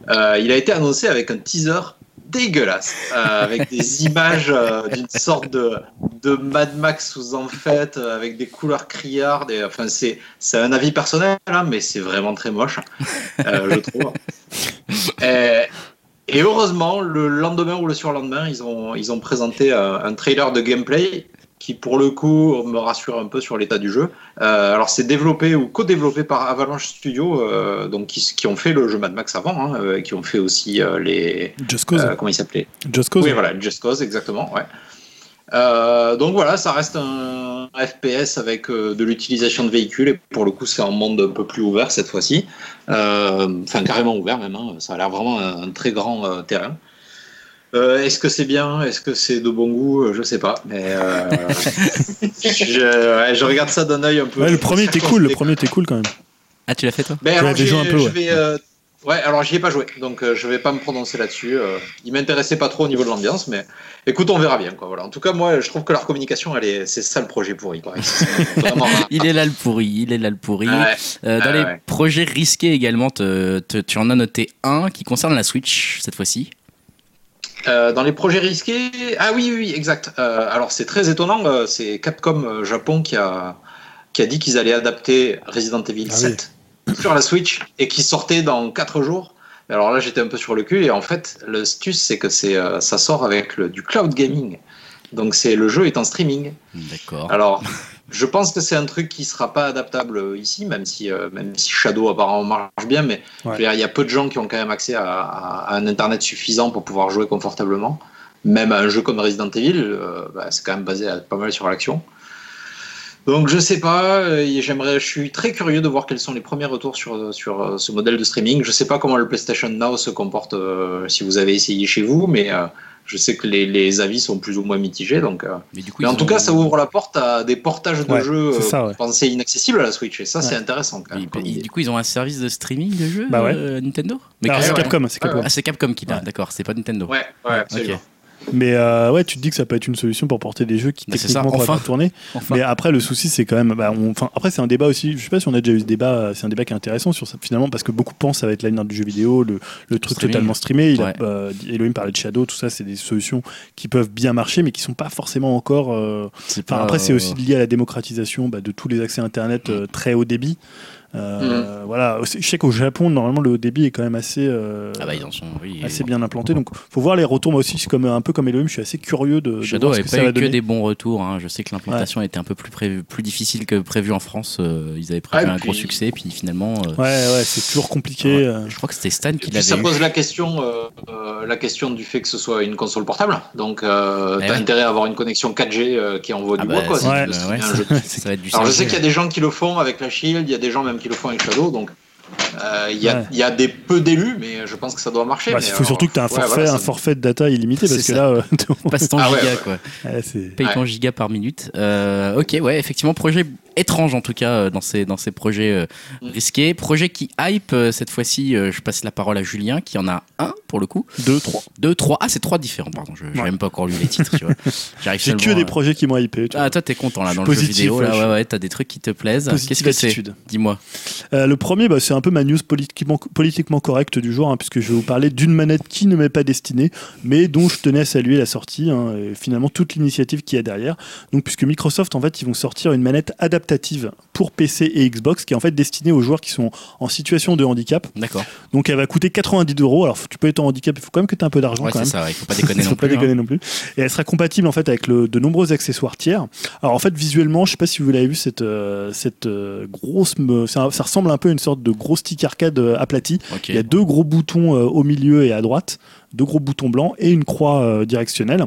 Speaker 4: Euh, il a été annoncé avec un teaser dégueulasse, euh, avec des (laughs) images d'une sorte de, de Mad Max sous en fait, avec des couleurs criardes. Et, enfin, c'est c'est un avis personnel, hein, mais c'est vraiment très moche, je trouve. (laughs) Et, et heureusement, le lendemain ou le surlendemain, ils ont, ils ont présenté un, un trailer de gameplay qui, pour le coup, me rassure un peu sur l'état du jeu. Euh, alors, c'est développé ou co-développé par Avalanche Studio, euh, donc qui, qui ont fait le jeu Mad Max avant, hein, euh, qui ont fait aussi euh, les.
Speaker 2: Just Cause.
Speaker 4: comment il s'appelait
Speaker 2: Just Cause.
Speaker 4: oui, voilà, Just Cause, exactement. Ouais. Donc voilà, ça reste un FPS avec de l'utilisation de véhicules et pour le coup, c'est un monde un peu plus ouvert cette fois-ci. Enfin, carrément ouvert même. hein. Ça a l'air vraiment un, très grand terrain. Euh, Est-ce que c'est bien? Est-ce que c'est de bon goût? Euh, Je sais pas, mais euh, (laughs) je, ouais, je regarde ça d'un œil un peu.
Speaker 2: Ouais, le premier était cool. Le premier était cool quand même.
Speaker 1: Ah, tu l'as fait toi?
Speaker 4: Ben, alors,
Speaker 2: joué un peu,
Speaker 4: je
Speaker 2: ouais.
Speaker 4: vais, euh, ouais, alors j'y ai pas joué, donc euh, je vais pas me prononcer là-dessus. euh, il m'intéressait pas trop au niveau de l'ambiance, mais écoute, on verra bien. Quoi, voilà. En tout cas, moi, je trouve que leur communication, elle est, c'est ça le projet pourri. Quoi. (laughs) Vraiment.
Speaker 1: Il est là le pourri, il est là le pourri.
Speaker 4: Ouais.
Speaker 1: Euh, dans les
Speaker 4: ouais.
Speaker 1: projets risqués également, te- te- tu en as noté un qui concerne la Switch cette fois-ci.
Speaker 4: Euh, dans les projets risqués, ah oui, oui, oui, exact. Euh, alors c'est très étonnant, euh, c'est Capcom euh, Japon qui a, qui a dit qu'ils allaient adapter Resident Evil
Speaker 2: Ah
Speaker 4: 7 sur la Switch et qui sortait dans 4 jours. Alors là, j'étais un peu sur le cul et en fait, le stus, c'est que c'est, euh, ça sort avec le, du cloud gaming. Donc c'est le jeu est en streaming.
Speaker 1: D'accord.
Speaker 4: Alors, (laughs) je pense que c'est un truc qui sera pas adaptable euh, ici, même si, euh, même si Shadow apparemment marche bien, mais il y a peu de gens qui ont quand même accès à, à- à un internet suffisant pour pouvoir jouer confortablement. Même un jeu comme Resident Evil, euh, bah, c'est quand même basé à- pas mal sur l'action. Donc je sais pas, et j'aimerais, je suis très curieux de voir quels sont les premiers retours sur, sur ce modèle de streaming. Je sais pas comment le PlayStation Now se comporte euh, si vous avez essayé chez vous, mais je sais que les, les avis sont plus ou moins mitigés. Donc, euh,
Speaker 1: Mais du coup,
Speaker 4: mais en tout
Speaker 1: ont-
Speaker 4: cas, ça ouvre la porte à des portages de
Speaker 2: Ouais,
Speaker 4: jeux
Speaker 2: c'est
Speaker 4: euh,
Speaker 2: ça, ouais.
Speaker 4: pensés inaccessibles à la Switch. Et ça, c'est intéressant quand même.
Speaker 1: du coup, ils ont un service de streaming de jeux
Speaker 2: Bah ouais.
Speaker 1: euh, Nintendo? Mais
Speaker 2: Alors
Speaker 1: qu'est-ce
Speaker 2: c'est Capcom, c'est Capcom.
Speaker 1: Ah, c'est Capcom qui l'a,
Speaker 2: Ouais.
Speaker 1: d'accord, c'est pas Nintendo.
Speaker 4: Ouais, ouais, absolument.
Speaker 2: Mais euh, ouais, tu te dis que ça peut être une solution pour porter des jeux qui
Speaker 1: Bah,
Speaker 2: techniquement pourraient
Speaker 1: enfin.
Speaker 2: pas tourner.
Speaker 1: Enfin,
Speaker 2: Mais après, le souci, c'est quand même. Bah, on- enfin, après, c'est un débat aussi. Je sais pas si on a déjà eu ce débat. euh, C'est un débat qui est intéressant sur ça, finalement, parce que beaucoup pensent que ça va être l'avenir du jeu vidéo, le, le truc
Speaker 1: Streaming.
Speaker 2: totalement streamé. Il a-
Speaker 1: Ouais.
Speaker 2: euh, Elohim parlait de Shadow, tout ça, c'est des solutions qui peuvent bien marcher, mais qui sont pas forcément encore. euh,
Speaker 1: pas,
Speaker 2: après, c'est
Speaker 1: euh,
Speaker 2: aussi lié à la démocratisation bah, de tous les accès Internet euh, très haut débit. Euh, Voilà. Je sais qu'au Japon, normalement, le débit est quand même assez. euh,
Speaker 1: Ah bah, ils en sont. Oui,
Speaker 2: assez bien implanté donc faut voir les retours moi aussi c'est comme un peu comme Elohim je suis assez curieux de,
Speaker 1: Shadow n'avait
Speaker 2: que ça
Speaker 1: pas eu que
Speaker 2: donner.
Speaker 1: des bons retours. hein. Je sais que l'implantation était un peu plus, prévu- plus difficile que prévu en France. Euh, ils avaient prévu
Speaker 4: Ah,
Speaker 1: un
Speaker 4: puis-
Speaker 1: gros succès, puis finalement, euh,
Speaker 2: ouais ouais c'est toujours compliqué
Speaker 1: Ouais. je crois que c'était Stan
Speaker 4: Et
Speaker 1: qui
Speaker 4: puis ça
Speaker 1: l'avait eu.
Speaker 4: pose la question, la question du fait que ce soit une console portable. Donc, euh,
Speaker 1: Eh
Speaker 4: t'as
Speaker 1: ouais.
Speaker 4: intérêt à avoir une connexion 4G euh, qui envoie
Speaker 1: Ah
Speaker 4: du
Speaker 1: bah,
Speaker 4: bois, quoi. si
Speaker 2: ouais,
Speaker 1: ouais, ça, ça va être du
Speaker 4: Alors, je
Speaker 1: 5G.
Speaker 4: sais qu'il y a des gens qui le font avec la Shield, il y a des gens même qui le font avec Shadow, donc euh, il y, a-
Speaker 2: Ouais.
Speaker 4: il y a des peu d'élus, mais je pense que ça doit marcher.
Speaker 2: Bah,
Speaker 4: mais
Speaker 2: il faut
Speaker 4: alors,
Speaker 2: surtout que tu aies un
Speaker 4: ouais,
Speaker 2: forfait
Speaker 4: voilà,
Speaker 2: un forfait de data illimité parce que
Speaker 1: ça.
Speaker 2: là euh,
Speaker 1: Passe ton
Speaker 4: Ah
Speaker 1: giga,
Speaker 4: ouais.
Speaker 1: quoi. Paye
Speaker 4: Ouais.
Speaker 1: ton giga par minute. Euh, ok, ouais, effectivement, projet étrange en tout cas euh, dans ces, dans ces projets euh,
Speaker 4: Mm.
Speaker 1: risqués. Projet qui hype, euh, cette fois-ci, euh, je passe la parole à Julien, qui en a un pour le coup.
Speaker 2: 2 3
Speaker 1: Deux, trois. Ah, c'est trois différents, pardon. Je n'ai
Speaker 2: Ouais.
Speaker 1: même pas encore lu les titres, tu vois. (laughs) J'arrive
Speaker 2: j'ai que des
Speaker 1: à-
Speaker 2: projets qui m'ont hypé tu vois.
Speaker 1: Ah, toi, t'es content là
Speaker 2: Je
Speaker 1: dans
Speaker 2: suis
Speaker 1: le jeu vidéo. Là,
Speaker 2: ouais,
Speaker 1: ouais, t'as des trucs qui te plaisent. Qu'est-ce que c'est
Speaker 2: attitude.
Speaker 1: Dis-moi.
Speaker 2: Euh, le premier, bah, c'est un peu ma news politiquement, politiquement correcte du jour, hein, puisque je vais vous parler d'une manette qui ne m'est pas destinée, mais dont je tenais à saluer la sortie, hein, et finalement toute l'initiative qu'il y a derrière. Donc, puisque Microsoft, en fait, ils vont sortir une manette adaptative pour PC et Xbox, qui est en fait destinée aux joueurs qui sont en situation de handicap.
Speaker 1: D'accord.
Speaker 2: Donc, elle va coûter 90 euros. Alors, tu peux être en handicap, il faut quand même que tu aies un peu d'argent
Speaker 1: Ouais,
Speaker 2: quand même.
Speaker 1: ça. Il faut pas déconner (laughs) non
Speaker 2: faut pas
Speaker 1: plus. hein.
Speaker 2: déconner non plus. Et elle sera compatible en fait avec le, de nombreux accessoires tiers. Alors en fait visuellement, je sais pas si vous l'avez vu cette euh, cette euh, grosse, ça, ça ressemble un peu à une sorte de gros stick arcade euh, aplati. Il y a deux gros boutons euh, au milieu et à droite, deux gros boutons blancs et une croix euh, directionnelle.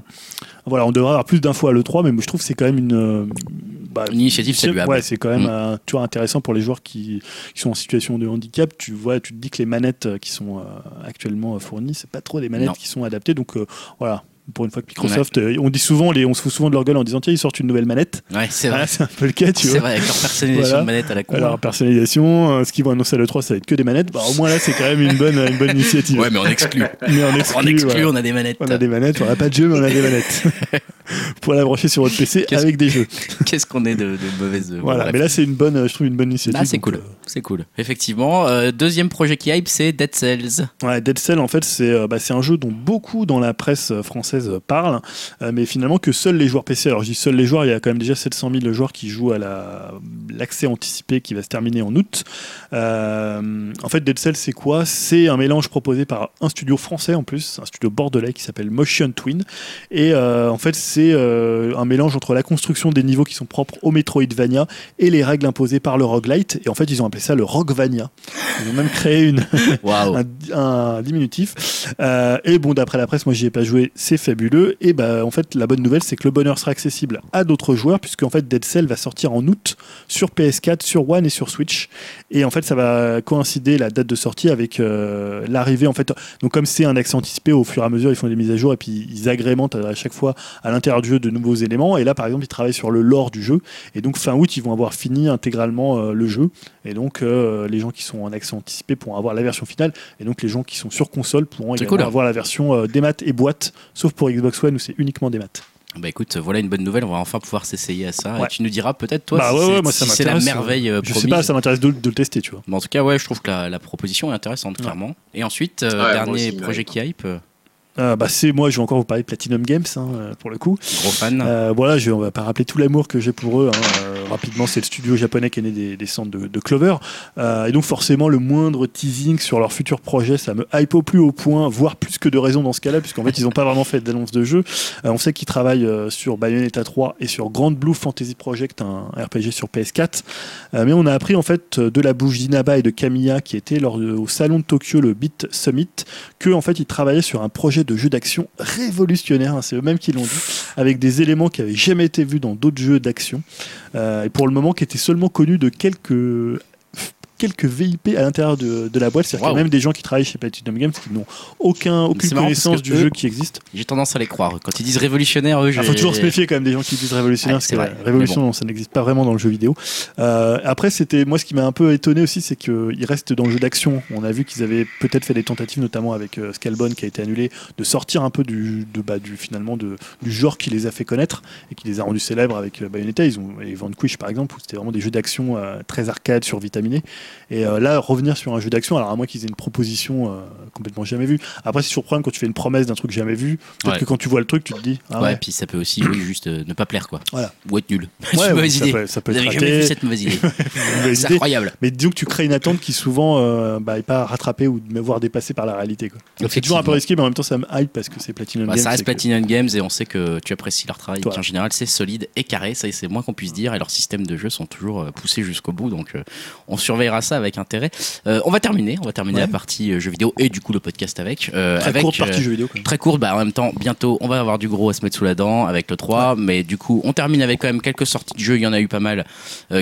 Speaker 2: Voilà, on devrait avoir plus d'infos à l'E3, mais moi je trouve que c'est quand même une, euh, bah,
Speaker 1: Une initiative saluable.
Speaker 2: Ouais, c'est quand même
Speaker 1: Mm.
Speaker 2: euh, tu vois, intéressant pour les joueurs qui, qui sont en situation de handicap. Tu vois, tu te dis que les manettes euh, qui sont euh, actuellement fournies, c'est pas trop des manettes
Speaker 1: Non.
Speaker 2: qui sont adaptées. Donc euh, voilà, pour une fois que Microsoft, euh, on dit souvent, les, on se fout souvent de leur gueule en disant tiens ils sortent une nouvelle manette.
Speaker 1: Ouais, c'est vrai.
Speaker 2: Ah, c'est un peu le cas, tu
Speaker 1: C'est
Speaker 2: vois.
Speaker 1: vrai, avec leur personnalisation
Speaker 2: Voilà.
Speaker 1: de manette à la con.
Speaker 2: Alors personnalisation, euh, ce qu'ils vont annoncer à l'E3, ça va être que des manettes. Bah, au moins là, c'est quand même une bonne, une bonne initiative.
Speaker 1: Ouais, mais on exclut. (laughs)
Speaker 2: Mais on exclut,
Speaker 1: on exclut,
Speaker 2: voilà.
Speaker 1: on a des manettes.
Speaker 2: On a des manettes, on n'a pas de jeu, mais on a des manettes. (laughs) pour la brancher sur votre PC avec des jeux. (laughs)
Speaker 1: Qu'est-ce qu'on est de, de mauvaise. bon,
Speaker 2: Voilà, mais là c'est une bonne, euh, je trouve une bonne initiative.
Speaker 1: Ah, c'est cool.
Speaker 2: euh,
Speaker 1: C'est cool. Effectivement. Euh, deuxième projet qui hype, c'est Dead Cells.
Speaker 2: Ouais, Dead Cell, en fait, c'est euh, bah, c'est un jeu dont beaucoup dans la presse euh, française euh, parlent, euh, mais finalement que seuls les joueurs PC. Alors, je dis seuls les joueurs, il y a quand même déjà 700 000 joueurs qui jouent à la- l'accès anticipé qui va se terminer en août. Euh, en fait, Dead Cell, c'est quoi? C'est un mélange proposé par un studio français en plus, un studio bordelais qui s'appelle Motion Twin. Et euh, en fait, c'est euh, un mélange entre la construction des niveaux qui sont propres au Metroidvania et les règles imposées par le roguelite. Et en fait, ils ont appelé ça le Rockvania. Ils ont même créé une, (laughs) (laughs) un, un diminutif. Et bon, d'après la presse, moi j'y ai pas joué, c'est fabuleux. Et bah, en fait, la bonne nouvelle, c'est que le bonheur sera accessible à d'autres joueurs, puisque en fait, Dead Cell va sortir en août sur PS4, sur One et sur Switch. Et en fait, ça va coïncider la date de sortie avec euh, l'arrivée. En fait, donc comme c'est un accès anticipé, au fur et à mesure, ils font des mises à jour et puis ils agrémentent à chaque fois à l'intérieur du jeu de nouveaux éléments. Et là, par exemple, ils travaillent sur le lore du jeu. Et donc fin août, ils vont avoir fini intégralement euh, le jeu. Et donc euh, les gens qui sont en accès anticipé pourront avoir la version finale. Et donc les gens qui sont sur console pourront
Speaker 1: C'est
Speaker 2: également
Speaker 1: cool.
Speaker 2: avoir la version des maths et boîte, sauf pour Xbox One où c'est uniquement des maths.
Speaker 1: Bah écoute, voilà une bonne nouvelle. On va enfin pouvoir s'essayer à ça.
Speaker 2: Ouais.
Speaker 1: Et tu nous diras peut-être toi
Speaker 2: Bah
Speaker 1: si
Speaker 2: ouais,
Speaker 1: c'est-
Speaker 2: ouais,
Speaker 1: si la
Speaker 2: m'intéresse,
Speaker 1: merveille euh,
Speaker 2: Je sais
Speaker 1: promise.
Speaker 2: pas, ça m'intéresse de, de le tester, tu vois.
Speaker 1: Mais en tout cas, ouais, je trouve que la, la proposition est intéressante, clairement. Et ensuite, euh, dernier
Speaker 4: aussi,
Speaker 1: projet qui hype, euh,
Speaker 2: bah, c'est moi, je vais encore vous parler de Platinum Games hein, euh, pour le coup.
Speaker 1: gros fan.
Speaker 2: Euh, voilà, je, on va pas rappeler tout l'amour que j'ai pour eux. hein. Euh, rapidement, c'est le studio japonais qui est né des, des centres de, de Clover. Euh, et donc, forcément, le moindre teasing sur leur futur projet, ça me hype au plus haut point, voire plus que de raison dans ce cas-là, puisqu'en fait, ils n'ont pas vraiment fait d'annonce de jeu. Euh, on sait qu'ils travaillent euh, sur Bayonetta 3 et sur Grand Blue Fantasy Project, un RPG sur PS4. Euh, mais on a appris en fait de la bouche d'Inaba et de Kamiya qui étaient lors de- au salon de Tokyo, le Beat Summit, que en fait ils travaillaient sur un projet de jeu d'action révolutionnaire. hein, c'est eux-mêmes qui l'ont dit, avec des éléments qui avaient jamais été vus dans d'autres jeux d'action. Euh, et pour le moment, qui étaient seulement connus de quelques quelques VIP à l'intérieur de, de la boîte. C'est-à-dire qu'il y a même des gens qui travaillent chez Platinum Games qui n'ont aucun, aucune connaissance du
Speaker 1: eux-
Speaker 2: jeu qui existe.
Speaker 1: J'ai tendance à les croire. Quand ils disent révolutionnaire, eux,
Speaker 2: Il
Speaker 1: j'ai-
Speaker 2: faut toujours se méfier quand même des gens qui disent révolutionnaire,
Speaker 1: Ouais,
Speaker 2: parce
Speaker 1: c'est
Speaker 2: que
Speaker 1: vrai.
Speaker 2: la révolution, ça n'existe pas vraiment dans le jeu vidéo. Euh, après, c'était moi ce qui m'a un peu étonné aussi, c'est qu'ils restent dans le jeu d'action. On a vu qu'ils avaient peut-être fait des tentatives, notamment avec euh, Scalebone qui a été annulé, de sortir un peu du, de, bah, du finalement de, du genre qui les a fait connaître et qui les a rendus célèbres avec euh, Bayonetta. Ils ont et Vanquish par exemple, où c'était vraiment des jeux d'action euh, très arcade, survitaminé. Et euh, là, revenir sur un jeu d'action, alors à moins qu'ils aient une proposition euh, complètement jamais vue. Après, c'est problème quand tu fais une promesse d'un truc jamais vu. Peut-être
Speaker 1: Ouais.
Speaker 2: que quand tu vois le truc, tu te dis. Ah
Speaker 1: ouais,
Speaker 2: ouais.
Speaker 1: puis ça peut aussi oui, juste euh, ne pas plaire, quoi.
Speaker 2: Voilà.
Speaker 1: Ou être nul. (laughs) C'est
Speaker 2: Ouais,
Speaker 1: une mauvaise
Speaker 2: ça
Speaker 1: idée.
Speaker 2: peut- ça peut
Speaker 1: Vous
Speaker 2: être
Speaker 1: jamais vu cette mauvaise idée. (laughs) C'est incroyable.
Speaker 2: Mais disons que tu crées une attente qui souvent euh, bah, pas rattrapée ou me voir dépassée par la réalité. quoi. Donc c'est toujours un peu risqué, mais en même temps ça me hype parce que c'est Platinum
Speaker 1: Bah,
Speaker 2: Games.
Speaker 1: ça reste
Speaker 2: que-
Speaker 1: Platinum Games et on sait que tu apprécies leur travail. qu'en général, c'est solide et carré. Ça, c'est moins qu'on puisse dire. Et leurs systèmes de jeu sont toujours poussés jusqu'au bout. Donc, on surveillera ça avec intérêt. Euh, on va terminer. On va terminer
Speaker 2: Ouais.
Speaker 1: la partie euh, jeux vidéo et du coup le podcast avec. euh,
Speaker 2: Très
Speaker 1: avec
Speaker 2: courte
Speaker 1: euh,
Speaker 2: partie jeu vidéo.
Speaker 1: Très courte, bah en même temps, bientôt, on va avoir du gros à se mettre sous la dent avec le 3, mais du coup, on termine avec quand même quelques sorties de jeux, il y en a eu pas mal,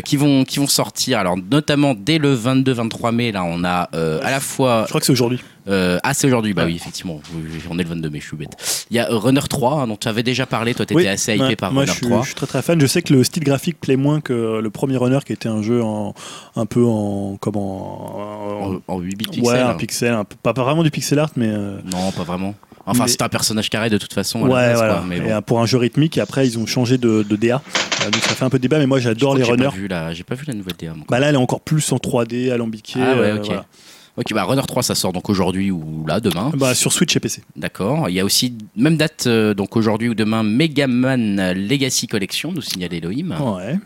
Speaker 1: qui, vont, qui vont sortir, alors notamment dès le 22-23 mai, là, on a à la fois...
Speaker 2: Je crois que c'est aujourd'hui.
Speaker 1: Euh, ah, c'est aujourd'hui, bah oui, effectivement, on est le 22 mai, je suis bête. Il y a Runner 3, hein, dont tu avais déjà parlé, toi, t'étais
Speaker 2: Oui,
Speaker 1: assez hypé
Speaker 2: ouais,
Speaker 1: par
Speaker 2: moi,
Speaker 1: Runner
Speaker 2: je suis,
Speaker 1: 3.
Speaker 2: je suis très très fan. Je sais que le style graphique plaît moins que le premier Runner qui était un jeu en, un peu en. Comment
Speaker 1: En, en 8 bits
Speaker 2: Ouais,
Speaker 1: pixels.
Speaker 2: un pixel. un peu- pas, pas vraiment du pixel art, mais. euh,
Speaker 1: Non, pas vraiment. Enfin,
Speaker 2: Mais-
Speaker 1: c'est un personnage carré de toute façon.
Speaker 2: ouais, voilà.
Speaker 1: quoi, mais bon.
Speaker 2: pour un jeu rythmique, et après ils ont changé de, de DA. Euh, donc ça fait un peu débat, mais moi j'adore les
Speaker 1: j'ai
Speaker 2: runners.
Speaker 1: pas vu la- J'ai pas vu la nouvelle DA.
Speaker 2: Bah là, elle est encore plus en 3D, alambiquée.
Speaker 1: Ah ouais,
Speaker 2: euh,
Speaker 1: ok.
Speaker 2: voilà.
Speaker 1: Ok, bah Runner 3, ça sort donc aujourd'hui ou là, demain.
Speaker 2: Bah, sur Switch et PC.
Speaker 1: D'accord. Il y a aussi, même date, euh, donc aujourd'hui ou demain, Mega Man Legacy Collection, nous signale Elohim.
Speaker 2: Ouais.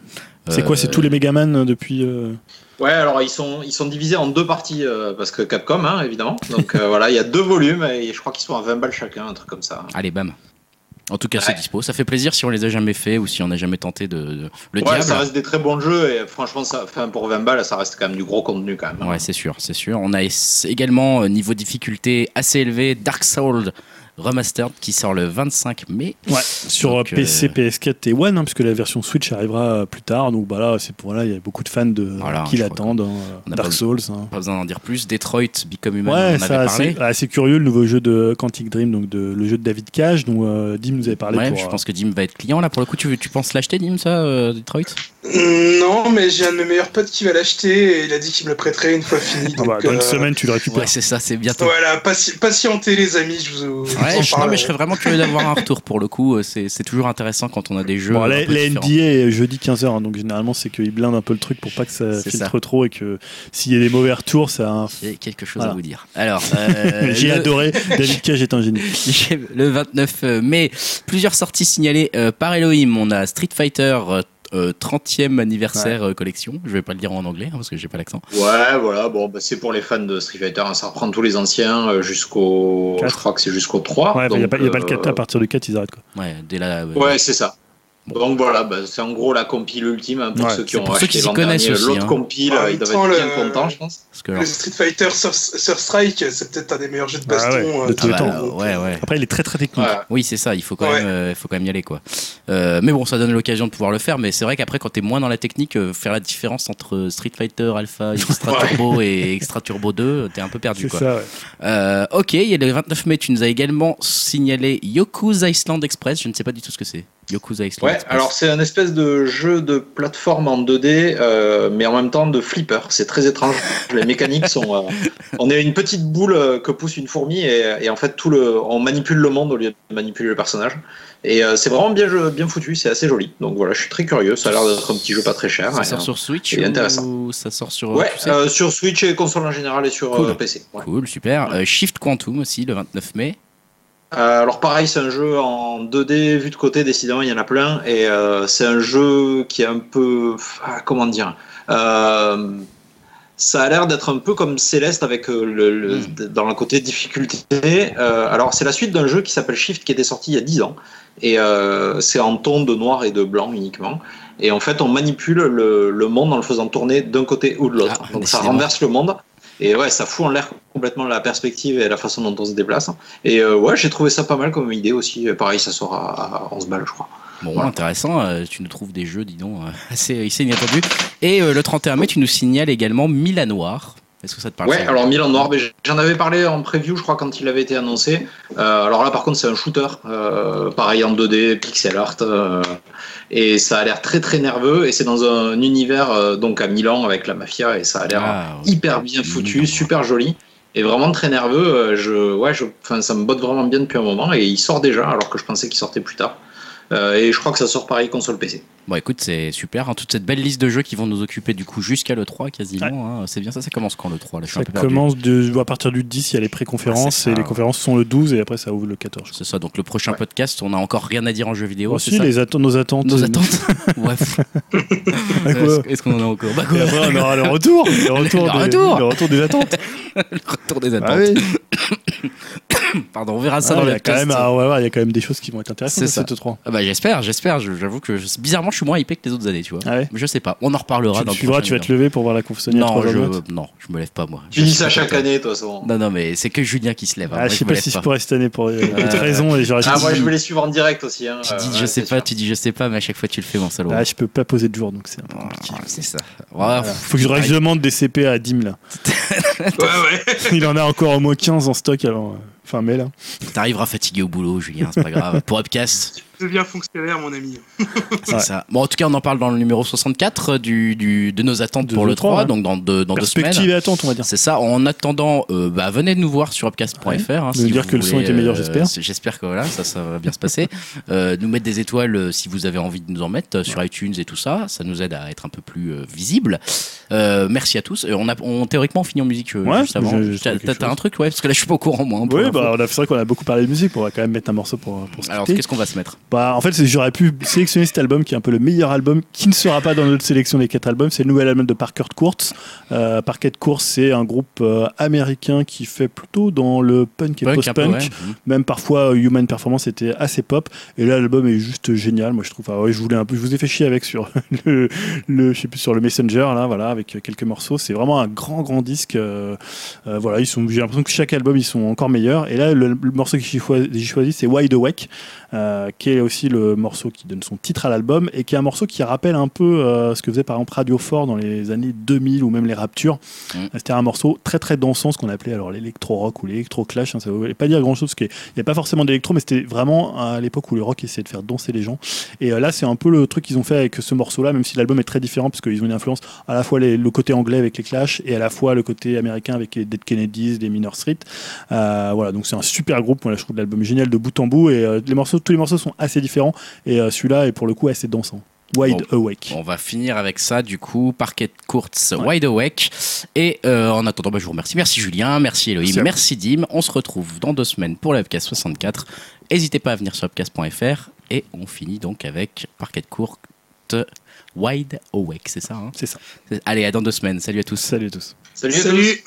Speaker 2: C'est
Speaker 1: Euh,
Speaker 2: quoi C'est tous les Megaman depuis. euh,
Speaker 4: Ouais, alors ils sont, ils sont divisés en deux parties euh, parce que Capcom, hein, évidemment. Donc euh, (laughs) voilà, il y a deux volumes et je crois qu'ils sont à 20 balles chacun, un truc comme ça.
Speaker 1: Allez, bam. En tout cas, c'est dispo. Ça fait plaisir si on les a jamais fait ou si on n'a jamais tenté de. de- Le
Speaker 4: ouais,
Speaker 1: diable.
Speaker 4: ça reste des très bons jeux et franchement, ça, enfin, pour 20 balles, ça reste quand même du gros contenu quand même.
Speaker 1: Ouais, c'est sûr, c'est sûr. On a également euh, niveau difficulté assez élevé Dark Souls Remastered qui sort le 25 mai.
Speaker 2: Ouais, sur
Speaker 1: Donc,
Speaker 2: euh, PC,
Speaker 1: euh,
Speaker 2: PS4 et One, hein, puisque la version Switch arrivera euh, plus tard. Donc bah là, c'est pour là, il y a beaucoup de fans de
Speaker 1: Voilà,
Speaker 2: qui l'attendent. hein, Dark
Speaker 1: pas-
Speaker 2: Souls. hein.
Speaker 1: Pas besoin d'en dire plus. Detroit Become Human,
Speaker 2: Ouais,
Speaker 1: on avait
Speaker 2: ça,
Speaker 1: parlé.
Speaker 2: c'est assez curieux le nouveau jeu de Quantic Dream, donc de, le jeu de David Cage, dont euh, Dim nous avait parlé.
Speaker 1: Ouais,
Speaker 2: pour,
Speaker 1: je
Speaker 2: euh,
Speaker 1: pense que Dim va être client là pour le coup. Tu, tu penses l'acheter, Dim, ça, euh, Detroit?
Speaker 3: Non, mais j'ai un de mes meilleurs potes qui va l'acheter et il a dit qu'il me le prêterait une fois fini.
Speaker 2: ah bah,
Speaker 3: donc,
Speaker 2: dans une
Speaker 3: euh,
Speaker 2: semaine, tu le récupères.
Speaker 1: Ouais, c'est ça, c'est bientôt.
Speaker 3: Voilà, patientez les amis, je vous, je vous
Speaker 1: Ouais,
Speaker 3: en
Speaker 1: je, non, mais je serais vraiment curieux d'avoir un retour pour le coup. euh, C'est toujours intéressant quand on a des jeux.
Speaker 2: Bon, la. NDA est jeudi 15h, donc généralement c'est qu'ils blindent un peu le truc pour pas que ça filtre
Speaker 1: ça.
Speaker 2: trop et que s'il y a des mauvais retours, ça. a un-
Speaker 1: J'ai quelque chose
Speaker 2: Voilà.
Speaker 1: à vous dire. Alors, euh, (laughs)
Speaker 2: J'ai
Speaker 1: le-
Speaker 2: adoré, David Cage est un génie. (laughs)
Speaker 1: le 29 mai, plusieurs sorties signalées euh, par Elohim. On a Street Fighter euh, euh, 30e anniversaire euh, collection. Je vais pas le dire en anglais hein, parce que j'ai pas l'accent.
Speaker 4: Ouais, voilà, bon, bah, c'est pour les fans de Street Fighter, hein, ça reprend tous les anciens euh, jusqu'au. Je crois que c'est jusqu'au 3.
Speaker 2: Ouais, il n'y a, pas- y a pas le 4,
Speaker 4: euh,
Speaker 2: à partir du 4, ils arrêtent quoi.
Speaker 1: Ouais, dès là. euh,
Speaker 4: Ouais, c'est ça. Donc voilà, bah, c'est en gros la compile ultime hein, pour
Speaker 2: Ouais,
Speaker 4: ceux qui ont
Speaker 1: pour ceux
Speaker 4: acheté l'an
Speaker 1: connaissent
Speaker 4: dernier l'autre
Speaker 1: hein.
Speaker 4: compile,
Speaker 3: En
Speaker 4: ils doivent être bien
Speaker 3: le-
Speaker 4: contents, je pense.
Speaker 1: parce que
Speaker 3: Le
Speaker 1: alors,
Speaker 3: Street Fighter Sur, Sur Strike, c'est peut-être un des meilleurs jeux de
Speaker 2: Ah
Speaker 3: baston
Speaker 2: ouais,
Speaker 3: euh,
Speaker 2: de tous les
Speaker 1: ah
Speaker 2: temps.
Speaker 1: bah, ouais, ouais.
Speaker 2: Après, il est très très technique.
Speaker 4: Ouais.
Speaker 1: Oui, c'est ça. Il faut quand
Speaker 3: Ouais.
Speaker 1: même, euh, il faut quand même y aller, quoi. Euh, mais bon, ça donne l'occasion de pouvoir le faire. Mais c'est vrai qu'après, quand t'es moins dans la technique, euh, faire la différence entre Street Fighter Alpha, (laughs) Extra
Speaker 3: Ouais.
Speaker 1: Turbo et Extra Turbo 2, t'es un peu perdu,
Speaker 2: C'est
Speaker 1: quoi.
Speaker 2: ça, ouais.
Speaker 1: Euh, ok, il y a le 29 mai, tu nous as également signalé Yoku's Island Express. Je ne sais pas du tout ce que c'est. Yoku's Island
Speaker 4: Ouais, alors c'est un espèce de jeu de plateforme en 2D, euh, mais en même temps de flipper. C'est très étrange. Les mécaniques sont. euh, (laughs) on est une petite boule euh, que pousse une fourmi et, et en fait tout le, on manipule le monde au lieu de manipuler le personnage. Et euh, c'est vraiment bien, bien foutu, c'est assez joli. Donc voilà, je suis très curieux. Ça a l'air d'être un petit jeu pas très cher.
Speaker 1: ça sort sur Switch
Speaker 4: intéressant.
Speaker 1: ou ça sort sur
Speaker 4: Ouais,
Speaker 1: tu sais
Speaker 4: sur Switch et console en général et sur
Speaker 1: Cool.
Speaker 4: PC. ouais.
Speaker 1: Cool, super. Shift Quantum aussi, le 29 mai.
Speaker 4: Euh, alors pareil, c'est un jeu en 2D vu de côté, décidément il y en a plein, et euh, c'est un jeu qui est un peu, ah, comment dire, euh, ça a l'air d'être un peu comme Céleste avec le, le-
Speaker 1: Mm.
Speaker 4: dans le côté difficulté. Alors c'est la suite d'un jeu qui s'appelle Shift qui était sorti il y a 10 ans, et c'est en ton de noir et de blanc uniquement. Et en fait, on manipule le, le monde en le faisant tourner d'un côté ou de l'autre.
Speaker 1: Ah,
Speaker 4: Donc ça renverse le monde. Et ouais, ça fout en l'air complètement la perspective et la façon dont on se déplace. Et euh, ouais, j'ai trouvé ça pas mal comme idée aussi. Pareil, ça sort à, à 11 balles, je crois.
Speaker 1: Bon,
Speaker 4: Voilà.
Speaker 1: intéressant. euh, tu nous trouves des jeux, dis donc, euh, (laughs) assez, assez inattendus. Et le 31 mai, tu nous signales également Milan Noir. Est-ce que ça te parle
Speaker 4: Ouais, alors Milan Noir, j'en avais parlé en preview, je crois, quand il avait été annoncé. Euh, alors là, par contre, c'est un shooter, euh, pareil en 2D, pixel art, euh, et ça a l'air très très nerveux. Et c'est dans un univers donc à Milan avec la mafia, et ça a l'air
Speaker 1: Ah, ouais.
Speaker 4: hyper bien foutu,
Speaker 1: Milan.
Speaker 4: super joli, et vraiment très nerveux. Je, ouais, je, ça me botte vraiment bien depuis un moment, et il sort déjà, alors que je pensais qu'il sortait plus tard. Euh, et je crois que ça sort pareil console PC.
Speaker 1: Bon, écoute, c'est super. hein, toute cette belle liste de jeux qui vont nous occuper du coup jusqu'à l'E3 quasiment. hein, c'est bien ça, ça commence quand l'E3 là, je suis
Speaker 2: Ça
Speaker 1: un peu perdu.
Speaker 2: commence de, à partir du 10, il y a les
Speaker 1: Ah,
Speaker 2: pré-conférences
Speaker 1: ça,
Speaker 2: et les conférences sont le 12 et après ça ouvre le 14. je crois.
Speaker 1: C'est ça, donc le prochain
Speaker 4: Ouais.
Speaker 1: podcast, on a encore rien à dire en jeux vidéo.
Speaker 2: Aussi,
Speaker 1: c'est ça?
Speaker 2: les nos attentes.
Speaker 1: Nos attentes (laughs) Bref. (laughs) Est-ce qu'on en a encore? Bah, quoi
Speaker 2: Et après, on aura le retour. Le (laughs) retour,
Speaker 1: Le
Speaker 2: des,
Speaker 1: retour.
Speaker 2: le retour des attentes.
Speaker 1: Le retour des attentes.
Speaker 2: Ah oui. (coughs)
Speaker 1: Pardon, on verra ça
Speaker 2: Ah,
Speaker 1: dans
Speaker 2: il, y
Speaker 1: le
Speaker 2: a quand même,
Speaker 1: podcast.
Speaker 2: ah, ouais, il y a quand même des choses qui vont être intéressantes
Speaker 1: C'est
Speaker 2: à
Speaker 1: ça.
Speaker 2: cette 3.
Speaker 1: Ah bah j'espère, j'espère. Je- J'avoue que je- bizarrement, je suis moins hypé que les autres années, tu vois.
Speaker 2: Ah ouais
Speaker 1: Je sais pas. On en reparlera
Speaker 2: Tu
Speaker 1: dans le
Speaker 2: suivras,
Speaker 1: prochain
Speaker 2: tu vas te lever pour voir la conf Sony
Speaker 1: Non,
Speaker 2: 3
Speaker 1: je, non, je me lève pas moi.
Speaker 4: Tu dis ça chaque
Speaker 1: pas-
Speaker 4: année, toute façon.
Speaker 1: Non, non, mais c'est que Julien qui se lève. hein.
Speaker 2: Ah,
Speaker 1: Moi,
Speaker 2: je sais pas si je pourrais cette année pour euh,
Speaker 1: Euh,
Speaker 2: raisons. Et j'aurais
Speaker 4: Ah, moi, je vais les suivre en direct aussi. Hein.
Speaker 1: Tu dis
Speaker 4: Euh,
Speaker 1: je
Speaker 4: ouais,
Speaker 1: sais pas,
Speaker 4: sûr.
Speaker 1: tu dis je sais pas, mais à chaque fois tu le fais, mon salaud.
Speaker 2: Ah, je peux pas poser de jour donc c'est un peu compliqué.
Speaker 1: c'est ça.
Speaker 2: Faut que je, demande des CP à Dim là. (laughs) (laughs)
Speaker 3: Ouais, ouais.
Speaker 2: Il en a encore au moins 15 en stock euh, fin mai là.
Speaker 1: T'arriveras fatigué au boulot, Julien, c'est pas grave. (laughs) Pour Upcast,
Speaker 3: Je deviens fonctionnaire, mon ami.
Speaker 1: c'est
Speaker 2: Ouais.
Speaker 1: ça. Bon, en tout cas, on en parle dans le numéro 64 du, du, de nos attentes
Speaker 2: De
Speaker 1: pour le
Speaker 2: le
Speaker 1: 3,
Speaker 2: 3, ouais.
Speaker 1: donc dans, deux- dans deux semaines.
Speaker 2: Perspective et attente, on va dire.
Speaker 1: C'est ça. En attendant, euh, bah, venez nous voir sur upcast.fr. hein,
Speaker 2: Nous dire
Speaker 1: vous
Speaker 2: que le son était meilleur,
Speaker 1: euh,
Speaker 2: j'espère.
Speaker 1: c'est- J'espère que voilà, ça, ça va bien se passer. (laughs) Euh, nous mettre des étoiles euh, si vous avez envie de nous en mettre euh, sur iTunes et tout ça. Ça nous aide à être un peu plus euh, visible. Euh, merci à tous. Euh, on a, on, théoriquement, on finit en musique euh,
Speaker 2: Ouais,
Speaker 1: juste avant. T'as un truc, ouais, parce que là, je suis pas au courant, moi. hein.
Speaker 2: Bah, on a- c'est vrai qu'on a beaucoup parlé de musique, on va quand même mettre un morceau pour, pour se
Speaker 1: Alors, qu'est-ce qu'on va se mettre?
Speaker 2: Bah, en fait, j'aurais pu sélectionner cet album qui est un peu le meilleur album qui ne sera pas dans notre sélection des quatre albums. C'est le nouvel album de Parker Courts. Euh, Parker Courts, c'est un groupe euh, américain qui fait plutôt dans le punk et
Speaker 1: Punk,
Speaker 2: post-punk.
Speaker 1: ouais. Mhm.
Speaker 2: Même parfois, euh, Human Performance était assez pop. Et là, l'album est juste génial. Moi, je trouve. Ah ouais, je voulais un peu. Je vous ai fait chier avec sur (laughs) le, le, je sais plus sur le Messenger là, voilà, avec quelques morceaux. C'est vraiment un grand, grand disque. voilà, ils sont. J'ai l'impression que chaque album, ils sont encore meilleurs. Et là, le, morceau que j'ai choisi, j'ai choisi, c'est Wide Awake, euh, qui est aussi le morceau qui donne son titre à l'album et qui est un morceau qui rappelle un peu euh, ce que faisait par exemple Radio Fort dans les années 2000 ou même les Raptures.
Speaker 1: Mm.
Speaker 2: C'était un morceau très très dansant, ce qu'on appelait alors l'électro-rock ou l'électro-clash. hein, ça ne voulait pas dire grand chose parce qu'il n'y a pas forcément d'électro, mais c'était vraiment à l'époque où le rock essayait de faire danser les gens. Et euh, là, c'est un peu le truc qu'ils ont fait avec ce morceau-là, même si l'album est très différent parce qu'ils ont une influence à la fois les- le côté anglais avec les Clash et à la fois le côté américain avec les Dead Kennedys, les Minor Street. Euh, voilà, donc c'est un super groupe. Moi, je trouve l'album génial de bout en bout et euh, les morceaux, tous les morceaux sont assez différents et euh, celui-là est pour le coup assez dansant. Wide Awake.
Speaker 1: On va finir avec ça, du coup, Parquet Courts, Wide Awake. Et euh, en attendant, bah, je vous remercie. Merci Julien, merci Elohim,
Speaker 2: Merci
Speaker 1: merci, Dim. On se retrouve dans deux semaines pour le Upcast 64. N'hésitez pas à venir sur upcast.fr. Et on finit donc avec Parquet Courts, Wide Awake, c'est ça hein?
Speaker 2: C'est ça.
Speaker 1: Allez, à dans deux semaines. Salut à tous.
Speaker 2: Salut à tous.
Speaker 4: Salut à tous.
Speaker 3: Salut.